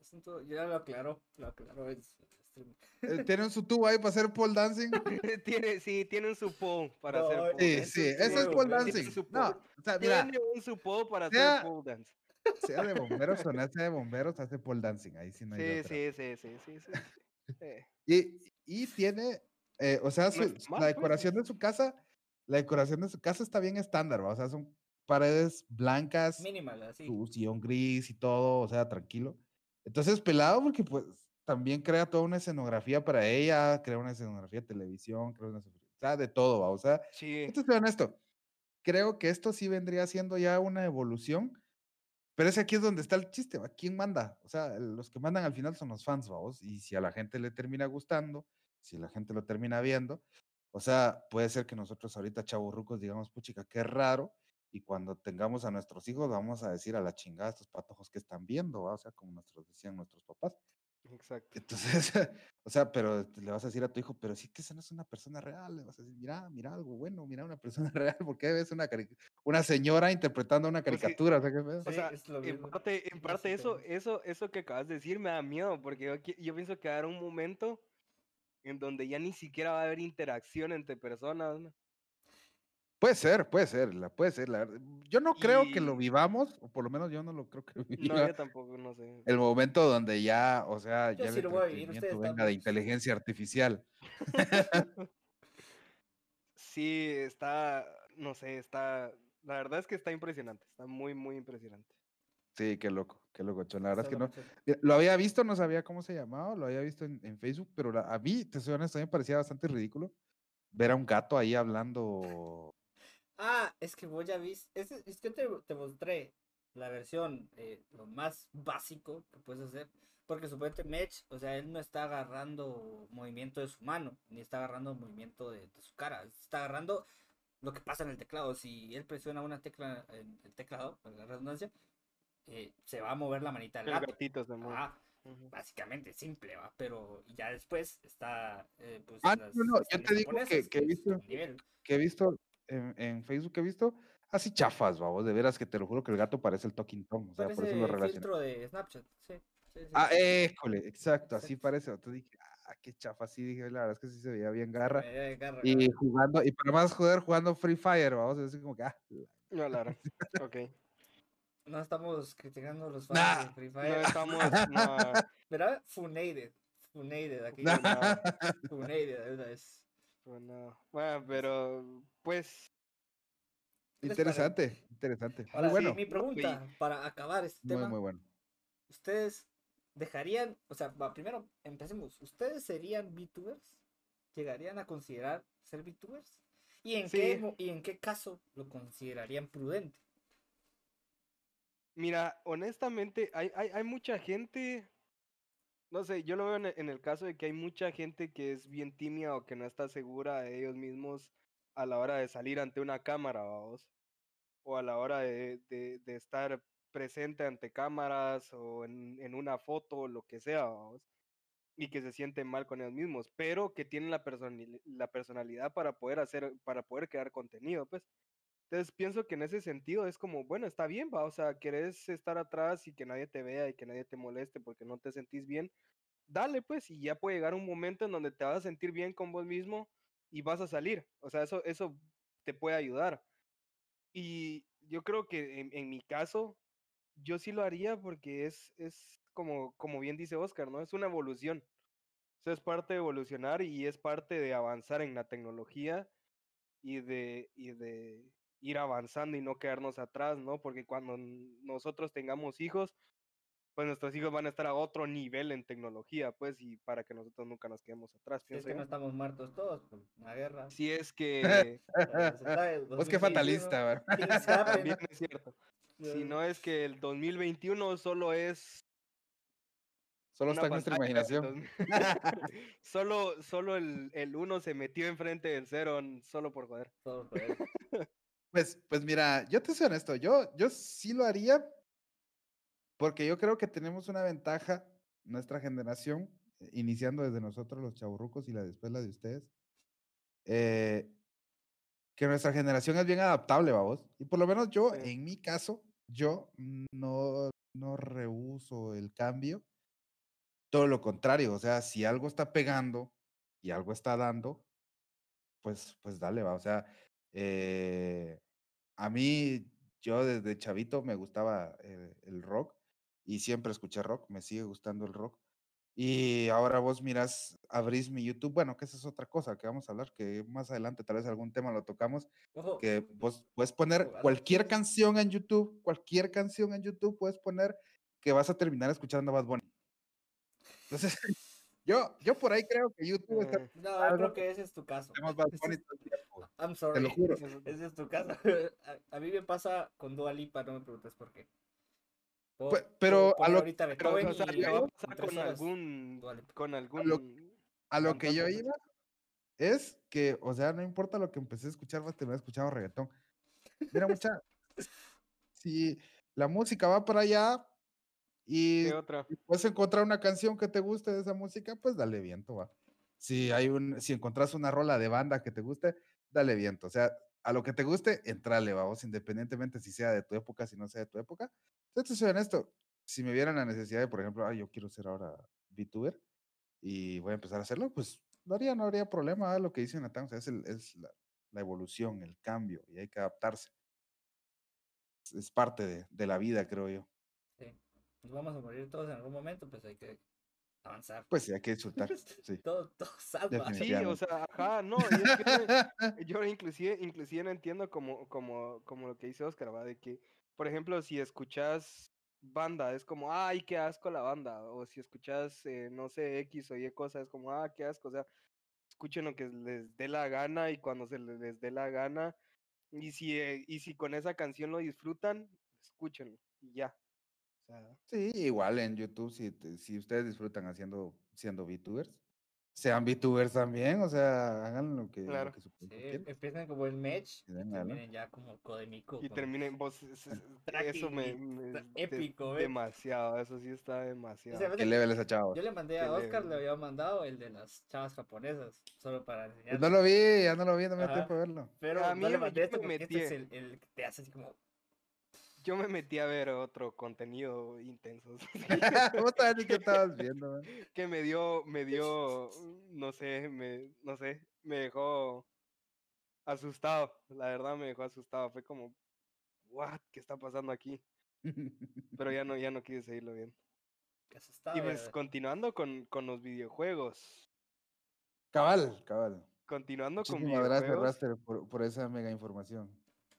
Es un tubo- ya lo aclaró. Lo aclaró en su stream. eh, Tiene un su tubo ahí para hacer pole dancing. <laughs> tiene, sí, tienen su pole para No, hacer eh, pole Sí, sí, Eso ese es pole dancing. Tiene No, o sea, mira, Tiene un su pole para sea- hacer pole dance. sea de <laughs> bomberos o no sea de bomberos, hace pole dancing. Ahí sí no hay Sí, sí, sí, sí, sí, sí. Eh, Y, y tiene, eh, o sea, su- la pues, decoración de su casa, la decoración de su casa está bien estándar, ¿va? O sea, son paredes blancas, Minimal, así. su sillón gris y todo, o sea, tranquilo. Entonces, pelado porque pues también crea toda una escenografía para ella, crea una escenografía de televisión, crea una, escenografía- o sea, de todo, ¿va? O sea, Sí, te soy honesto, creo que esto sí vendría siendo ya una evolución, pero es aquí es donde está el chiste, ¿va? ¿Quién manda? O sea, los que mandan al final son los fans, vamos, y si a la gente le termina gustando, si la gente lo termina viendo, o sea, puede ser que nosotros ahorita chaburrucos digamos, puchica, qué raro, y cuando tengamos a nuestros hijos vamos a decir a la chingada estos patojos que están viendo, ¿va? O sea, como nuestros decían nuestros papás. exacto. Entonces, <laughs> o sea, pero le vas a decir a tu hijo, pero sí que esa no es una persona real. Le vas a decir, mira, mira algo bueno, mira una persona <laughs> real, porque ves una, una señora interpretando una Pues sí, caricatura. o sea, ¿qué pedo? O Sí, sea, es lo en mismo. parte, en Sí, parte sí, eso, eso, eso que acabas de decir me da miedo, porque yo, yo pienso que va a haber un momento en donde ya ni siquiera va a haber interacción entre personas. ¿no? Puede ser, puede ser, la, puede ser. La verdad. Yo no creo que lo vivamos, o por lo menos yo no lo creo que lo <laughs> No, viva. yo tampoco, no sé. El momento donde ya, o sea, Yo ya sí el lo voy a vivir, entretenimiento ustedes venga de inteligencia artificial. <laughs> Sí, está, no sé, está, la verdad es que está impresionante, está muy, muy impresionante. Sí, qué loco, qué loco, chon. La verdad es que no. Mira, Lo había visto, no sabía cómo se llamaba, lo había visto en, en Facebook, pero la- a mí, te soy honesto, a mí me parecía bastante ridículo ver a un gato ahí hablando. Ah, es que vos ya viste. Es, es que te, te mostré la versión, eh, lo más básico que puedes hacer. Porque supuestamente Mech, o sea, él no está agarrando movimiento de su mano, ni está agarrando movimiento de, de su cara. Está agarrando lo que pasa en el teclado. Si él presiona una tecla en el teclado, la redundancia, eh, se va a mover la manita del El gato. gatito se mueve. Ah, Ujú. básicamente simple, va. Pero ya después está. eh, pues, Ah, las no, no, yo versiones te digo que- he visto- que he visto en, en Facebook, he visto así chafas, vamos, de veras que te lo juro que el gato parece el Talking Tom, o sea, por eso lo relacioné. filtro de Snapchat. Sí, sí, sí, Ah, sí. exacto, así parece. Entonces dije, ah, qué chafa, sí, dije, la verdad es que sí se veía bien garra. Garra, Y garra. jugando, y para más joder, jugando Free Fire, vamos, así como que, ah, la- No, Lara. Ok. No estamos criticando los fans Nah, de Free No estamos. <laughs> No, ¿Verdad? Funated. Funated aquí. no, Funated, de una vez. no. Bueno, pero pues interesante, interesante. Muy Ahora bueno, sí, mi pregunta para acabar este muy, tema. muy bueno. ¿Ustedes dejarían, o sea, primero empecemos, ¿ustedes serían VTubers? ¿Llegarían a considerar ser VTubers? ¿Y en, qué, Sí. mo- ¿Y en qué caso lo considerarían prudente? Mira, honestamente, hay, hay, hay mucha gente, no sé, yo lo veo en, e- en el caso de que hay mucha gente que es bien tímida o que no está segura de ellos mismos a la hora de salir ante una cámara, vamos, o a la hora de, de- estar presente ante cámaras o en, en una foto o lo que sea, vamos, y que se sienten mal con ellos mismos, pero que tienen la, la personalidad para poder hacer, para poder crear contenido, pues. Entonces pienso que en ese sentido es como, bueno, está bien, va, o sea, querés estar atrás y que nadie te vea y que nadie te moleste porque no te sentís bien, dale pues, y ya puede llegar un momento en donde te vas a sentir bien con vos mismo y vas a salir, o sea, eso, eso te puede ayudar. Y yo creo que en, en mi caso, yo sí lo haría porque es, es como, como bien dice Oscar, ¿no? Es una evolución. Eso es parte de evolucionar y es parte de avanzar en la tecnología y de, y de ir avanzando y no quedarnos atrás, ¿no? Porque cuando nosotros tengamos hijos, pues nuestros hijos van a estar a otro nivel en tecnología, pues, y para que nosotros nunca nos quedemos atrás, Si es que no estamos muertos todos, pues, una guerra. Si es <laughs> que Vos qué 2021, fatalista, <laughs> también es cierto. Si no es que el 2021 solo es Solo está en nuestra imaginación. 2000. <laughs> solo solo el, el uno se metió enfrente del cero solo por joder. todo por eso. Pues, pues mira, yo te soy honesto, yo, yo sí lo haría porque yo creo que tenemos una ventaja, nuestra generación, eh, iniciando desde nosotros los chaburrucos y la después la de ustedes, eh, que nuestra generación es bien adaptable, vamos. Y por lo menos yo, Sí. en mi caso, yo no, no rehuso el cambio. Todo lo contrario, o sea, si algo está pegando y algo está dando, pues, pues dale, va. O sea, eh, a mí, yo desde chavito me gustaba eh, el rock y siempre escuché rock, me sigue gustando el rock. Y ahora vos miras, abrís mi YouTube, bueno, que esa es otra cosa que vamos a hablar, que más adelante tal vez algún tema lo tocamos, Ojo, que vos puedes poner cualquier canción en YouTube, cualquier canción en YouTube puedes poner que vas a terminar escuchando a Bad Bunny. Entonces, <laughs> yo, yo por ahí creo que YouTube está Eh, no, yo creo que ese es tu caso. es- I'm te sorry. lo juro. Ese es tu caso. <laughs> A, a mí me pasa con Dua Lipa, no me preguntes por qué. Pues, pero a lo- ahorita Pero, o sea, y te a con algún con algún A lo que yo iba es que, o sea, no importa lo que empecé a escuchar, vas a terminar escuchando reggaetón. Mira, mucha, <laughs> si la música va para allá y puedes encontrar una canción que te guste de esa música, pues dale viento, va. Si hay un, si encontrás una rola de banda que te guste, dale viento. O sea, a lo que te guste, entrale, vamos, independientemente si sea de tu época, si no sea de tu época. Entonces, soy honesto, si me vieran la necesidad de, por ejemplo, ay, yo quiero ser ahora VTuber y voy a empezar a hacerlo, pues lo haría, no habría problema, ah, lo que dice Natán, o sea, es, el- es la, la evolución, el cambio, y hay que adaptarse. Es, es parte de, de la vida, creo yo. Nos vamos a morir todos en algún momento, pues hay que avanzar. Pues sí, hay que disfrutar, <laughs> sí. Todo, todo <laughs> salva. Sí, o sea, ajá, no, y es que <laughs> yo inclusive, inclusive no entiendo como, como, como lo que dice Oscar, ¿va? De que, por ejemplo, si escuchas banda, es como, ay, qué asco la banda, o si escuchas, eh, no sé, X o Y cosa, es como, ah, qué asco, o sea, escuchen lo que les dé la gana y cuando se les, les dé la gana, y si, eh, y si con esa canción lo disfrutan, escúchenlo, y ya. O sea, Sí, igual en YouTube, si, si ustedes disfrutan haciendo, siendo VTubers, sean VTubers también, o sea, hagan lo que, lo Claro. que su Sí, empiezan como el match Y den terminen ya como Codemico. y terminen vos, es- es- tracking eso me, me- de- épico, ¿ves? demasiado, eso sí está demasiado. Ese- ¿Qué level esa chava? Yo le mandé a Oscar, leve. le había mandado el de las chavas japonesas, solo para Pues enseñar. no lo vi, ya no lo vi, no me dio tiempo de verlo. Pero A no mí le me- mandé yo este me porque este es metí- el, el que te hace así como. Yo me metí a ver otro contenido intenso Vos sabés ni qué estabas viendo, man. <laughs> que me dio, me dio, no sé, me, no sé, me dejó asustado. La verdad me dejó asustado. Fue como, what, ¿qué está pasando aquí? Pero ya no, <laughs> ya no quise seguirlo bien. Que asustado. Y pues ya. continuando con, con los videojuegos, Cabal, cabal. continuando con Muchísimas gracias, videojuegos. Raster, por, por esa mega información.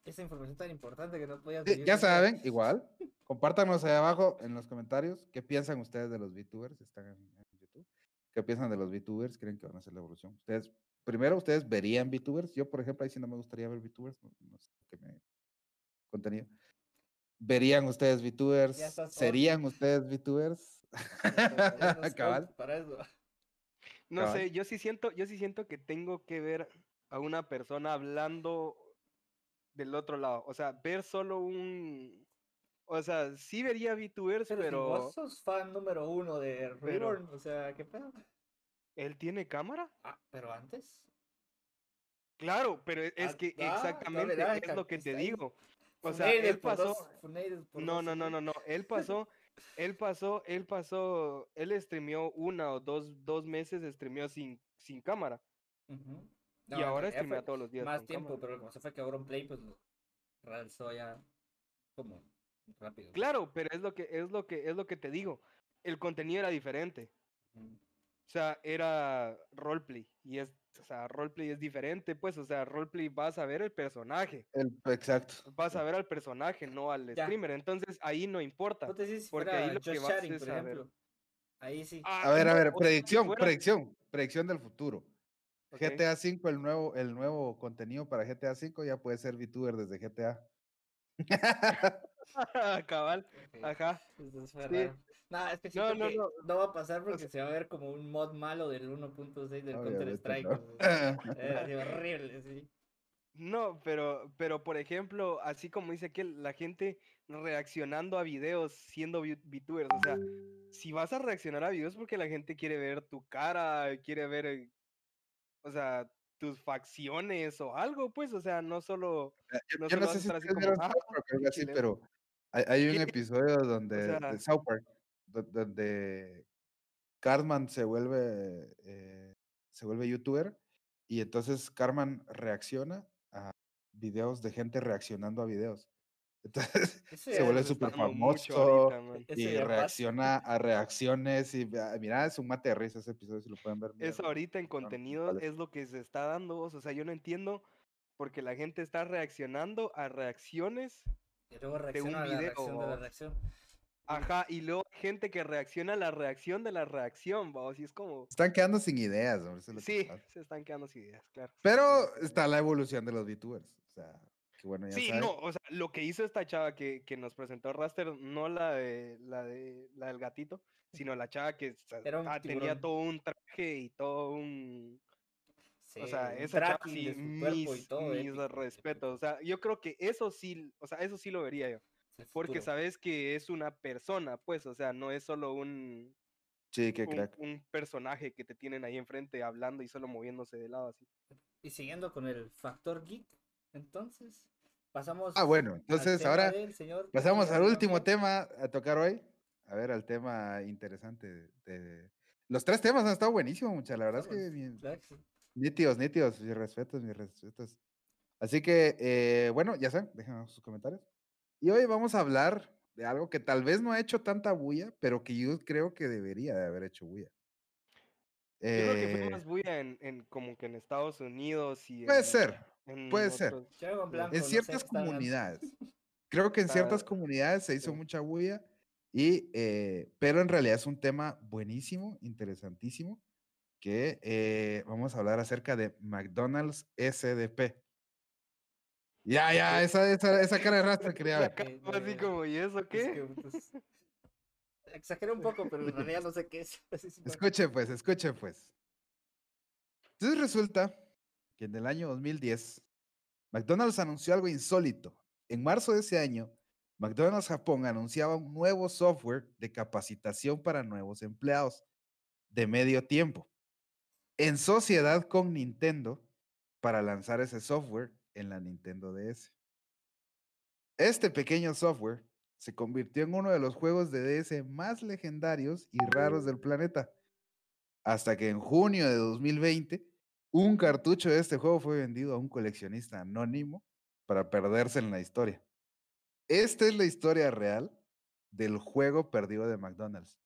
Esa información tan importante que no podías Sí, ya saben, igual, <laughs> compártanos ahí abajo en los comentarios qué piensan ustedes de los VTubers, están en, en YouTube. ¿Qué piensan de los VTubers? ¿Creen que van a hacer la evolución? Ustedes, primero, ¿ustedes verían VTubers? Yo, por ejemplo, ahí sí no me gustaría ver VTubers, no, no sé qué me contenido. ¿Verían ustedes VTubers? ¿Serían ustedes VTubers? <laughs> Cabal. para eso. No Cabal. sé, yo sí siento, yo sí siento que tengo que ver a una persona hablando del otro lado. O sea, ver solo un. O sea, sí vería VTubers, Pero, si pero. vos sos fan número uno de pero- Reborn, o sea, ¿qué pedo? ¿Él tiene cámara? Ah, pero antes. Claro, pero e- es Ah, que ah, exactamente es lo que te digo. O sea, Funated él pasó. dos- No, no, no, no, no. Él pasó, <laughs> él pasó, él pasó, él streameó una o dos, dos meses, streameó sin, sin cámara. Y No, en ahora streamea todos los días. Más tiempo, cámara. pero como se fue que Play, pues lo realzó ya como rápido. Claro, pero es lo que, es lo que, es lo que te digo. El contenido era diferente. O sea, era roleplay. Y es, o sea, roleplay es diferente, pues. O sea, roleplay vas a ver el personaje. El- exacto. Vas a ver al personaje, no al Ya. streamer. Entonces ahí no importa. ¿Vos decís si porque ahí lo que Just vas Chatting, es por a ver. ejemplo? Ahí sí. Ah, A ver, a ver, predicción, predicción, predicción del futuro. GTA V, el nuevo, el nuevo contenido para GTA V ya puede ser VTuber desde GTA. <laughs> Cabal, Ok, ajá. Sí. raro. No, es que No, no, que no. no va a pasar porque se va a ver como un mod malo del 1.6 del Counter Strike. <laughs> horrible, sí. No, pero, pero por ejemplo, así como dice que la gente reaccionando a videos siendo VTubers, o sea, si vas a reaccionar a videos porque la gente quiere ver tu cara, quiere ver, eh, o sea, tus facciones o algo, pues, o sea, no solo, Yo, no yo sé si así como, "Ah, o algo así, chileno". pero hay, hay un episodio donde, de sea- South Park, do- donde Cartman se vuelve, eh, se vuelve youtuber y entonces Cartman reacciona a videos de gente reaccionando a videos. Entonces <laughs> se vuelve súper famoso ahorita, y pasa. reacciona a reacciones y ah, mira, es un mate de risa ese episodio si lo pueden ver. Eso ahorita en contenido es lo que se está dando, o sea, yo no entiendo porque la gente está reaccionando a reacciones Y luego un reacciona a la video, reacción de la reacción. Ajá, y luego hay gente que reacciona a la reacción de la reacción, vamos, y es como, Están quedando sin ideas. hombre, eso es lo que sí, se están quedando sin ideas, claro. Pero está la evolución de los VTubers. O sea, que bueno, ya Sí, no, o sea, lo que hizo esta chava que, que nos presentó Raster, no la de la de la del gatito, sino la chava que un ah, tenía todo un traje y todo un Sí, o sea, un esa chava sí, y mis, todo. mis respetos. O sea, yo creo que eso sí, o sea, eso sí lo vería yo. Porque sabes que es una persona, pues, o sea, no es solo un, Sí, qué un, crack. un personaje que te tienen ahí enfrente hablando y solo moviéndose de lado así. Y siguiendo con el factor geek, entonces pasamos. Ah, bueno, entonces ahora señor pasamos al último tema a tocar hoy. A ver, al tema interesante de... Los tres temas han estado buenísimos, mucha. La verdad es que Estamos- bien- ¿verdad que sí? nítidos, nítidos. Mis respetos, mis respetos. Así que, eh, bueno, ya saben, déjenos sus comentarios. Y hoy vamos a hablar de algo que tal vez no ha hecho tanta bulla, pero que yo creo que debería de haber hecho bulla. Yo creo que fue Eh, más bulla en, en como que en Estados Unidos y puede en- ser, puede ser. en no sé ciertas comunidades. Creo que en ciertas comunidades se hizo sí. mucha bulla, y, eh, pero en realidad es un tema buenísimo, interesantísimo, que eh, vamos a hablar acerca de McDonald's SDP. Ya, ya, esa, esa, esa cara de rastro quería <laughs> ver. fue así eh, como, ¿y eso Es qué? que, pues, exageré un poco, pero en realidad no sé qué es. <laughs> Escuchen pues, escuchen pues. Entonces resulta que en el año 2010, McDonald's anunció algo insólito. En marzo de ese año, McDonald's Japón anunciaba un nuevo software de capacitación para nuevos empleados de medio tiempo, en sociedad con Nintendo, para lanzar ese software en la Nintendo DS. Este pequeño software se convirtió en uno de los juegos de DS más legendarios y raros del planeta. Hasta que en junio de 2020, un cartucho de este juego fue vendido a un coleccionista anónimo para perderse en la historia. Esta es la historia real del juego perdido de McDonald's.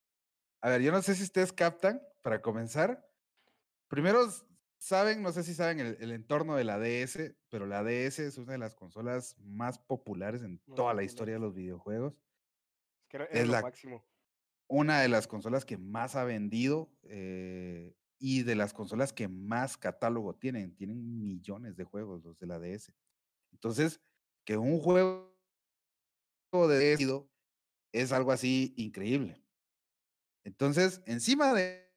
A ver, yo no sé si ustedes captan, para comenzar. Primero, saben, no sé si saben el, el entorno de la DS, pero la DS es una de las consolas más populares en toda la historia de los videojuegos. Es que era, es lo la- máximo. una de las consolas que más ha vendido eh, y de las consolas que más catálogo tienen. Tienen millones de juegos los de la DS. Entonces, que un juego de decido es algo así increíble. Entonces, encima de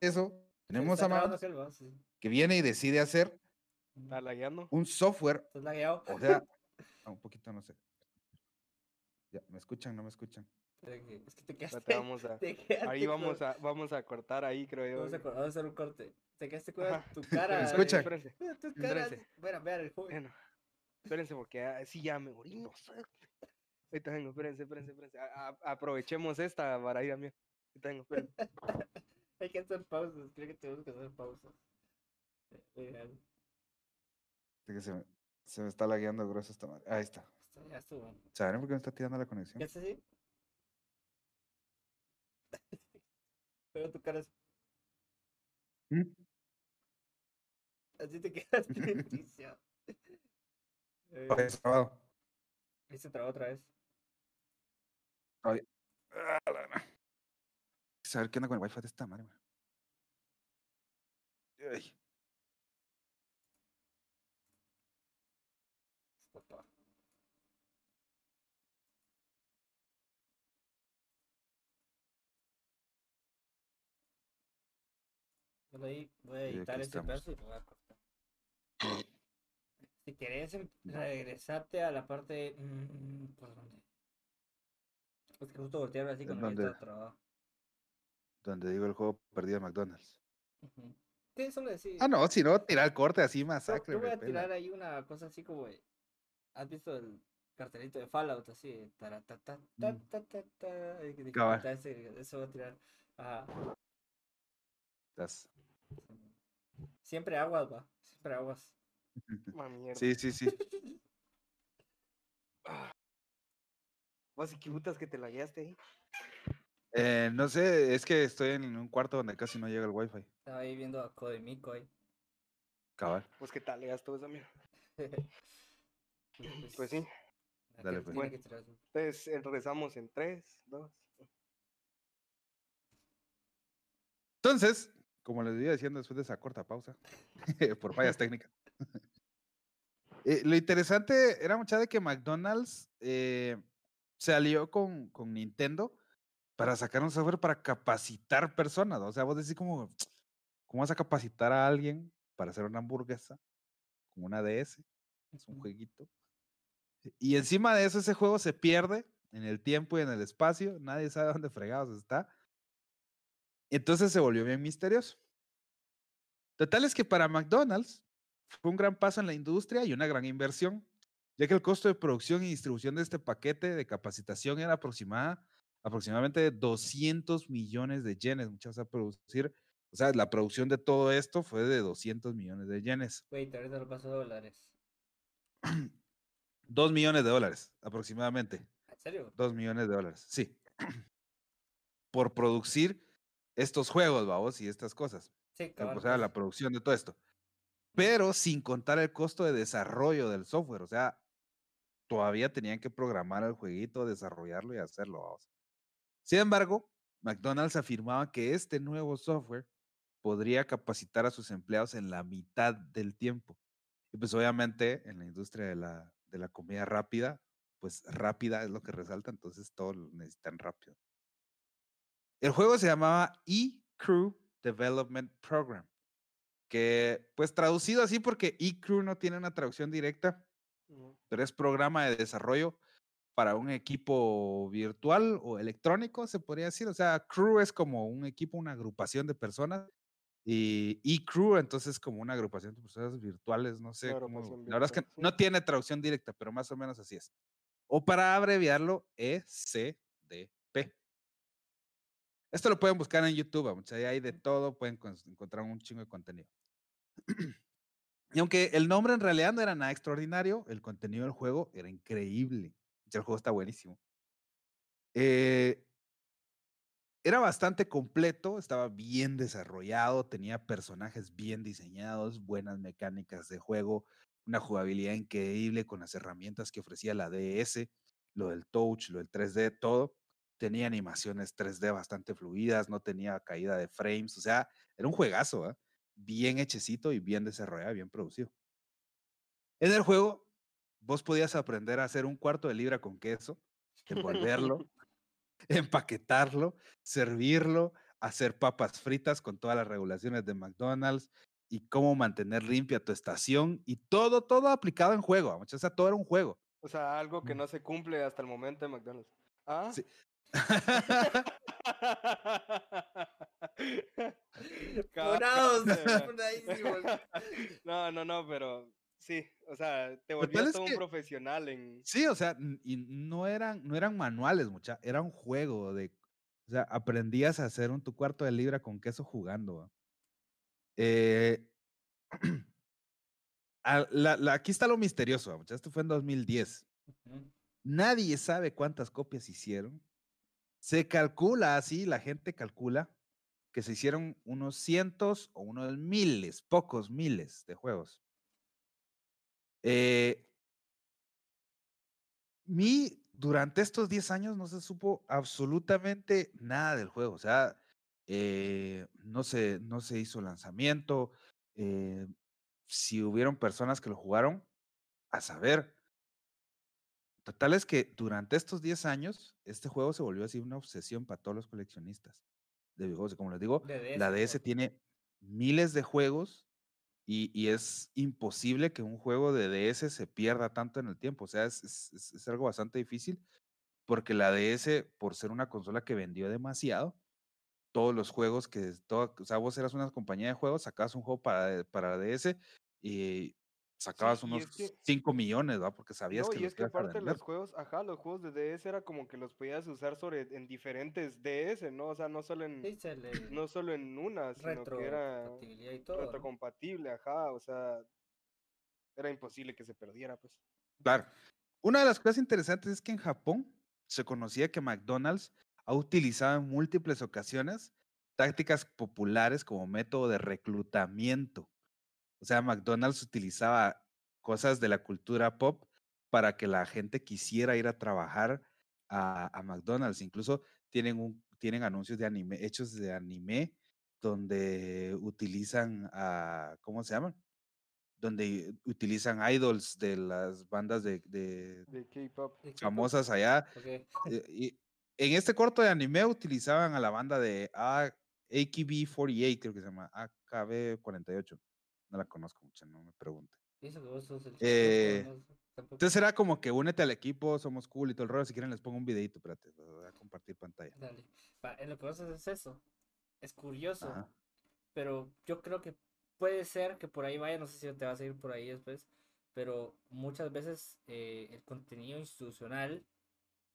eso, tenemos Está a Max selva, sí. que viene y decide hacer un software, o sea, <laughs> un poquito, no sé. Ya, ¿me escuchan? ¿No me escuchan? Es que es que te Espérate, quedaste. vamos a, <laughs> te quedaste ahí vamos con- a, vamos a cortar ahí, creo yo. Vamos a, co- vamos a hacer un corte. Te quedaste con Ajá. tu cara. ¿Me de- escuchan? Espérense, tu cara. Espérense. Bueno, vean el joven. bueno, espérense porque así ya me orino. Ahorita vengo, espérense, espérense, espérense. A- a- aprovechemos esta para ir a mí. Ahorita vengo, espérense. <laughs> Hay que hacer pausas. Creo que tenemos que hacer pausas. Eh, Es que se me, se me está lagueando grueso esta madre. Ahí está. ya estuvo. ¿Saben por qué me está tirando la conexión? ¿Qué haces así? Pero tu cara es. ¿Mm? Así te quedaste. <laughs> Eh, Ay, está trabado. Ahí se trabó otra vez. Ah, la gran. Saber qué onda con el wifi de esta madre. Ay, Papá. Solo ahí voy a editar estamos. pedazo y lo voy a cortar. Si querés em- regresarte a la parte. mm, ¿Por dónde? Es que justo voltear así ¿En con el trabajo. donde digo el juego perdido de McDonald's. Ujú. Sí, solo decir. Ah, no, si no, tirar el corte así, masacre. yo voy a tirar ahí una cosa así como. ¿Has visto el cartelito de Fallout? Así. taratata, Mm. Eso voy a tirar. Ajá. Estás- Siempre aguas, va. Siempre aguas. <laughs> Sí, sí, sí. Vos y qué putas que te lagueaste ahí. Eh, no sé, es que estoy en un cuarto donde casi no llega el wifi. Estaba ahí viendo a Codemico ahí. Cabal. Pues que tal, leas todo esa mierda. <laughs> Pues, Pues sí. la Dale, pues. su- Entonces eh, regresamos en 3, 2. Entonces, como les iba diciendo después de esa corta pausa, <laughs> por fallas técnicas. eh, lo interesante era mucha de que McDonald's eh, se alió con, con Nintendo para sacar un software para capacitar personas. O sea, vos decís como, ¿cómo vas a capacitar a alguien para hacer una hamburguesa con una DS? Es un jueguito. Y encima de eso, ese juego se pierde en el tiempo y en el espacio. Nadie sabe dónde fregados está. Entonces se volvió bien misterioso. Total es que para McDonald's fue un gran paso en la industria y una gran inversión, ya que el costo de producción y distribución de este paquete de capacitación era aproximada, aproximadamente de 200 millones de yenes. Muchas a producir, o sea, la producción de todo esto fue de 200 millones de yenes. Wait, ahorita lo paso a dólares. <clears throat> 2 millones de dólares aproximadamente. ¿En serio? 2 millones de dólares, sí. <clears throat> Por producir estos juegos, vamos, y estas cosas. Sí, o cabal, sea, la producción de todo esto. Pero sin contar el costo de desarrollo del software. O sea, todavía tenían que programar el jueguito, desarrollarlo y hacerlo. vamos. Sin embargo, McDonald's afirmaba que este nuevo software podría capacitar a sus empleados en la mitad del tiempo. Y pues obviamente en la industria de la, de la comida rápida, pues rápida es lo que resalta, entonces todo lo necesitan rápido. El juego se llamaba E-Crew Development Program, que pues traducido así porque E-Crew no tiene una traducción directa, pero es programa de desarrollo para un equipo virtual o electrónico, se podría decir. O sea, crew es como un equipo, una agrupación de personas. Y e-crew, entonces, como una agrupación de personas virtuales, no sé cómo. La verdad es que no tiene traducción directa, pero más o menos así es. O para abreviarlo, ECDP. Esto lo pueden buscar en YouTube, o sea, hay de todo, pueden encontrar un chingo de contenido. Y aunque el nombre en realidad no era nada extraordinario, el contenido del juego era increíble. El juego está buenísimo. Eh, era bastante completo, estaba bien desarrollado, tenía personajes bien diseñados, buenas mecánicas de juego, una jugabilidad increíble con las herramientas que ofrecía la DS, lo del touch, lo del 3D, todo. Tenía animaciones 3D bastante fluidas, no tenía caída de frames, o sea, era un juegazo, ¿ah? bien hechecito y bien desarrollado, bien producido. En el juego vos podías aprender a hacer un cuarto de libra con queso, <laughs> envolverlo, <laughs> empaquetarlo, servirlo, hacer papas fritas con todas las regulaciones de McDonald's y cómo mantener limpia tu estación y todo, todo aplicado en juego. O sea, todo era un juego. O sea, algo que Mm. no se cumple hasta el momento en McDonald's. ¿Ah? Sí. <laughs> <laughs> No, no, no, pero sí, o sea, te volvías todo un que- profesional en... Sí, o sea, y no eran, no eran manuales, mucha, era un juego de, o sea, aprendías a hacer un tu cuarto de libra con queso jugando. Eh, <clears throat> a- la- la- aquí está lo misterioso, ¿va, mucha, Esto fue en 2010. Ujú. Nadie sabe cuántas copias hicieron. Se calcula así, la gente calcula que se hicieron unos cientos o unos miles, pocos miles de juegos. Eh, mi, durante estos 10 años no se supo absolutamente nada del juego. O sea, eh, no, se, no se hizo lanzamiento. eh, si hubieron personas que lo jugaron, a saber. Total es que durante estos 10 años, este juego se volvió así una obsesión para todos los coleccionistas de videojuegos. Como les digo, De la DS, tiene miles de juegos y, y es imposible que un juego de DS se pierda tanto en el tiempo. O sea, es, es- es- es algo bastante difícil porque la DS, por ser una consola que vendió demasiado, todos los juegos que, todo, o sea, vos eras una compañía de juegos, sacabas un juego para, para la DS y sacabas unos es que- 5 millones, ¿va? Porque sabías No, que y los es que aparte vender. los juegos, ajá, los juegos de DS era como que los podías usar sobre en diferentes DS, ¿no? O sea, no solo en, Sí, se le no solo en una, sino que era y todo. ¿no? retrocompatible, ajá, o sea, era imposible que se perdiera, pues. Claro. Una de las cosas interesantes es que en Japón se conocía que McDonald's ha utilizado en múltiples ocasiones tácticas populares como método de reclutamiento. O sea, McDonald's utilizaba cosas de la cultura pop para que la gente quisiera ir a trabajar a, a McDonald's. Incluso tienen, un, tienen anuncios de anime, hechos de anime, donde utilizan a, ¿cómo se llaman? Donde utilizan idols de las bandas de, de De K-pop. Famosas allá. Eh, y en este corto de anime utilizaban a la banda de A- AKB48, creo que se llama, AKB48. No la conozco mucho, no me pregunten. Y eso que vos sos el Eh, Entonces era como que únete al equipo, somos cool y todo el rollo. Si quieren les pongo un videito, espérate, voy a compartir pantalla. Dale. Va, en lo que vos haces es eso. Es curioso. Ajá. pero yo creo que puede ser que por ahí vaya, no sé si te vas a ir por ahí después, pero muchas veces eh, el contenido institucional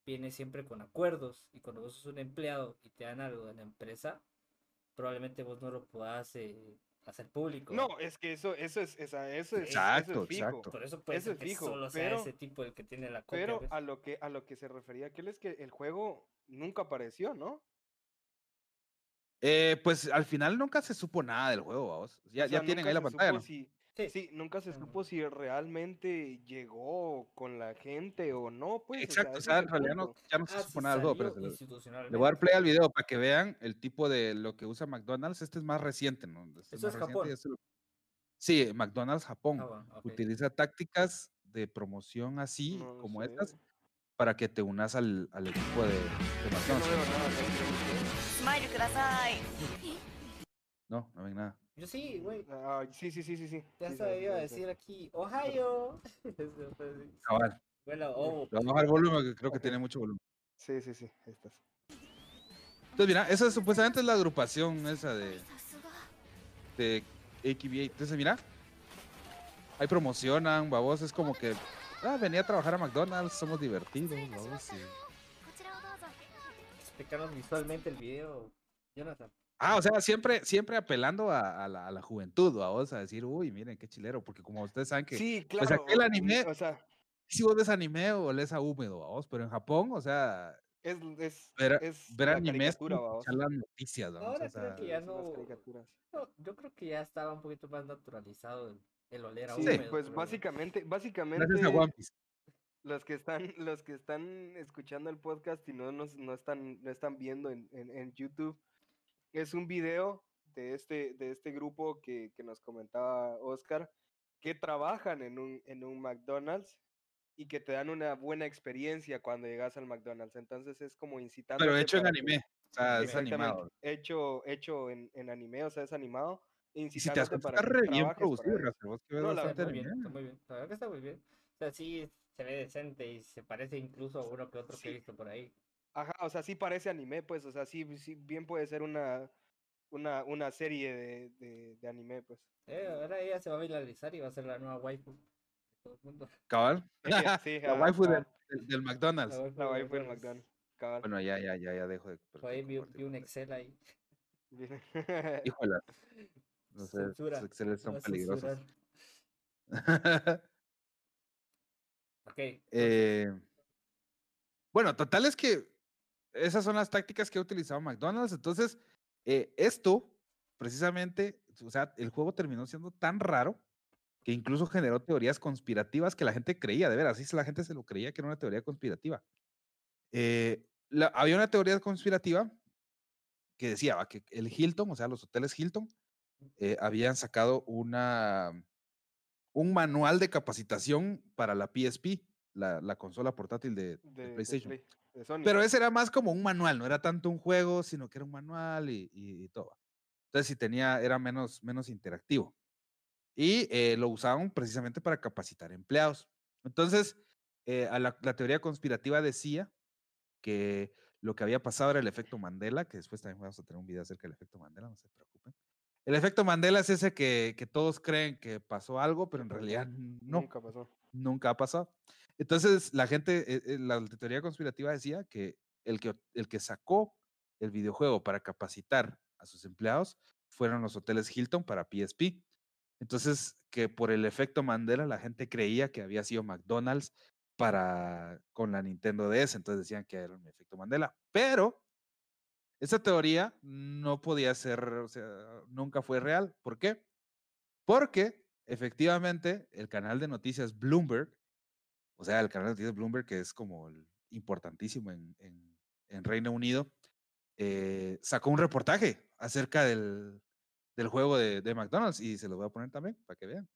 viene siempre con acuerdos y cuando vos sos un empleado y te dan algo de la empresa, probablemente vos no lo puedas eh, hacer público. No, es que eso, eso es, esa- eso es, eso Exacto, es fijo. exacto. Por eso puede eso ser es que fijo, solo sea pero- ese tipo el que tiene la copia. Pero a lo que a lo que se refería aquel es que el juego nunca apareció, ¿no? Eh, pues al final nunca se supo nada del juego, vamos. Ya, O sea, ya tienen ahí la pantalla, supo ¿no? si- Sí. nunca se supo em. si realmente llegó con la gente o no, pues. Exacto, o sea, en realidad no, ya no se ah, supone algo, pero le, le voy a dar play al video para que vean el tipo de lo que usa McDonald's. Este es más reciente, ¿no? Este Eso es, Japón. Sí, McDonald's Japón ah, utiliza tácticas de promoción así como estas para que te unas al, al equipo de, de McDonald's. No, no ven nada. Yo sí, güey. Sí, sí, sí, sí, sí. Ya sí, sabía sí, decir aquí, Ohio. <laughs> Cabal. Bueno, oh. Vamos a volumen, que creo que tiene mucho volumen. Sí, sí, sí. Entonces, mira, esa supuestamente es la agrupación esa de, de AKB. Entonces, mira, ahí promocionan, babos, es como que, ah, venía a trabajar a McDonald's, somos divertidos, babos. Y... Visualmente el video, Jonathan. Ah, o sea, siempre, siempre apelando a, a la, a la juventud, babos, a decir, uy, miren, qué chilero, porque como ustedes saben que Sí, pues claro. aquel o- anime- O sea, si vos ves anime o lees a húmedo, babos, pero en Japón, o sea, es, es, ver, es ver anime es las noticias, babos, Ahora o creo que ya son las no- caricaturas. No, yo creo que ya estaba un poquito más naturalizado el, el oler a Sí, húmedo. pues pero- básicamente, básicamente gracias a One Piece. los que están, los que están escuchando el podcast y no nos, no están, no están viendo en, en, en YouTube, es un video de este, de este grupo que, que nos comentaba Oscar, que trabajan en un, en un McDonald's y que te dan una buena experiencia cuando llegas al McDonald's. Entonces es como incitando. Pero hecho en anime. O sea, es animado. Hecho, hecho en, en anime, o sea, es animado. Y si te cuenta, para está re bien producido, vos que ves No, la bastante verdad, muy bien, está muy bien. La verdad que está muy bien. O sea, sí se ve decente y se parece incluso a uno que otro que he Sí. visto por ahí. Ajá, o sea, sí parece anime, pues, o sea, sí, sí bien puede ser una, una, una serie de, de, de anime, pues. Eh, ahora ella se va a viralizar y va a ser la nueva waifu. de todo el mundo. <laughs> Cabal. <laughs> Sí, La ajá, waifu del, del- del McDonald's. La waifu del McDonald's. Cabal. Bueno, ya, ya, ya, ya dejo de. Ahí vi, vi un. Excel ahí. Bien. <laughs> Híjole. No sé, Censura, los Exceles son peligrosos. Ok. Eh, bueno, total es que esas son las tácticas que ha utilizado McDonald's. Entonces, eh, esto, precisamente, o sea, el juego terminó siendo tan raro que incluso generó teorías conspirativas que la gente creía, de veras, así la gente se lo creía que era una teoría conspirativa. Eh, la- había una teoría conspirativa que decía va, que el Hilton, o sea, los hoteles Hilton, eh, habían sacado una, un manual de capacitación para la PSP, la, la consola portátil de, de de, de PlayStation. Play- de Sony. Pero ese era más como un manual, no era tanto un juego, sino que era un manual y, y- y todo. Entonces, si tenía, era menos, menos interactivo. Y eh, lo usaban precisamente para capacitar empleados. Entonces, eh, a la, la teoría conspirativa decía que lo que había pasado era el efecto Mandela, que después también vamos a tener un video acerca del efecto Mandela, no se preocupen. El efecto Mandela es ese que, que todos creen que pasó algo, pero en realidad no Nunca pasó. nunca ha pasado. Entonces, la gente, eh, eh, la teoría conspirativa decía que el que, el que sacó el videojuego para capacitar a sus empleados fueron los hoteles Hilton para PSP. Entonces, que por el efecto Mandela la gente creía que había sido McDonald's para con la Nintendo DS, entonces decían que era un efecto Mandela, pero esa teoría no podía ser, o sea, nunca fue real. ¿Por qué? Porque efectivamente el canal de noticias Bloomberg, o sea, el canal de noticias Bloomberg, que es como el importantísimo en, en- en Reino Unido, eh, sacó un reportaje acerca del, del juego de, de McDonald's y se los voy a poner también para que vean.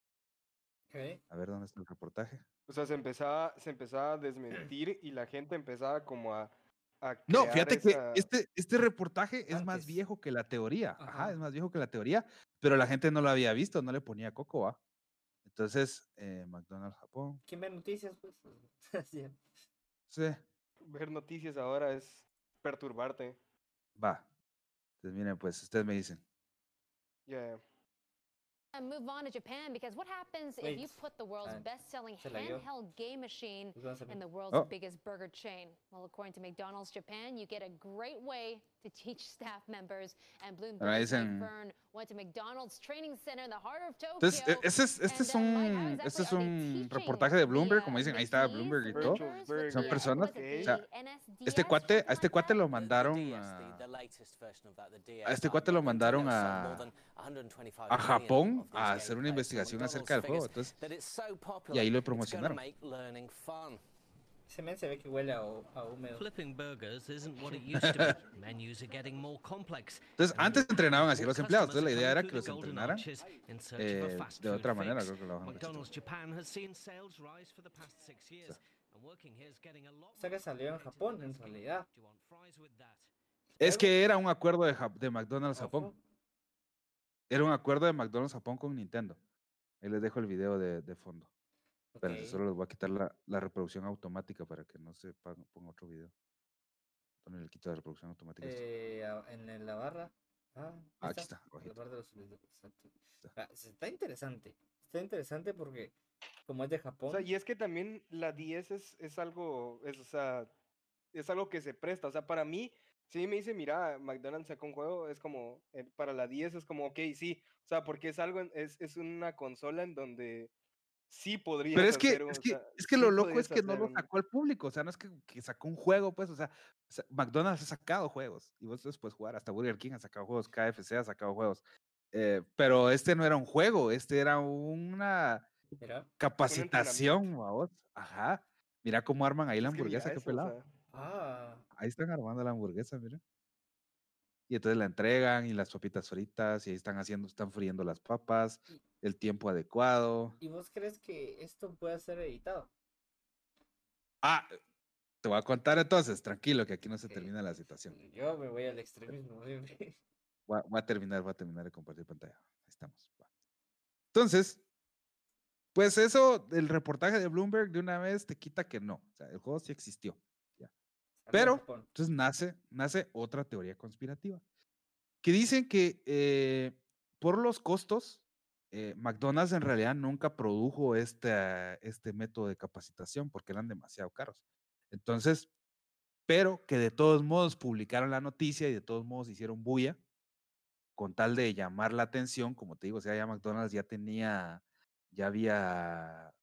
A ver dónde está el reportaje. O sea, se empezaba, se empezaba a desmentir y la gente empezaba como a. a No, fíjate esa- que este, este reportaje es más viejo que la teoría. Ajá. Ajá. es más viejo que la teoría, pero la gente no lo había visto, no le ponía coco, ¿va? Entonces, eh, McDonald's Japón. ¿Quién ve noticias? Pues? <laughs> Sí. Sí, Ver noticias ahora es perturbarte. va. Entonces, miren, pues, ustedes me dicen. Ya. And move on to Japan because what happens if you put the world's Ah, best-selling se la dio. handheld game machine Pues vamos a ver. in the world's Oh. biggest burger chain? Well, according to McDonald's Japan, you get a great way to teach <laughs> staff members. And Bloomberg's Mike dicen- went to McDonald's training center in the heart of Tokyo. Entonces, e- ese es, este es and, uh, Mike, how un, exactly este es they un teaching reportaje de Bloomberg, uh, como dicen, ahí the está keys Bloomberg y todo. Virtual with Burger. Son uh, personas, what is it, o sea, Este NSDS, cuate, something a este like cuate that? lo The- the mandaron a, the- the latest version of that, the DS, a este cuate lo mandaron a- more than 125 a Japón a hacer una investigación acerca del juego. Entonces, y ahí lo promocionaron. make learning fun. Ese men se ve que huele a, a húmedo. Flipping burgers isn't what it used to be. <laughs> Menus are getting more complex. Entonces, antes entrenaban así los empleados. Entonces, la idea era que los entrenaran eh, de otra manera. Creo que lo bajan los McDonald's chitos. Japan has seen sales rise for the past six years, and working here is getting a lot O sea que salió en Japón, en realidad. Es que era un acuerdo de, McDonald's Japón. Era un acuerdo de McDonald's Japón con Nintendo. Ahí les dejo el video de, de fondo. Pero Ok. solo les voy a quitar la, la reproducción automática para que no se ponga otro video. Entonces le quito la reproducción automática. Eh, en la barra. Ah, Ah, aquí está, La abajito. barra de los videos, exacto. Está. Ah, Está interesante. Está interesante porque como es de O Japón. sea, y es que también la 10 es, es algo, es, o sea, es algo que se presta. O sea, para mí, si me dice, mira, McDonald's sacó un juego, es como, eh, para la 10 es como, ok, sí. O sea, porque es algo, en- es, es una consola en donde sí podrías Pero es que, hacer un- es o que, sea, es que sí lo loco es que no lo un- sacó al público. O sea, no es que, que sacó un juego, pues. O sea, sa- McDonald's ha sacado juegos. Y vos puedes jugar. Hasta Burger King ha sacado juegos. KFC ha sacado juegos. eh, pero este no era un juego. Este era una Mira. capacitación, vos. Ajá. Mira cómo arman ahí la es que mira hamburguesa, qué eso, o pelado. sea, Ah. Ahí están armando la hamburguesa, mira. Y entonces la entregan y las papitas fritas y ahí están haciendo, están friendo las papas, el tiempo adecuado. ¿Y vos crees que esto puede ser editado? Ah, te voy a contar entonces, tranquilo, que aquí no se termina la situación. <laughs> Yo me voy al extremismo <laughs> siempre. Voy a, voy a terminar, voy a terminar de compartir pantalla. Ahí estamos. Entonces, pues eso, el reportaje de Bloomberg de una vez te quita que no. O sea, el juego sí existió. Pero-. Entonces nace, nace otra teoría conspirativa. Que dicen que eh, por los costos, eh, McDonald's en realidad nunca produjo este, este método de capacitación porque eran demasiado caros. Entonces, pero que de todos modos publicaron la noticia y de todos modos hicieron bulla con tal de llamar la atención, como te digo, o sea, ya McDonald's ya tenía, ya había,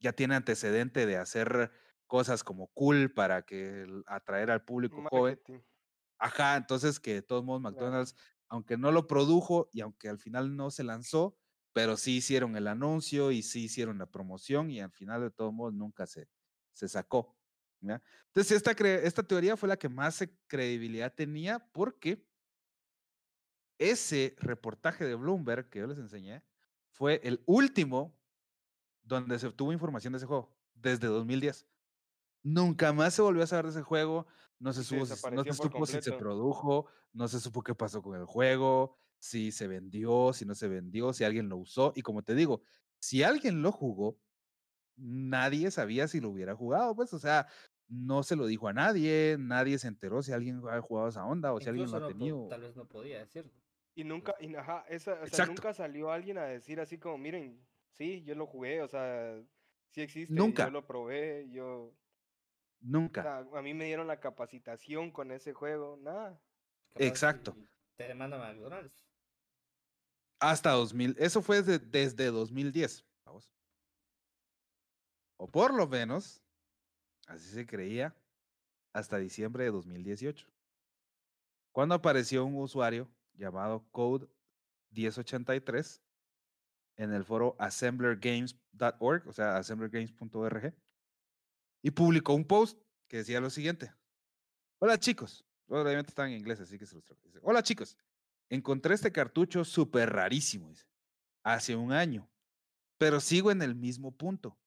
ya tiene antecedente de hacer cosas como cool para que atraer al público joven. Ajá, entonces que de todos modos Claro. McDonald's, aunque no lo produjo y aunque al final no se lanzó, pero sí hicieron el anuncio y sí hicieron la promoción y al final de todos modos nunca se, se sacó. ¿ya? Entonces esta, esta teoría fue la que más credibilidad tenía porque ese reportaje de Bloomberg que yo les enseñé fue el último donde se obtuvo información de ese juego, desde 2010. Nunca más se volvió a saber de ese juego, no se, supo, si- no se supo si se produjo, no se supo qué pasó con el juego, si se vendió, si no se vendió, si alguien lo usó. Y como te digo, si alguien lo jugó, nadie sabía si lo hubiera jugado, pues, o sea, no se lo dijo a nadie, nadie se enteró si alguien había jugado esa onda o si alguien lo ha no po- tenido. tal vez no podía decirlo. Y nunca, y, ajá, esa, o sea, nunca salió alguien a decir así como, miren, sí, yo lo jugué, o sea, sí existe, Nunca. yo lo probé, yo, o Nunca. sea, a mí me dieron la capacitación con ese juego, nada. Exacto. Te demandan a McDonald's. Hasta 2000, eso fue desde, desde 2010. vamos. O por lo menos, así se creía, hasta diciembre de 2018. Cuando apareció un usuario llamado Code 1083 en el foro assemblergames.org, o sea, assemblergames.org, y publicó un post que decía lo siguiente. Hola chicos, obviamente estaba en inglés, así que se los. Dice, Hola chicos, encontré este cartucho súper rarísimo, dice, hace un año, pero sigo en el mismo punto.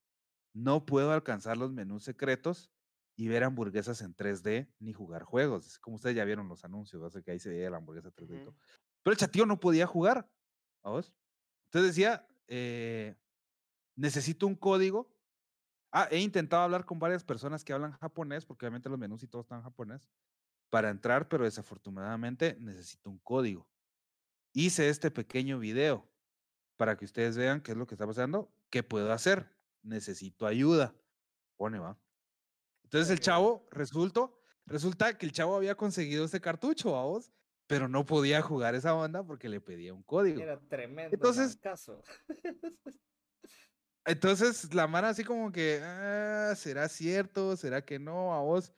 No puedo alcanzar los menús secretos y ver hamburguesas en 3D ni jugar juegos. Como ustedes ya vieron los anuncios, así que ahí se veía la hamburguesa 3D y Ujú. todo. Pero el chatío no podía jugar. Entonces decía, eh, necesito un código. Ah, he intentado hablar con varias personas que hablan japonés, porque obviamente los menús y todo están en japonés, para entrar, pero desafortunadamente necesito un código. Hice este pequeño video para que ustedes vean qué es lo que está pasando, qué puedo hacer. Necesito ayuda. Pone, va. Entonces el chavo, resultó, resulta que el chavo había conseguido ese cartucho, vamos, pero no podía jugar esa onda porque le pedía un código. Era tremendo Entonces- caso. <laughs> Entonces la mano así como que, "Ah, ¿será cierto? ¿Será que no? A vos.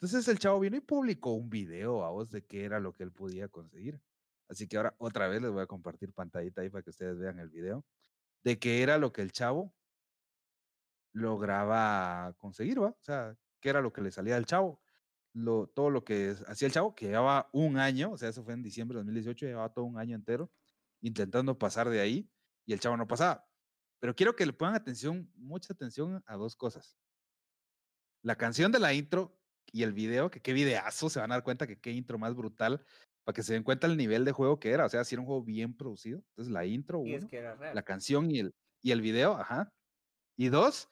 Entonces el chavo vino y publicó un video a vos de qué era lo que él podía conseguir. Así que ahora otra vez les voy a compartir pantallita ahí para que ustedes vean el video de qué era lo que el chavo lograba conseguir, ¿va? O sea, qué era lo que le salía al chavo. Lo, todo lo que hacía el chavo, que llevaba un año, o sea, eso fue en diciembre de 2018, llevaba todo un año entero intentando pasar de ahí y el chavo no pasaba. Pero quiero que le pongan atención, mucha atención a dos cosas. La canción de la intro y el video, que qué videazo, se van a dar cuenta que qué intro más brutal, para que se den cuenta el nivel de juego que era. O sea, si era un juego bien producido. Entonces, la intro, es uno, que era real. la canción y el, y el video, ajá. Y dos,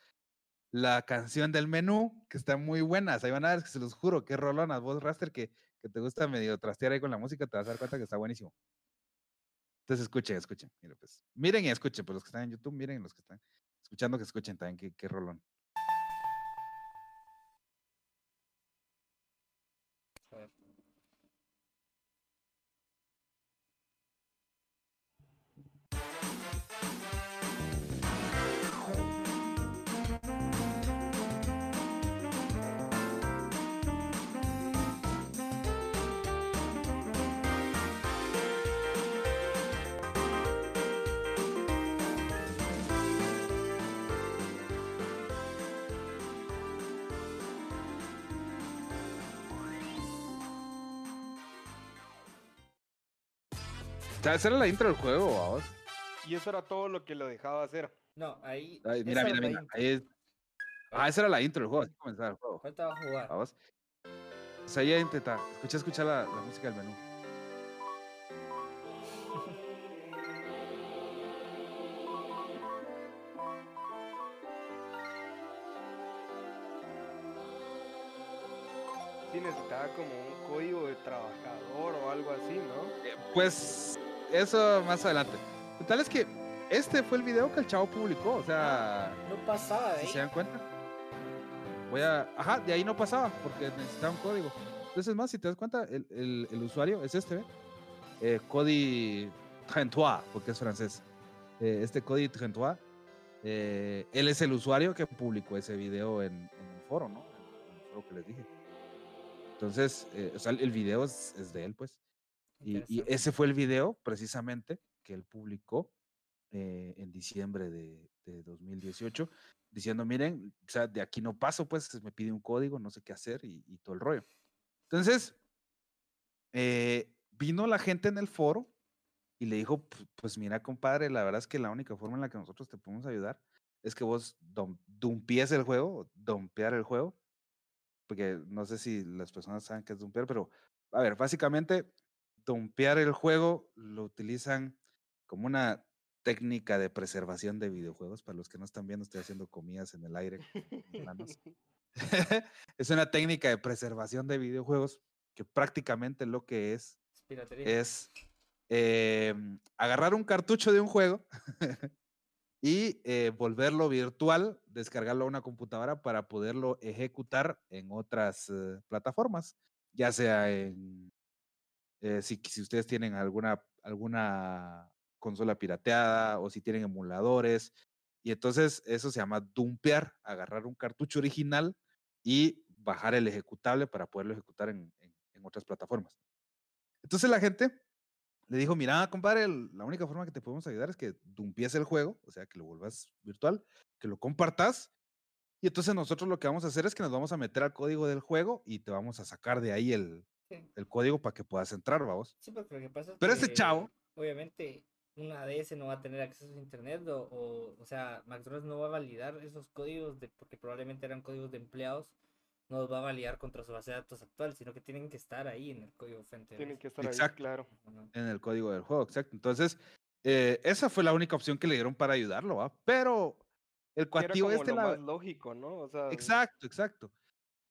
la canción del menú, que están muy buenas. Ahí van a ver, que se los juro, qué rolonas. Vos, Raster, que, que te gusta medio trastear ahí con la música, te vas a dar cuenta que está buenísimo. Entonces, escuchen, escuchen. Mira, pues, miren y escuchen, pues los que están en YouTube, miren los que están escuchando, que escuchen también qué, qué rolón. Sea, esa era la intro del juego, vamos. Y eso era todo lo que lo dejaba hacer. No, ahí. Ay, mira, mira, mira. Ahí, es- Ah, esa era la intro del juego, así comenzaba el juego. ¿Cuál te va a jugar? Vamos. O sea, ya intenta. Escucha, escucha la, la música del menú. Sí necesitaba como un código de trabajador o algo así, ¿no? Eh, Pues eso más adelante. Total es que este fue el video que el chavo publicó. O sea, No pasaba de si ahí. se dan cuenta. Voy a. Ajá, de ahí no pasaba porque necesitaba un código. Entonces, más, si te das cuenta, el, el- el usuario es este, ¿ve? Eh, Cody Trentois, porque es francés. Eh, este Cody Trentois, eh, él es el usuario que publicó ese video en, en el foro, ¿no? En el foro que les dije. Entonces, eh, o sea, el video es, es de él, pues. Y, ese fue el video, precisamente, que él publicó eh, en diciembre de, de 2018, diciendo, miren, o sea, de aquí no paso, pues me pide un código, no sé qué hacer y, y todo el rollo. Entonces, eh, vino la gente en el foro y le dijo, "Pu- pues mira, compadre, la verdad es que la única forma en la que nosotros te podemos ayudar es que vos dumpies el juego, dompear el juego, porque no sé si las personas saben qué es dumpear, pero a ver, básicamente, dumpear el juego lo utilizan como una técnica de preservación de videojuegos. Para los que no están viendo, estoy haciendo comidas en el aire. <laughs> <laughs> es una técnica de preservación de videojuegos que prácticamente lo que es Es eh, agarrar un cartucho de un juego <laughs> y eh, volverlo virtual, descargarlo a una computadora para poderlo ejecutar en otras eh, plataformas, ya sea en, eh, si, si ustedes tienen alguna, alguna consola pirateada o si tienen emuladores. Y entonces eso se llama dumpear, agarrar un cartucho original y bajar el ejecutable para poderlo ejecutar en- en- en otras plataformas. Entonces la gente le dijo, mira, compadre, la única forma que te podemos ayudar es que dumpies el juego, o sea, que lo vuelvas virtual, que lo compartas. Y entonces nosotros lo que vamos a hacer es que nos vamos a meter al código del juego y te vamos a sacar de ahí el, Sí. el código para que puedas entrar, vamos. Sí, porque lo que pasa es Pero este que, chavo- Obviamente, una DS no va a tener acceso a internet, o, o, o sea, McDonald's no va a validar esos códigos, de, porque probablemente eran códigos de empleados, no los va a validar contra su base de datos actual, sino que tienen que estar ahí en el código fuente. Tienen que estar ahí, Exacto. claro. Ajá. En el código del juego, exacto. Entonces, eh, esa fue la única opción que le dieron para ayudarlo, ¿va? Pero el como este, lo la- más lógico, ¿no? O sea, Exacto, exacto.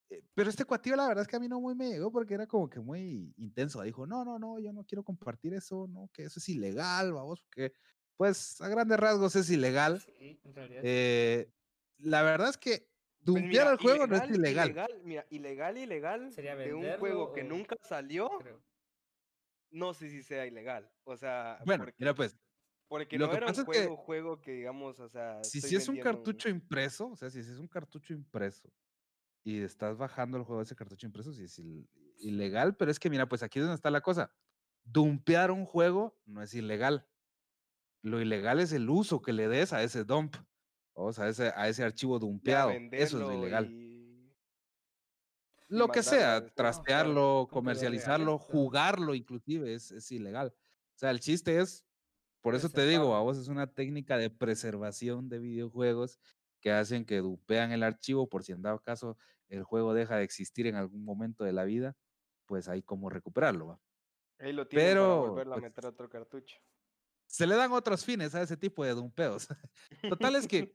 Eh, Pero este cuatío, la verdad es que a mí no muy me llegó porque era como que muy intenso. Dijo, no, no, no, yo no quiero compartir eso, no, que eso es ilegal, vamos, porque, pues, a grandes rasgos es ilegal. Sí, en realidad. Eh, la verdad es que dumpear el juego no es ilegal, ilegal. Ilegal, mira, ilegal, ilegal Sería de un juego que nunca salió, creo. no sé si sea ilegal. O sea, Bueno, porque, mira, pues, porque lo no que era un pasa es que juego, juego que digamos, o sea, si, si es un cartucho impreso, o sea, si es un cartucho impreso y estás bajando el juego de ese cartucho impreso, sí es il- ilegal, pero es que mira, pues aquí es donde está la cosa. Dumpear un juego no es ilegal. Lo ilegal es el uso que le des a ese dump, o sea, a ese, a ese archivo dumpeado. Eso es lo ilegal. y- Lo que sea, después. trastearlo, comercializarlo, jugarlo inclusive es, es ilegal. O sea, el chiste es, por eso te digo, a vos es una técnica de preservación de videojuegos que hacen que dupean el archivo por si en dado caso el juego deja de existir en algún momento de la vida, pues hay cómo recuperarlo. ¿va? Ahí lo tienen para Pero, volverlo a pues, meter a otro cartucho. Se le dan otros fines a ese tipo de dumpeos. <laughs> Total es que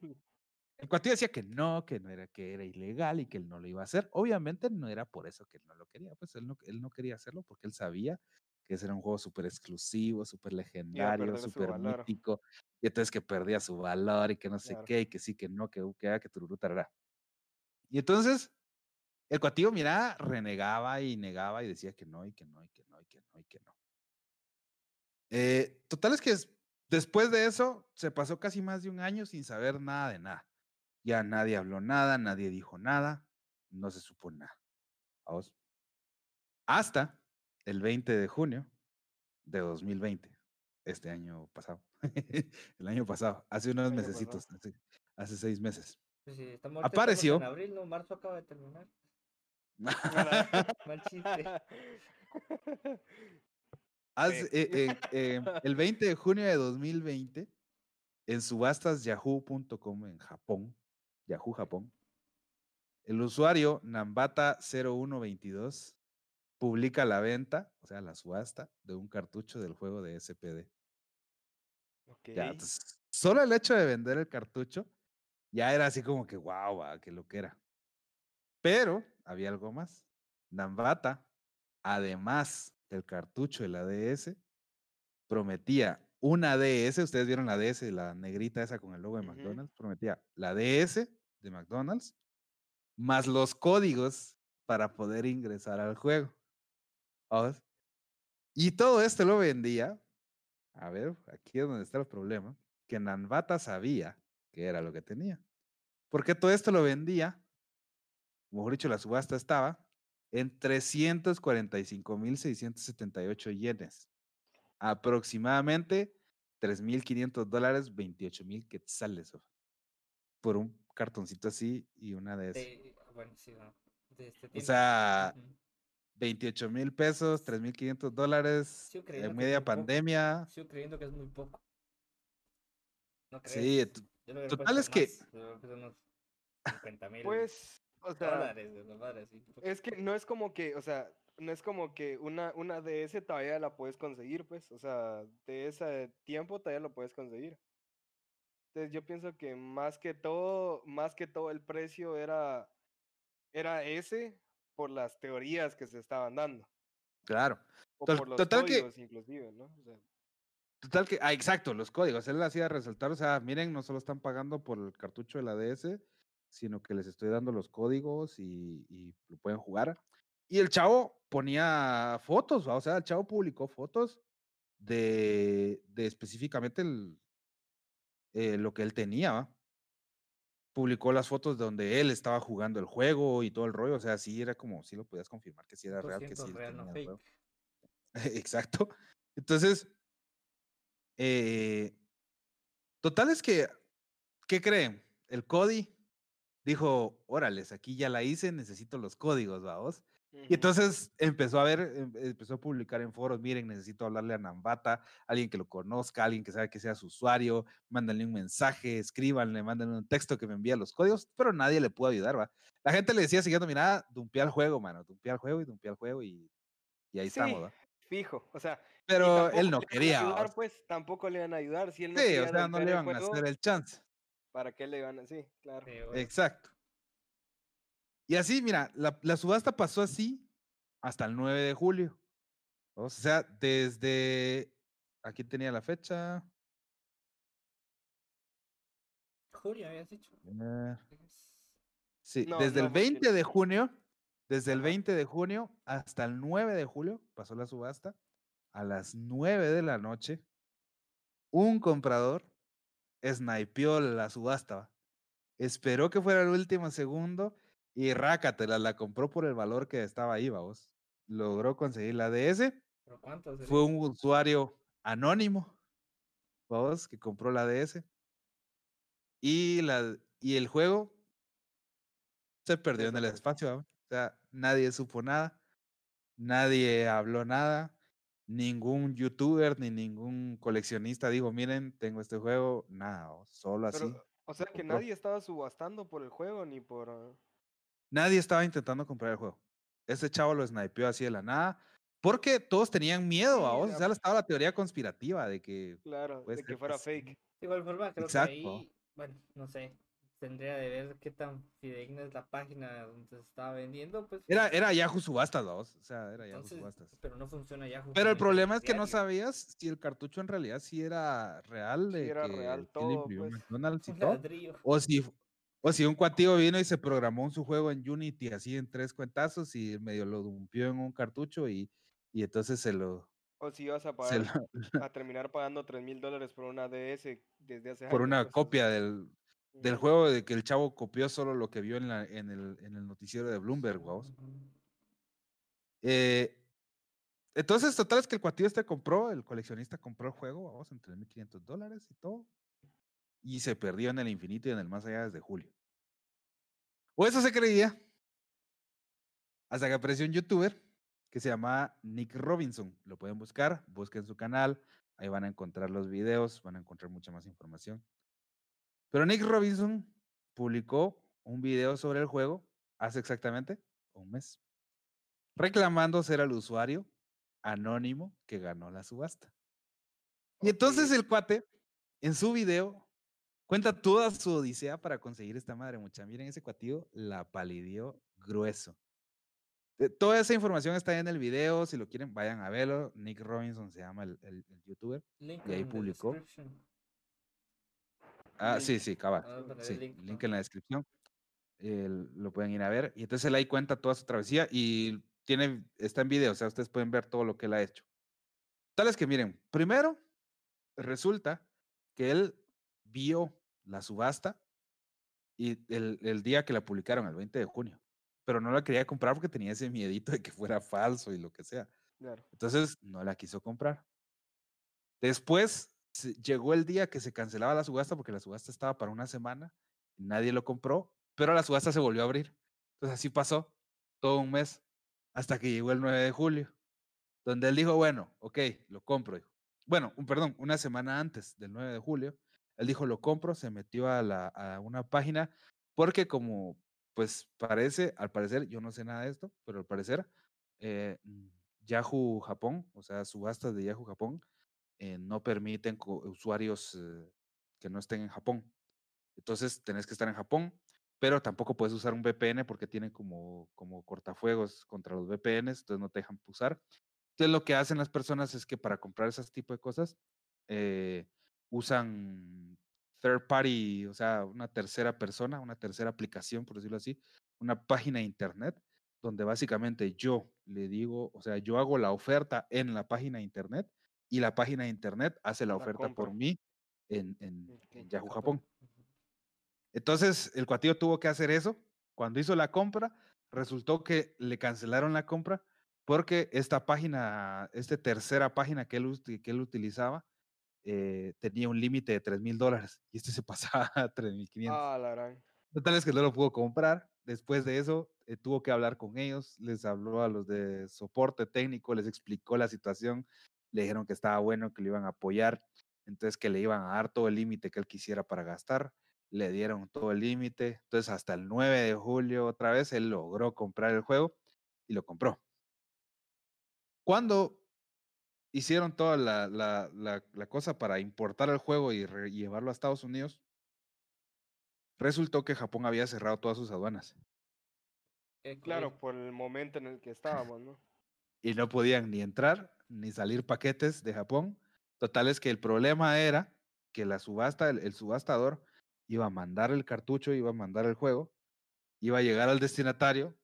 el cuatillo decía que no, que no era, que era ilegal y que él no lo iba a hacer. Obviamente no era por eso que él no lo quería, pues él no, él no quería hacerlo porque él sabía que ese era un juego súper exclusivo, súper legendario, súper mítico, y entonces que perdía su valor y que no sé qué, y que sí, que no, que que ah, que tururú, tarará. Y entonces el cuatillo, mira, renegaba y negaba y decía que no, y que no, y que no, y que no, y que no. Eh, total es que es- después de eso se pasó casi más de un año sin saber nada de nada. Ya nadie habló nada, nadie dijo nada, no se supo nada. ¿Vamos? Hasta el 20 de junio de 2020, este año pasado. <laughs> el año pasado, hace unos mesecitos, hace, hace seis meses. Pues estamos, ahorita estamos Apareció. En abril, no, marzo acaba de terminar. <laughs> Mal chiste. Eh, eh, eh, el 20 de junio de 2020, en subastas yahoo.com en Japón, Yahoo Japón, el usuario Nambata0122 publica la venta, o sea, la subasta de un cartucho del juego de SPD. Ok. Ya, entonces, solo el hecho de vender el cartucho ya era así como que, wow, que lo que era. Pero había algo más. Nambata, además del cartucho de la DS, prometía una DS, ustedes vieron la DS, la negrita esa con el logo de. McDonald's, prometía la DS de McDonald's, más los códigos para poder ingresar al juego. ¿Vamos? Y todo esto lo vendía, a ver, aquí es donde está el problema, que Nambata sabía que era lo que tenía. Porque todo esto lo vendía, mejor dicho, la subasta estaba en 345.678 yenes. Aproximadamente 3.500 dólares, 28.000 quetzales. Por un cartoncito así y una de esas. De- bueno, sí, no, de este O sea, Ujú. 28 mil pesos, 3.500 dólares, creyendo en media poco. pandemia. Sigo creyendo que es muy poco. ¿No crees? Sí, total es que- más, le hubiera puesto unos 50 mil Pues, o sea, dólares, sí, es que no es como que, o sea, no es como que una, una DS todavía la puedes conseguir, pues, o sea, de ese tiempo todavía lo puedes conseguir. Entonces yo pienso que más que todo, más que todo el precio era, era ese por las teorías que se estaban dando. claro. O Tol- por los total que- códigos inclusive, ¿no? O sea, Total que, ah, exacto, los códigos. Él hacía resaltar, o sea, miren, no solo están pagando por el cartucho de la DS, sino que les estoy dando los códigos y, y lo pueden jugar. Y el chavo ponía fotos, ¿va? o sea, el chavo publicó fotos de, de específicamente el, eh, lo que él tenía, ¿va? Publicó las fotos donde él estaba jugando el juego y todo el rollo, o sea, sí era como, sí lo podías confirmar que sí era real, que sí 100% él real, no tenía el juego. fake. <laughs> Exacto. Entonces, eh, total es que, ¿qué creen? El Cody dijo, órales, aquí ya la hice, necesito los códigos, vamos. Y entonces empezó a ver, em- empezó a publicar en foros, miren, necesito hablarle a Nambata, alguien que lo conozca, alguien que sabe que sea su usuario, mándenle un mensaje, escríbanle, mándenle un texto que me envíe los códigos, pero nadie le pudo ayudar, va. La gente le decía siguiendo, mira, dumpea el juego, mano, dumpea el juego y dumpea el juego y, y ahí estamos, ¿va? fijo, o sea, Pero él no quería, ayudar, pues, tampoco le iban a ayudar. Si él no Sí, o sea, no le iban a hacer el chance. ¿Para qué le iban a...? Sí, claro. Sí, bueno. Exacto. Y así, mira, la, la subasta pasó así hasta el 9 de julio. O sea, desde. Aquí tenía la fecha. Julio, habías dicho. eh, Sí, No, desde no, el porque- 20 de junio, desde el Ajá. 20 de junio hasta el 9 de julio pasó la subasta. A las 9 de la noche, un comprador snipeó la subasta. Esperó que fuera el último segundo y rácatela, la compró por el valor que estaba ahí, vamos. Logró conseguir la DS. ¿Pero cuántos? Fue un usuario anónimo, vamos, que compró la DS. Y, la, y el juego se perdió en el espacio. O sea, nadie supo nada, nadie habló nada, ningún youtuber ni ningún coleccionista dijo, miren, tengo este juego, nada, solo así. Pero, o sea, que compró. nadie estaba subastando por el juego ni por... ah, Nadie estaba intentando comprar el juego. Ese chavo lo snipeó así de la nada. Porque todos tenían miedo, Sí, ¿va? O la- sea, estaba la teoría conspirativa de que Claro, de que fuera fake. De igual forma, creo Exacto. que ahí, bueno, no sé, tendría de ver qué tan fidedigna es la página donde se estaba vendiendo, pues. era, era Yahoo Subastas, ¿va? O sea, era Yahoo entonces, Subastas. pero no funciona Yahoo. Pero el problema es que no sabías si el cartucho en realidad sí era real, Sí de era que real todo, pues. McDonald's y Un todo, ladrillo. o si, o si un cuatillo vino y se programó en su juego en Unity así en tres cuentazos y medio lo dumpió en un cartucho y, y entonces se lo, O si ibas a pagar, lo- a terminar pagando 3 mil dólares por una DS desde hace por años, una pues, copia del, del juego de que el chavo copió solo lo que vio en, la, en, el, en el noticiero de Bloomberg. Ujú. Eh, entonces, total es que el cuatillo este compró, el coleccionista compró el juego, vamos, en 3.500 dólares y todo. Y se perdió en el infinito y en el más allá desde julio. O eso se creía. Hasta que apareció un youtuber que se llama Nick Robinson. Lo pueden buscar, busquen su canal, ahí van a encontrar los videos, van a encontrar mucha más información. Pero Nick Robinson publicó un video sobre el juego hace exactamente un mes, reclamando ser el usuario anónimo que ganó la subasta. Y entonces el cuate, en su video, cuenta toda su odisea para conseguir esta madre mucha. Miren, ese cuatillo la palidió grueso. Eh, Toda esa información está en el video. Si lo quieren, vayan a verlo. Nick Robinson se llama el, el- el youtuber. Link Y ahí publicó. Ah, sí, sí, cabal. Ah, Sí, link, link en la descripción. Lo pueden ir a ver. Y entonces él ahí cuenta toda su travesía y tiene, está en video, o sea, ustedes pueden ver todo lo que él ha hecho. Tal es que miren, primero resulta que él vio la subasta y el, el día que la publicaron, el 20 de junio, pero no la quería comprar porque tenía ese miedito de que fuera falso y lo que sea. Claro. Entonces no la quiso comprar. Después llegó el día que se cancelaba la subasta porque la subasta estaba para una semana, nadie lo compró, pero la subasta se volvió a abrir. Entonces así pasó todo un mes hasta que llegó el 9 de julio, donde él dijo, bueno, ok, lo compro. Bueno, un, perdón, una semana antes del 9 de julio, él dijo, lo compro, se metió a, la, a una página porque como, pues parece, al parecer, yo no sé nada de esto, pero al parecer, eh, mm, Yahoo Japón, o sea, subastas de Yahoo Japón, eh, no permiten usuarios eh, que no estén en Japón. Entonces, tenés que estar en Japón, pero tampoco puedes usar un VPN porque tienen como, como cortafuegos contra los VPNs, entonces no te dejan usar. Entonces, lo que hacen las personas es que para comprar ese tipo de cosas, eh, usan third party, o sea, una tercera persona, una tercera aplicación, por decirlo así, una página de internet, donde básicamente yo le digo, o sea, yo hago la oferta en la página de internet y la página de internet hace la La oferta por mí en, en- en Yahoo Japón. Entonces, el cuatillo tuvo que hacer eso. Cuando hizo la compra, resultó que le cancelaron la compra porque esta página, esta tercera página que él, que él utilizaba, eh, tenía un límite de 3 mil dólares y este se <laughs> pasaba a 3 mil 500. Ah, la gran. Total es que no lo pudo comprar. Después de eso, eh, tuvo que hablar con ellos, les habló a los de soporte técnico, les explicó la situación, le dijeron que estaba bueno, que le iban a apoyar, entonces que le iban a dar todo el límite que él quisiera para gastar, le dieron todo el límite, entonces hasta el 9 de julio otra vez él logró comprar el juego y lo compró. Cuando hicieron toda la, la- la- la cosa para importar el juego y re- llevarlo a Estados Unidos, resultó que Japón había cerrado todas sus aduanas Eh, Claro, por el momento en el que <laughs> estábamos, ¿no? Y no podían ni entrar ni salir paquetes de Japón. Total es que el problema era que la subasta, el, el subastador iba a mandar el cartucho, iba a mandar el juego, iba a llegar al destinatario,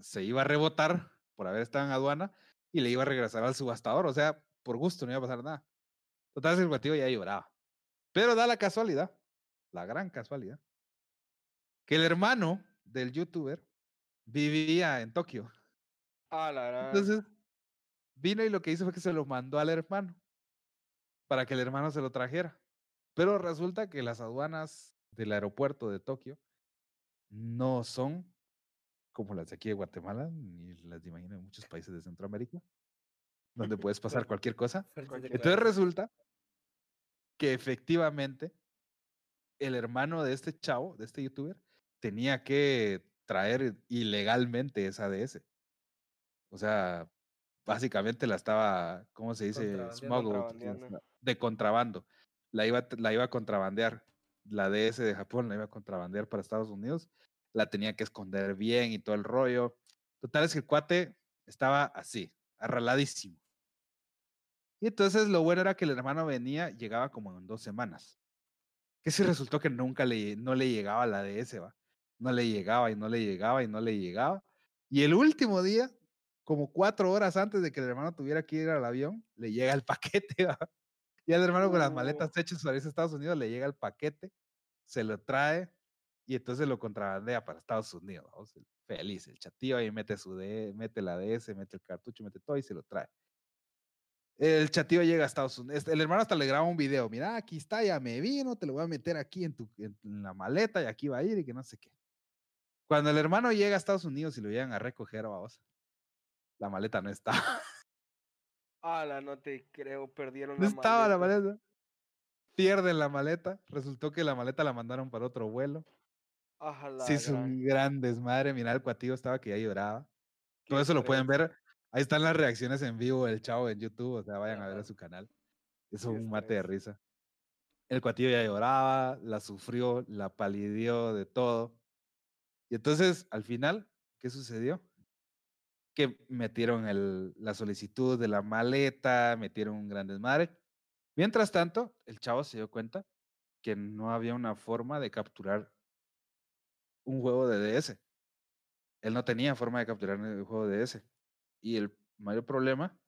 se iba a rebotar por haber estado en aduana y le iba a regresar al subastador. O sea, por gusto no iba a pasar nada. Total es que el guatillo ya lloraba. Pero da la casualidad, la gran casualidad, que el hermano del youtuber vivía en Tokio. Ah, la gran. Entonces, vino y lo que hizo fue que se lo mandó al hermano para que el hermano se lo trajera. Pero resulta que las aduanas del aeropuerto de Tokio no son como las de aquí de Guatemala, ni las de imagino de muchos países de Centroamérica, donde puedes <laughs> pasar cualquier cosa. Entonces resulta que efectivamente el hermano de este chavo, de este youtuber, tenía que traer ilegalmente esa DS. O sea, básicamente la estaba, ¿cómo se dice? Smuggled, de contrabando. La iba, la iba a contrabandear. La DS de Japón la iba a contrabandear para Estados Unidos. La tenía que esconder bien y todo el rollo. Total es que el cuate estaba así, arraladísimo. Y entonces lo bueno era que el hermano venía, llegaba como en dos semanas. Que sí resultó que nunca le, no le llegaba la DS, va. No le llegaba y no le llegaba y no le llegaba. Y el último día, como cuatro horas antes de que el hermano tuviera que ir al avión, le llega el <laughs> paquete, va. Y al hermano con las maletas hechas para irse a Estados Unidos le llega el paquete, se lo trae y entonces lo contrabandea para Estados Unidos. el- Feliz, el chatillo ahí mete su D, mete la DS, mete el cartucho, mete todo y se lo trae. El chatillo llega a Estados Unidos. El hermano hasta le graba un video. Mira, aquí está, ya me vino, te lo voy a meter aquí en, tu, en la maleta y aquí va a ir y que no sé qué. Cuando el hermano llega a Estados Unidos y lo llegan a recoger, vamos, la maleta no está. <laughs> Ala, no te creo, perdieron No la estaba la maleta. Pierden la maleta. Resultó que la maleta la mandaron para otro vuelo. Ah, la Sí, es un gran desmadre. Mira, el cuatillo estaba que ya lloraba. Todo eso lo pueden ver. Ahí están las reacciones en vivo del chavo en YouTube. O sea, vayan a ver a su canal. Es un mate de risa. El cuatillo ya lloraba, la sufrió, la palidió de todo. Y entonces, al final, ¿qué sucedió? Que metieron el- la solicitud de la maleta, metieron un gran desmadre. Mientras tanto, el chavo se dio cuenta que no había una forma de capturar un juego de DS. Él no tenía forma de capturar el juego de DS. Y el mayor problema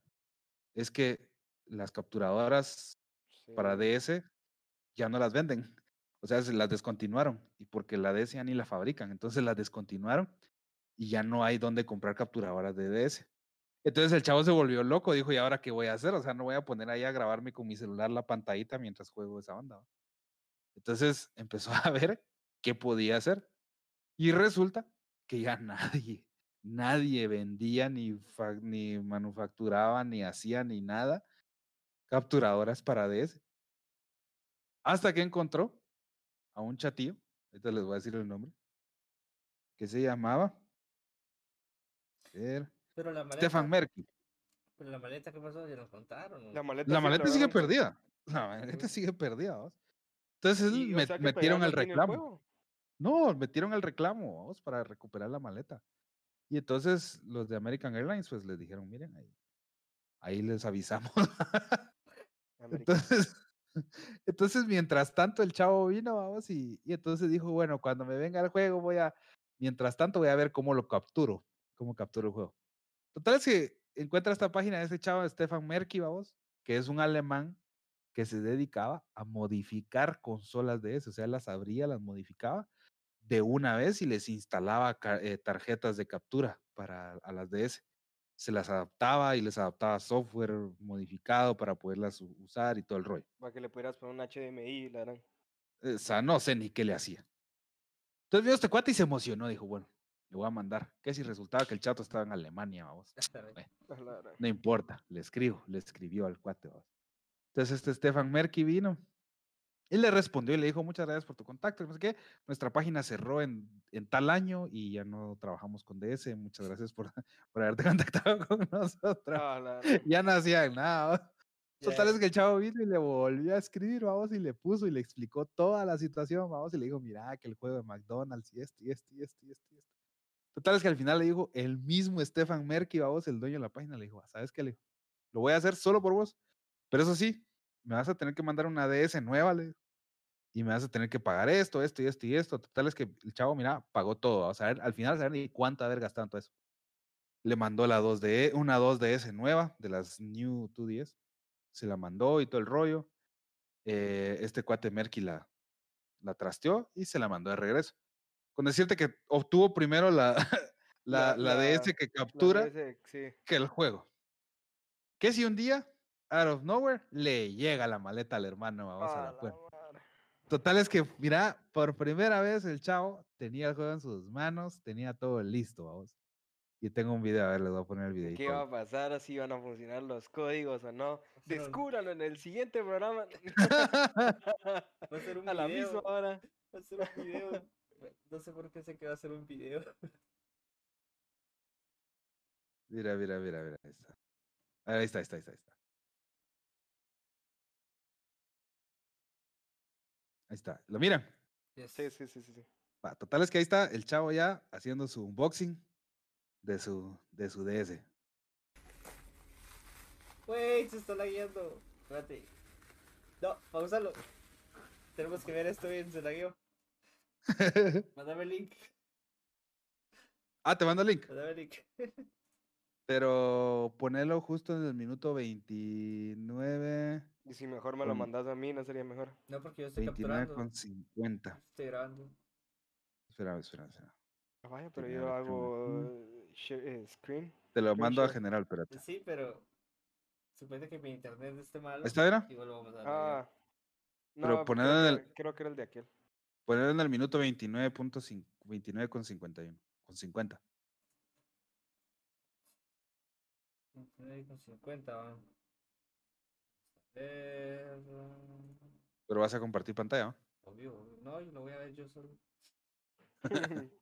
es que las capturadoras para Sí. DS ya no las venden. O sea, se las descontinuaron. Y porque la DS ya ni la fabrican. Entonces las descontinuaron y ya no hay dónde comprar capturadoras de DS. Entonces el chavo se volvió loco. Dijo, ¿y ahora qué voy a hacer? O sea, no voy a poner ahí a grabarme con mi celular la pantallita mientras juego esa onda. ¿va?". Entonces empezó a <laughs> ver qué podía hacer. Y resulta que ya <laughs> nadie, nadie vendía, ni, ni manufacturaba, ni hacía, ni nada capturadoras para DS. Hasta que encontró a un chatillo, ahorita les voy a decir el nombre, que se llamaba ver, Pero la maleta. Stefan Merkel. Pero la maleta, ¿qué pasó? ¿Ya nos contaron? La maleta, La sí maleta sigue perdida. La maleta sigue perdida. ¿vos? Entonces Y, o met- sea que metieron el reclamo. No, metieron el reclamo vamos, para recuperar la maleta. Y entonces los de American Airlines pues les dijeron, miren, ahí, ahí les avisamos. <laughs> Entonces, <laughs> entonces, mientras tanto el chavo vino, vamos, y, y entonces dijo, bueno, cuando me venga el juego voy a, mientras tanto voy a ver cómo lo capturo, cómo capturo el juego. Total es que encuentra esta página de ese chavo, Stefan Merky, vamos, que es un alemán que se dedicaba a modificar consolas de eso, o sea, las abría, las modificaba de una vez y les instalaba eh, tarjetas de captura para a las DS. Se las adaptaba y les adaptaba software modificado para poderlas usar y todo el rollo. Para que le pudieras poner un HDMI, la gran. O sea, no sé ni qué le hacía. Entonces vio este cuate y se emocionó, dijo, bueno, le voy a mandar. ¿Qué si resultaba que el chato estaba en Alemania, vamos? No importa, le escribo, le escribió al cuate. Entonces este Stefan Merky vino y le respondió y le dijo, muchas gracias por tu contacto, y no sé qué, nuestra página cerró en, en tal año y ya no trabajamos con DS, muchas gracias por, <laughs> por haberte contactado con <laughs> nosotros. Ya no hacían nada. Total es que el chavo vino y le volvió a escribir, vamos, y le puso y le explicó toda la situación, vamos, y le dijo, mira, que el juego de McDonald's y esto, y esto, y esto, y esto. Total es que al final le dijo, el mismo Stefan Merky, vamos, el dueño de la página, le dijo, "Ah, ¿sabes qué? Le dijo, lo voy a hacer solo por vos, pero eso sí, me vas a tener que mandar una DS nueva, le y me vas a tener que pagar esto, esto y esto y esto. Total es que el chavo, mira, pagó todo, o sea, al final saber ni cuánto haber gastado en todo eso. Le mandó la 2D, una 2DS nueva de las New 2DS se la mandó y todo el rollo. eh, este cuate Merky la, la trasteó y se la mandó de regreso. Con decirte que obtuvo primero la, <laughs> la, La- la, la- DS que La captura DS, sí. que el juego. Que si un día, out of nowhere, le llega la maleta al hermano, vamos a Ah, la la cuenta. Total es que, mira, por primera vez el chavo tenía el juego en sus manos, tenía todo listo, vamos. Y tengo un video, a ver, les voy a poner el ¿Y video. ¿Qué iba a pasar? ¿Si iban a funcionar los códigos o no? Descúbralo en el siguiente programa. <laughs> <laughs> Va a ser un a la video. misma hora. Va a ser un video. No sé por qué sé que va a ser un video. Mira, mira, mira, mira. Ahí está. Ahí está, ahí está, ahí está. Ahí está. Ahí está. ¿Lo miran? Yes. Sí, sí, sí, sí. sí. Va, total es que ahí está el chavo ya haciendo su unboxing de su, de su DS. Wey, se está lagueando. Espérate. No, pausalo. Tenemos que ver esto bien, se lagueó. <laughs> Mándame el link. ah, te mando el link. Mándame el link. <laughs> Pero ponelo justo en el minuto 29, Y si mejor me lo Con- mandas a mí, ¿no sería mejor? No, porque yo estoy 29 capturando. con 50. Estoy grabando. Espera, espera, espera. Ah, Vaya, pero yo hago eh, share- eh, screen. Te lo Screen mando a general, espérate. Sí, pero. Supone que mi internet esté malo. ¿Está bien? Igual lo vamos a ver. Ah. Pero No, poner creo, el- creo que era el de aquel. Ponelo en el minuto 29.5 29 con 51. Con 50. 29 con 50, va. A ver. Pero vas a compartir pantalla, ¿no? Obvio, obvio. No, yo lo voy a ver yo solo. <laughs>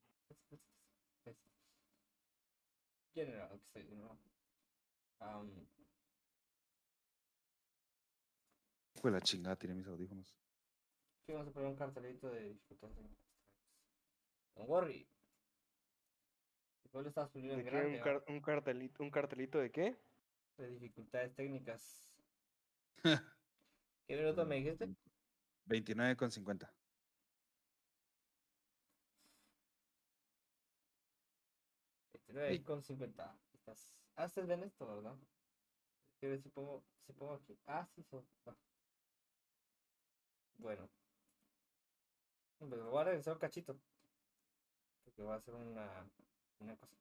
General, ¿no? Am, Fue la chingada, tiene mis audífonos. Sí, vamos a poner un cartelito de dificultades. strikes. Don't worry. Igual lo estás grande, ¿Un, car- un cartelito, ¿Un cartelito de qué? De dificultades técnicas. <laughs> ¿Qué minuto me dijiste? 29 con 50. ahí con 50. Estás... Ah, ustedes ven esto, ¿verdad? Quiero ver si pongo, si pongo aquí. Ah, sí, so- va. Bueno. Pues voy a regresar un cachito. Porque voy a hacer una, una cosa.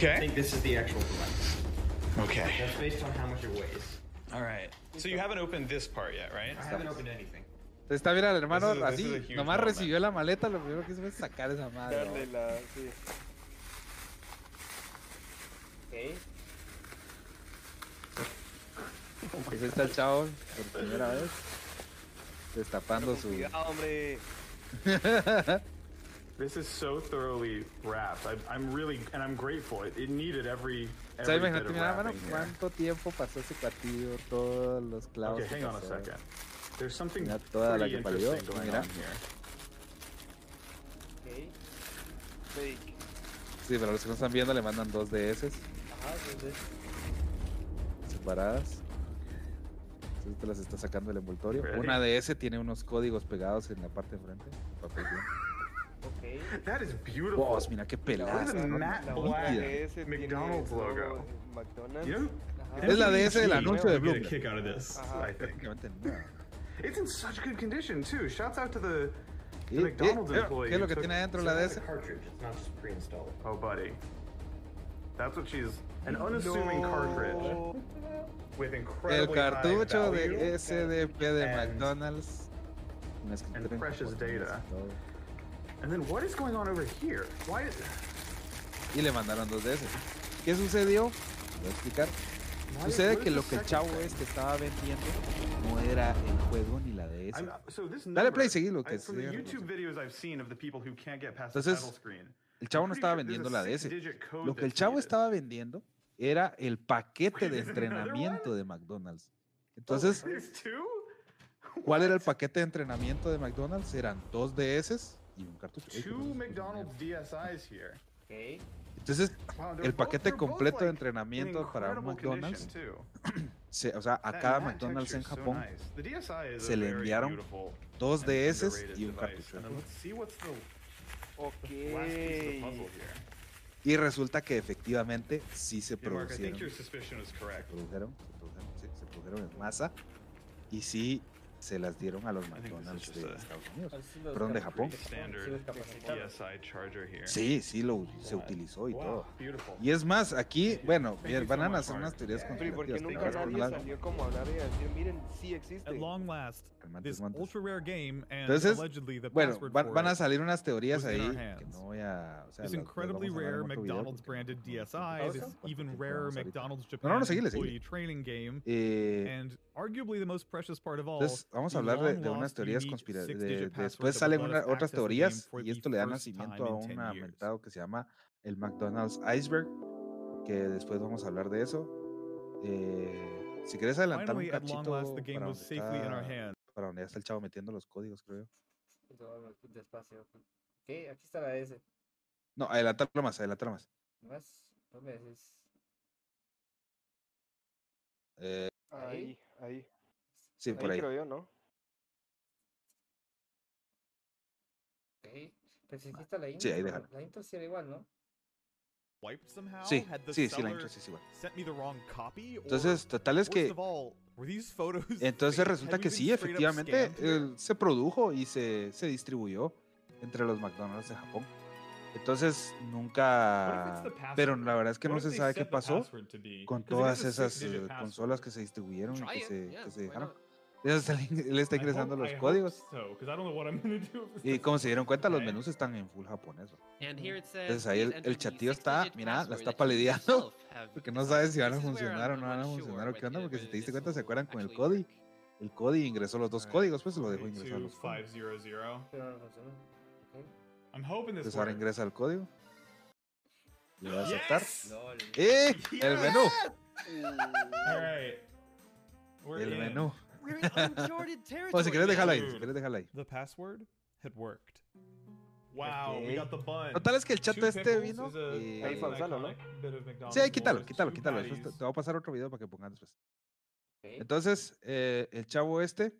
I Okay. think this is the actual device. Okay. That's based on how much it weighs. All right. So you haven't opened this part yet, right? I haven't opened anything. Está bien hermano is así, nomás moment. recibió la maleta, lo primero que hizo fue sacar esa madre. Darle la. Sí. Ok. Ahí está el chavo por primera vez. Destapando su. Cuidado, hombre. <laughs> This is so thoroughly wrapped. I, I'm really, and I'm grateful. It, it needed every, bit of mira, mano, cuánto tiempo pasó ese cuatillo, todos los clavos. Okay, hang on a second. There's something Mira toda la que palió, interesting going mira. on here. Ok. Fake. Sí, pero los que no están viendo le mandan dos DS Ajá, separadas. Entonces te las está sacando el envoltorio. Una DS tiene unos códigos pegados en la parte de enfrente. papel bien. Ok. That is beautiful. Wow, mira qué pelada. ¿no? ese McDonald's logo. McDonald's. You know, Ajá. Es la MTV DS del anuncio de Bloomberg. kick out of this. I think. It's in such good condition too. Shouts out to the, McDonald's ¿qué- employee. ¿Qué es lo que tiene adentro la cartridge. It's not just pre-installed. Oh, buddy. That's what she's an unassuming cartridge with incredibly El cartucho de SDP de McDonald's. And precious data. And then what is going on over here? Why? Is, Y le mandaron dos DS. ¿Qué sucedió? Voy a explicar. Sucede que lo que el chavo este estaba vendiendo no era el juego ni la DS. I'm- so this Dale play, seguí lo que Entonces. El chavo no estaba vendiendo la DS. Lo que el chavo estaba vendiendo era el paquete de entrenamiento de McDonald's. Entonces, There's two? ¿cuál era el paquete de entrenamiento de McDonald's? Eran dos DS y un cartucho. Ey, ¿qué Two? McDonald's DSIs here. Ok. Entonces, el paquete completo de entrenamiento para un McDonald's, <clears throat> se- o sea, a cada McDonald's en Japón, se le enviaron dos and DS y un cartucho. And Y resulta que efectivamente sí se produjeron. Se produjeron, se produjeron, sí, se produjeron en masa. Y sí se las dieron a los McDonald's de Estados Unidos. Perdón, de Japón. sí. Sí, lo se utilizó y todo. Y es más, aquí, bueno, van a hacer unas teorías Pero ¿y por qué conspirativas. nunca pero nadie las- salió como a hablar y a decir, miren, sí existe? Entonces, bueno, van, a salir unas teorías ahí que no voy a... O sea, This las- las incredibly rare McDonald's branded no- no- no DSI, this even rarer. McDonald's Japan employee training game, Eh, and arguably the most precious part of all. Vamos a hablar de, unas teorías conspirativas. después salen una- otras teorías y esto le da nacimiento a un 10 years. mercado que se llama el McDonald's Iceberg, que después vamos a hablar de eso. Eh, si quieres adelantar un cachito para donde, está, para donde ya está el chavo metiendo los códigos, creo yo. Despacio. Ok, aquí está la S. No, adelantarlo más, adelantarlo más. Más, no me decís. Eh, Ahí, ahí. Sí, por ahí. creo yo, ¿no? Ok. Pero si aquí está la intro. Sí, ahí déjalo. La intro sí era igual, ¿no? Sí, Had the sí, sí, la intro sí es igual. Sent me the wrong copy, or Entonces, total es que <laughs> Entonces resulta que sí, efectivamente, eh, se produjo y se, se distribuyó entre los McDonald's de Japón. Entonces nunca... Pero la verdad es que no se sabe qué pasó con todas esas eh, consolas que se distribuyeron y que se, que se dejaron. Él, él está ingresando los códigos. Y como se dieron cuenta, los menús están en full japonés. Entonces ahí el, el chatillo está, mira, la está palideando. <laughs> Porque no sabe si van a funcionar o no van a funcionar o qué onda. Porque si te diste cuenta, ¿se acuerdan con el Cody? El Cody ingresó los dos códigos, pues se lo dejó ingresar los códigos. 500. Pero no funcionó. Ok. I'm hoping this Entonces ahora ingresa el código. Le va a aceptar. ¡Eh! El menú. All right. We're El in. menú. We're in uncharted territory. O si querés dejarla ahí, si querés dejarla ahí. The password had worked. Wow, we got the bun. Total es que el chat Two este vino y... Ahí fue ¿no? iconic bit of McDonald's Sí, ahí quítalo, quítalo, quítalo. después te, voy a pasar otro video para que pongas después. Entonces, eh, el chavo este,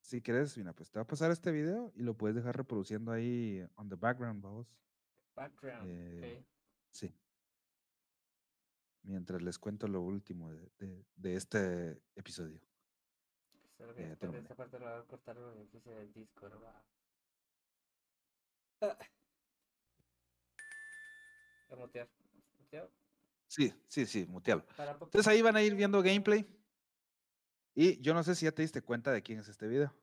si quieres, mira, pues te va a pasar este video y lo puedes dejar reproduciendo ahí on the background, vamos. Background. Eh. Sí. Mientras les cuento lo último de, de- de este episodio. Solo que eh, de parte la voy a cortar lo Discord, va. Ah. Voy a mutear. ¿Muteado? Sí, sí, sí, mutealo. Entonces ahí van a ir viendo gameplay. Y yo no sé si ya te diste cuenta de quién es este video.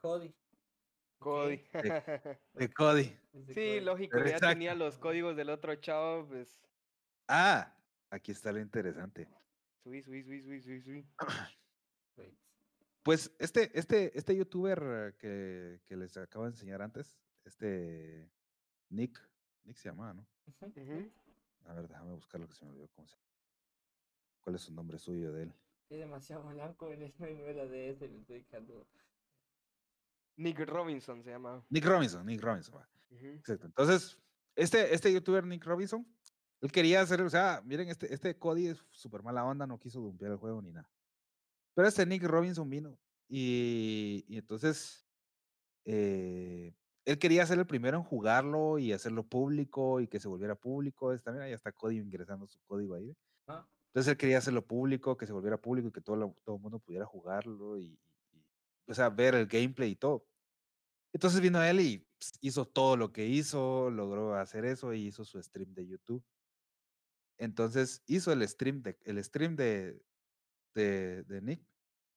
Cody. Cody. <laughs> De Cody. de sí, Cody. lógico, ya Exacto. tenía los códigos del otro chavo, pues. Ah, aquí está lo interesante. Subí, subí, subí, subí, subí. Pues este, este, este youtuber que, que les acabo de enseñar antes, este Nick, Nick se llamaba, ¿no? A ver, déjame buscar lo que se me olvidó. ¿cómo se llama. ¿Cuál es su nombre suyo de él? Es demasiado blanco en el menú de DS, le estoy dejando. Nick Robinson se llama. Nick Robinson, Nick Robinson. va. Ujú. Exacto. Entonces, este, este youtuber Nick Robinson, él quería hacer, o sea, miren, este, este Cody es súper mala onda, no quiso dumpear el juego ni nada. Pero este Nick Robinson vino y, y entonces eh, él quería ser el primero en jugarlo y hacerlo público y que se volviera público. Está, mira, ya está Cody ingresando su código ahí. Ah, Entonces él quería hacerlo público, que se volviera público y que todo, lo- todo el mundo pudiera jugarlo y, y, o sea, ver el gameplay y todo. Entonces vino él y ps, hizo todo lo que hizo, logró hacer eso y hizo su stream de YouTube. Entonces hizo el stream de, el stream de, de, de Nick.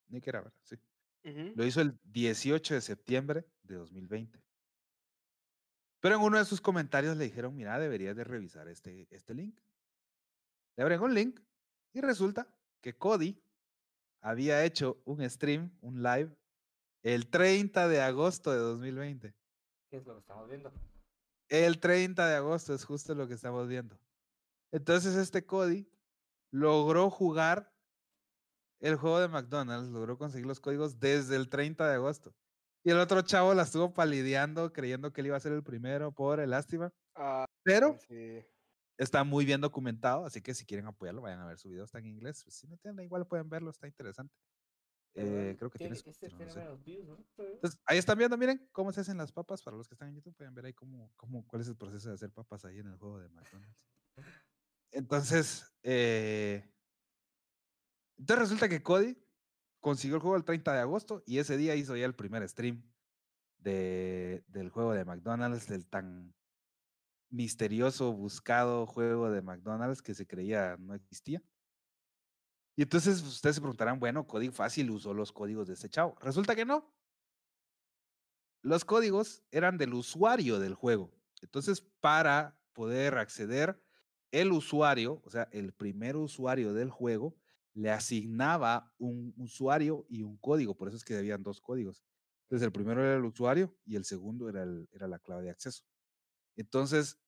Nick era, ¿verdad? Sí. Lo hizo el 18 de septiembre de 2020. Pero en uno de sus comentarios le dijeron, mira, deberías de revisar este, este link. Le agregó un link y resulta que Cody había hecho un stream, un live, el 30 de agosto de 2020. ¿Qué es lo que estamos viendo? El 30 de agosto es justo lo que estamos viendo. Entonces este Cody logró jugar el juego de McDonald's, logró conseguir los códigos desde el 30 de agosto. Y el otro chavo la estuvo palideando, creyendo que él iba a ser el primero, pobre, lástima. Ah, Pero sí. está muy bien documentado, así que si quieren apoyarlo, vayan a ver su video, está en inglés. Pues, si no tienen, igual pueden verlo, está interesante. Eh, creo que tiene, tiene- subtítulos, no sé. views, ¿no? Entonces, ahí están viendo, miren cómo se hacen las papas. Para los que están en YouTube, pueden ver ahí cómo, cómo, cuál es el proceso de hacer papas ahí en el juego de McDonald's. Entonces, eh, entonces resulta que Cody consiguió el juego el 30 de agosto y ese día hizo ya el primer stream de, del juego de McDonald's, del tan misterioso, buscado juego de McDonald's que se creía no existía. Y entonces ustedes se preguntarán, bueno, Cody fácil usó los códigos de ese chavo. Resulta que no. Los códigos eran del usuario del juego. Entonces, para poder acceder, el usuario, o sea, el primer usuario del juego, le asignaba un usuario y un código. Por eso es que debían dos códigos. Entonces, el primero era el usuario y el segundo era, el- era la clave de acceso. Entonces,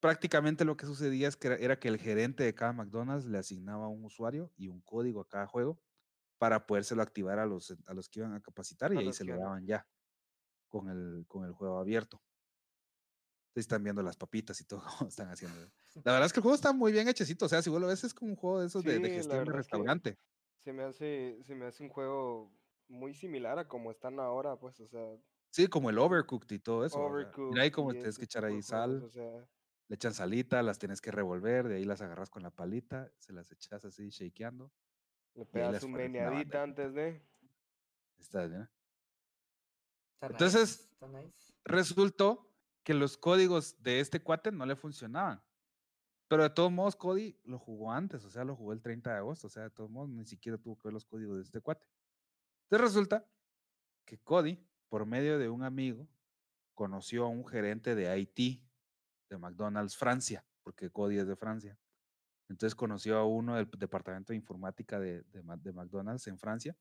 prácticamente lo que sucedía es que era, era que el gerente de cada McDonald's le asignaba un usuario y un código a cada juego para podérselo activar a los, a los que iban a capacitar y A ahí se lo daban ya con el, con el juego abierto. Ustedes están viendo las papitas y todo cómo <laughs> están haciendo. La verdad es que el juego está muy bien hechecito. O sea, si vos lo ves, es como un juego de esos de, gestión de restaurante. Se me hace, se me hace un juego muy similar a como están ahora, pues, o sea, Sí, como el Overcooked y todo eso. o sea, Overcooked mira ahí como tienes que echar ahí juegos, sal, o sea, le echan salita, las tienes que revolver, de ahí las agarras con la palita, se las echas así, shakeando. le pegas la meneadita antes de. Está bien. Está Entonces, nice, está nice. resultó que los códigos de este cuate no le funcionaban. Pero de todos modos, Cody lo jugó antes, o sea, lo jugó el 30 de agosto, o sea, de todos modos, ni siquiera tuvo que ver los códigos de este cuate. Entonces resulta que Cody, por medio de un amigo, conoció a un gerente de IT de McDonald's Francia, porque Cody es de Francia. Entonces conoció a uno del departamento de informática de, de McDonald's en Francia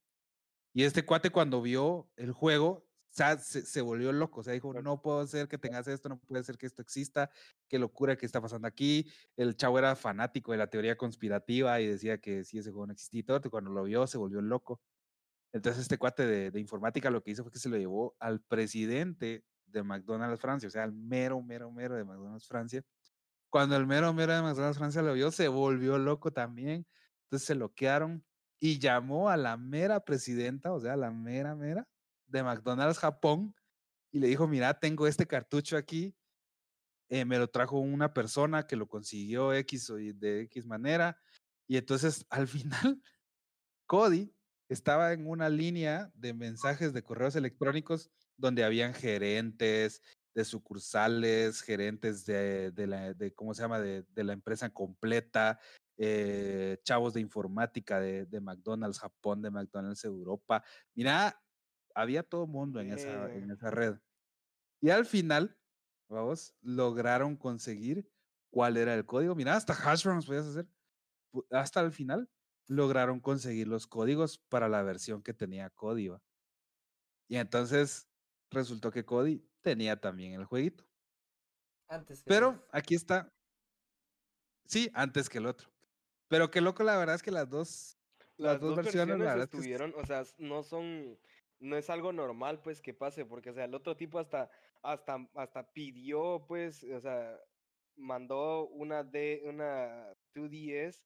Y este cuate cuando vio el juego, se, se volvió loco, o sea, dijo, no puedo ser que tengas esto, no puede ser que esto exista, qué locura que está pasando aquí. El chavo era fanático de la teoría conspirativa y decía que si ese juego no existía y todo, cuando lo vio se volvió loco. Entonces este cuate de, de informática lo que hizo fue que se lo llevó al presidente de McDonald's Francia, o sea, al mero, mero, mero de McDonald's Francia. Cuando el mero, mero de McDonald's Francia lo vio, se volvió loco también. Entonces se bloquearon y llamó a la mera presidenta, o sea, la mera, mera de McDonald's Japón y le dijo, mira, tengo este cartucho aquí, eh, me lo trajo una persona que lo consiguió X de X manera. Y entonces al final, Cody estaba en una línea de mensajes de correos electrónicos donde habían gerentes de sucursales, gerentes de, de la, de, ¿cómo se llama?, de, de la empresa completa, eh, chavos de informática de, de, McDonald's Japón, de McDonald's Europa. Mira, había todo mundo en esa, en esa red. Y al final, vamos, lograron conseguir cuál era el código. Mira, hasta hash browns podías hacer. Hasta el final lograron conseguir los códigos para la versión que tenía Código. Y entonces resultó que Cody tenía también el jueguito. Antes que Pero aquí está. Sí, antes que el otro. Pero qué loco, la verdad es que las dos, Las, las dos, dos versiones, versiones la que o sea, no son, no es algo normal, pues, que pase, porque, o sea, el otro tipo hasta, hasta, hasta pidió, pues, o sea, mandó una de, una 2DS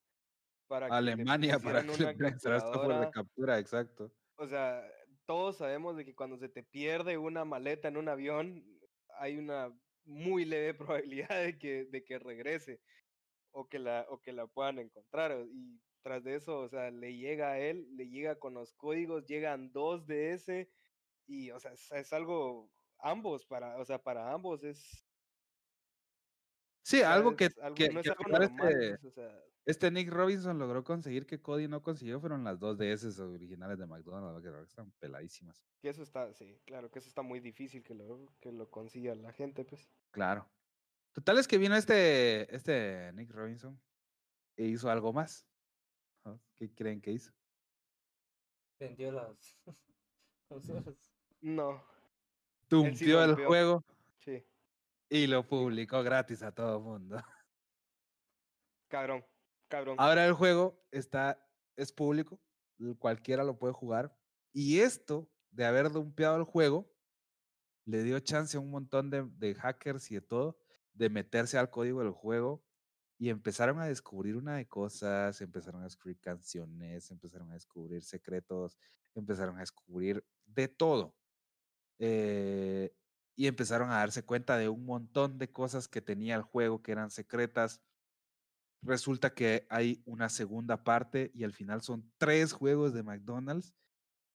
para que Alemania para que le de <laughs> capturadora. captura, exacto. O sea, todos sabemos de que cuando se te pierde una maleta en un avión, hay una muy leve <laughs> probabilidad de que, de que regrese o que la, o que la puedan encontrar. Y tras de eso, o sea, le llega a él, le llega con los códigos, llegan dos de ese, y, o sea, es, es algo, ambos, para, o sea, para ambos es, Sí, algo que, es algo- que, no es algo normal, este, Nick Robinson logró conseguir que Cody no consiguió fueron las dos DS originales de McDonald's, que están peladísimas. que eso está, sí, claro, que eso está muy difícil que lo, que lo consiga la gente, pues. Claro. Total es que vino este, este Nick Robinson e hizo algo más. ¿Qué creen que hizo? vendió las <laughs> consolas. No, Tumpió el juego sí, y lo publicó gratis a todo el mundo. cabrón, Ahora el juego está, es público, cualquiera lo puede jugar. Y esto de haber dumpeado el juego le dio chance a un montón de, de hackers y de todo de meterse al código del juego y empezaron a descubrir una de cosas, empezaron a descubrir canciones, empezaron a descubrir secretos, empezaron a descubrir de todo. Eh, y empezaron a darse cuenta de un montón de cosas que tenía el juego que eran secretas. Resulta que hay una segunda parte y al final son tres juegos de McDonald's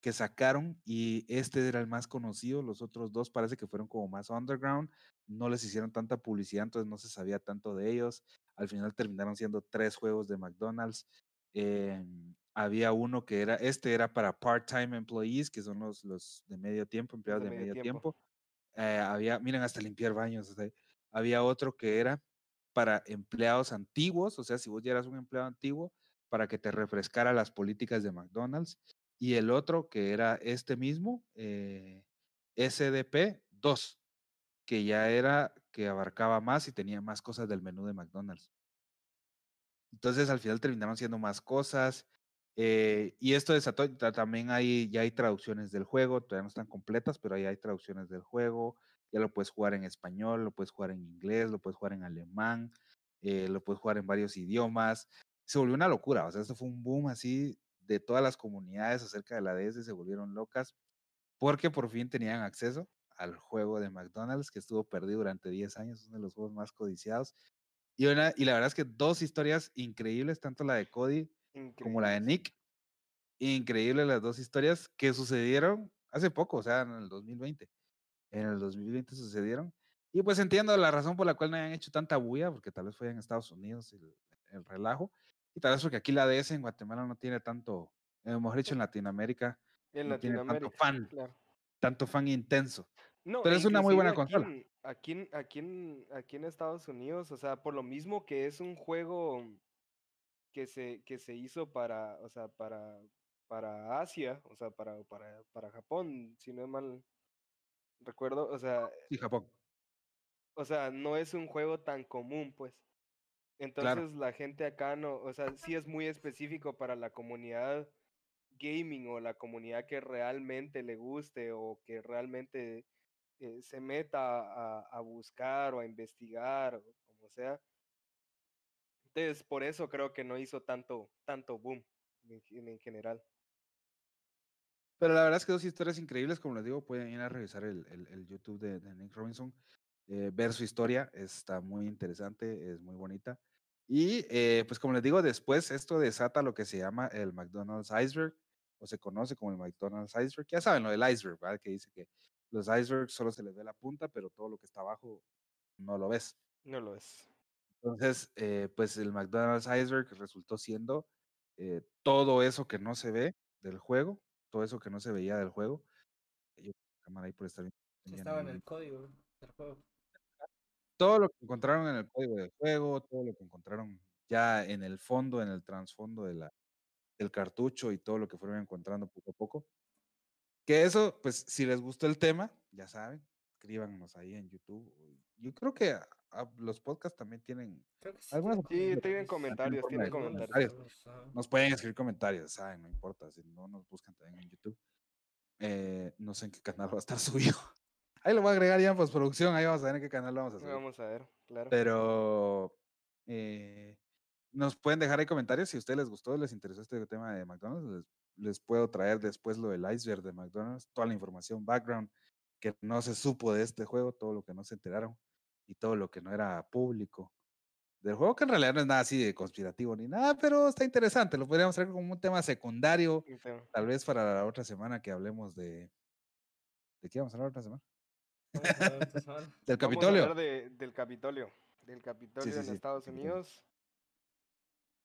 que sacaron y este era el más conocido, los otros dos parece que fueron como más underground, no les hicieron tanta publicidad, entonces no se sabía tanto de ellos. Al final terminaron siendo tres juegos de McDonald's. Em, había uno que era, este era para part-time employees, que son los, los de medio tiempo, empleados de, medio, tiempo. Eh, había, miren, hasta limpiar baños. o sea, había otro que era para empleados antiguos, o sea, si vos ya eras un empleado antiguo, para que te refrescara las políticas de McDonald's. Y el otro que era este mismo, eh, SDP 2, que ya era que abarcaba más y tenía más cosas del menú de McDonald's. Entonces al final terminaron siendo más cosas. eh, y esto desató, ta- también hay, ya hay traducciones del juego, todavía no están completas, pero ahí hay traducciones del juego. Ya lo puedes jugar en español, lo puedes jugar en inglés, lo puedes jugar en alemán, eh, lo puedes jugar en varios idiomas. Se volvió una locura, o sea, esto fue un boom así de todas las comunidades acerca de la DS, se volvieron locas porque por fin tenían acceso al juego de McDonald's que estuvo perdido durante 10 años, uno de los juegos más codiciados. Y, una, y la verdad es que dos historias increíbles, tanto la de Cody como la de Nick. Increíbles las dos historias que sucedieron hace poco, o sea, en el 2020. En el 2020 sucedieron. Y pues entiendo la razón por la cual no hayan hecho tanta bulla, porque tal vez fue en Estados Unidos el, el relajo. Y tal vez porque aquí la DS en Guatemala no tiene tanto, eh, mejor dicho, en Latinoamérica, En no tiene tanto Latinoamérica, fan, claro. tanto fan intenso. No, Pero e es una muy buena consola. Aquí en, aquí, en, aquí, en, aquí en Estados Unidos, o sea, por lo mismo que es un juego que se, que se hizo para, o sea, para, para Asia, o sea, para, para, para Japón, si no es mal recuerdo, o sea, Sí, Japón. o sea, no es un juego tan común, pues. Entonces la gente acá no, o sea, sí es muy específico para la comunidad gaming o la comunidad que realmente le guste o que realmente eh, se meta a, a buscar o a investigar o como sea. Entonces, por eso creo que no hizo tanto, tanto boom en, en general. Pero la verdad es que dos historias increíbles, como les digo, pueden ir a revisar el, el- el YouTube de, de Nick Robinson, eh, ver su historia, está muy interesante, es muy bonita. Y eh, pues como les digo, después esto desata lo que se llama el McDonald's Iceberg, o se conoce como el McDonald's Iceberg. Ya saben lo del iceberg, ¿verdad? Que dice que los icebergs solo se les ve la punta, pero todo lo que está abajo no lo ves. No lo es. Entonces, eh, pues el McDonald's Iceberg resultó siendo eh, todo eso que no se ve del juego, todo eso que no se veía del juego. Yo, cámara ahí por estar bien estaba en el código del juego. Todo lo que encontraron en el código del juego, todo lo que encontraron ya en el fondo, en el trasfondo de la, del cartucho y todo lo que fueron encontrando poco a poco. Que eso, pues, si les gustó el tema, ya saben, escríbanos ahí en YouTube. Yo creo que a- a los podcasts también tienen Creo que sí algunas tienen Sí, tienen comentarios, tienen comentarios. Nos pueden escribir comentarios, ¿saben? No importa, si no nos buscan también en YouTube. Eh, no sé en qué canal va a estar <laughs> subido. Ahí lo voy a agregar ya en postproducción, ahí vamos a ver en qué canal lo vamos a subir. Vamos a ver, claro. Pero eh, nos pueden dejar ahí comentarios si a ustedes les gustó, les interesó este tema de McDonald's. Les, les puedo traer después lo del iceberg de McDonald's, toda la información, background que no se supo de este juego, todo lo que no se enteraron y todo lo que no era público del juego, que en realidad no es nada así de conspirativo ni nada, pero está interesante. Lo podríamos traer como un tema secundario, tal vez para la otra semana que hablemos de. ¿De qué vamos a hablar la otra semana? <laughs> Del Vamos a Capitolio. hablar de- del Capitolio. Del Capitolio sí, en Estados Capitolio. Unidos.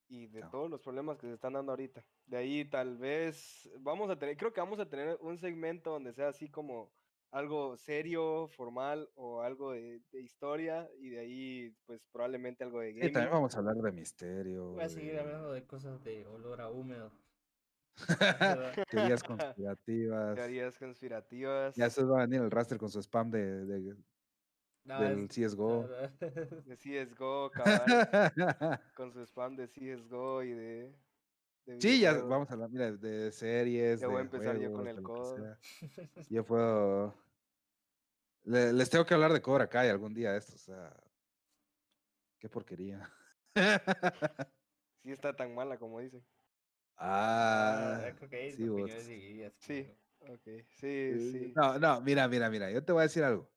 Y de todos los problemas que se están dando ahorita. De ahí tal vez vamos a tener, creo que vamos a tener un segmento donde sea así como algo serio, formal o algo de, de historia y de ahí pues probablemente algo de Sí, gaming. también vamos a hablar de misterio. Voy a seguir de hablando de cosas de olor a húmedo. <laughs> teorías <laughs> conspirativas. Teorías conspirativas. Ya se va a venir el raster con su spam de, de- No, del es- CSGO. De CSGO, cabal, <laughs> con su spam de CSGO y de... de Sí, ya vamos a hablar, mira, de series, Ya voy a empezar yo con juegos, el de lo que codo. sea. Yo puedo... le- les tengo que hablar de Cobra Kai algún día de esto, o sea... Qué porquería. <laughs> Sí está tan mala como dicen. ah, que hay sí. Sí, sí. No, no, mira, mira, mira, yo te voy a decir algo.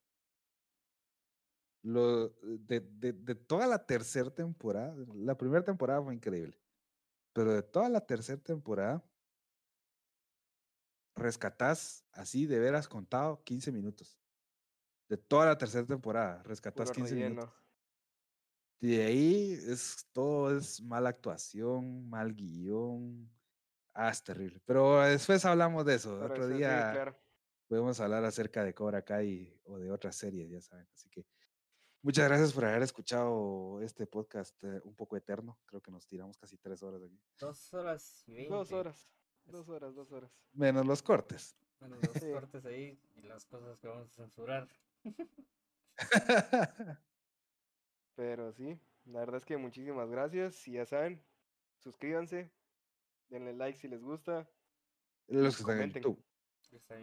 Lo, de, de, de toda la tercera temporada, la primera temporada fue increíble, pero de toda la tercera temporada, rescatás así de veras contado 15 minutos. De toda la tercera temporada, rescatás Puro 15 minutos. relleno. Y de ahí es todo es mala actuación, mal guion. Ah, es terrible. Pero después hablamos de eso. Pero Otro día claro. podemos hablar acerca de Cobra Kai o de otras series, ya saben. Así que muchas gracias por haber escuchado este podcast eh, un poco eterno. Creo que nos tiramos casi tres horas aquí. Dos horas veinte. Dos horas. Dos horas, dos horas. Menos los cortes. Bueno, los Sí. cortes ahí y las cosas que vamos a censurar. <laughs> Pero sí, la verdad es que muchísimas gracias. Y ya saben, suscríbanse, denle like si les gusta. los que están en. YouTube.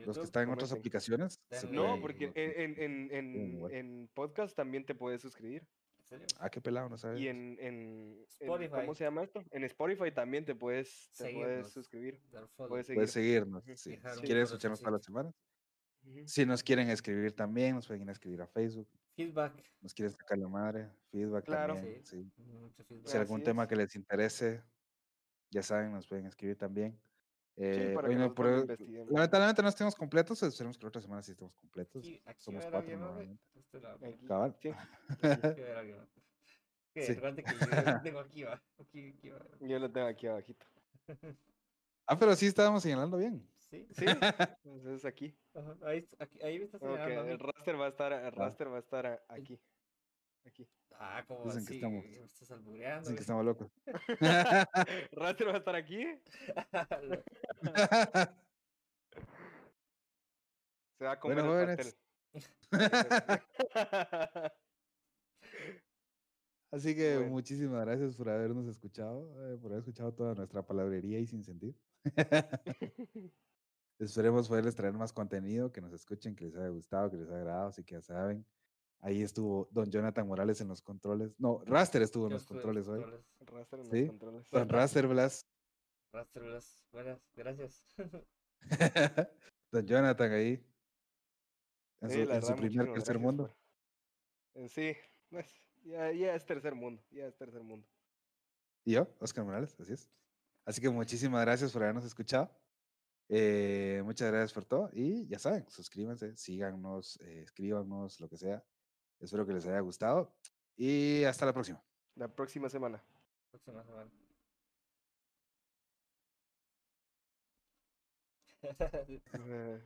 Los que están en otras comenten. aplicaciones. No, porque en, en, en, en, podcast también te puedes suscribir. Ah, qué pelado, no sabes. Y en, en. ¿cómo se llama esto? En Spotify también te puedes, te puedes suscribir. Puedes seguir. Puedes seguirnos. Si un quieren escucharnos todas las corazoncito. Si nos quieren escribir también, nos pueden ir a escribir a Facebook. Feedback. Nos quieren sacar la madre. Feedback Claro. también. Sí. sí. Mucho feedback. Si algún Así tema es. que les interese, ya saben, nos pueden escribir también. Eh, para hoy que no- por- lamentablemente no estemos completos, esperemos que la otra semana sí estemos completos. Aquí, aquí Somos cuatro. Ve, normalmente. este Aquí, Cabal. sí. <laughs> Sí. yo tengo <laughs> aquí va. Aquí, aquí va. Yo lo tengo aquí abajito. <laughs> Ah, pero sí estábamos señalando bien. Sí. Sí, <laughs> entonces aquí. Ajá, Ahí, aquí, ahí me está Ok, señalando. a mí. el raster va a estar, el raster va a estar aquí. Aquí. Ah, como Dicen que así. estamos- Me estás albureando. Dicen que estamos locos. <laughs> <laughs> ¿Raster va a estar aquí? Se va a comer Bueno, el jóvenes. pastel. Así que Bueno. muchísimas gracias por habernos escuchado, eh, por haber escuchado toda nuestra palabrería y sin sentido. Esperemos poderles traer más contenido, que nos escuchen, que les haya gustado, que les haya agradado, así que ya saben. Ahí estuvo Don Jonathan Morales en los controles. No, Raster estuvo en los en controles hoy. Raster en los Sí. controles. Don Raster Blas. Raster Blas. Buenas, gracias. <laughs> <laughs> Don Jonathan ahí. En Sí, su, en primer tercer gracias mundo. por- Eh, Sí, pues, ya, ya es tercer mundo, ya es tercer mundo. Y yo, Oscar Morales, así es. Así que muchísimas gracias por habernos escuchado. Eh, muchas gracias por todo. Y ya saben, suscríbanse, síganos, eh, escríbanos, lo que sea. Espero que les haya gustado. Y hasta la próxima. La próxima semana. Próxima semana. <laughs> <laughs> Eh,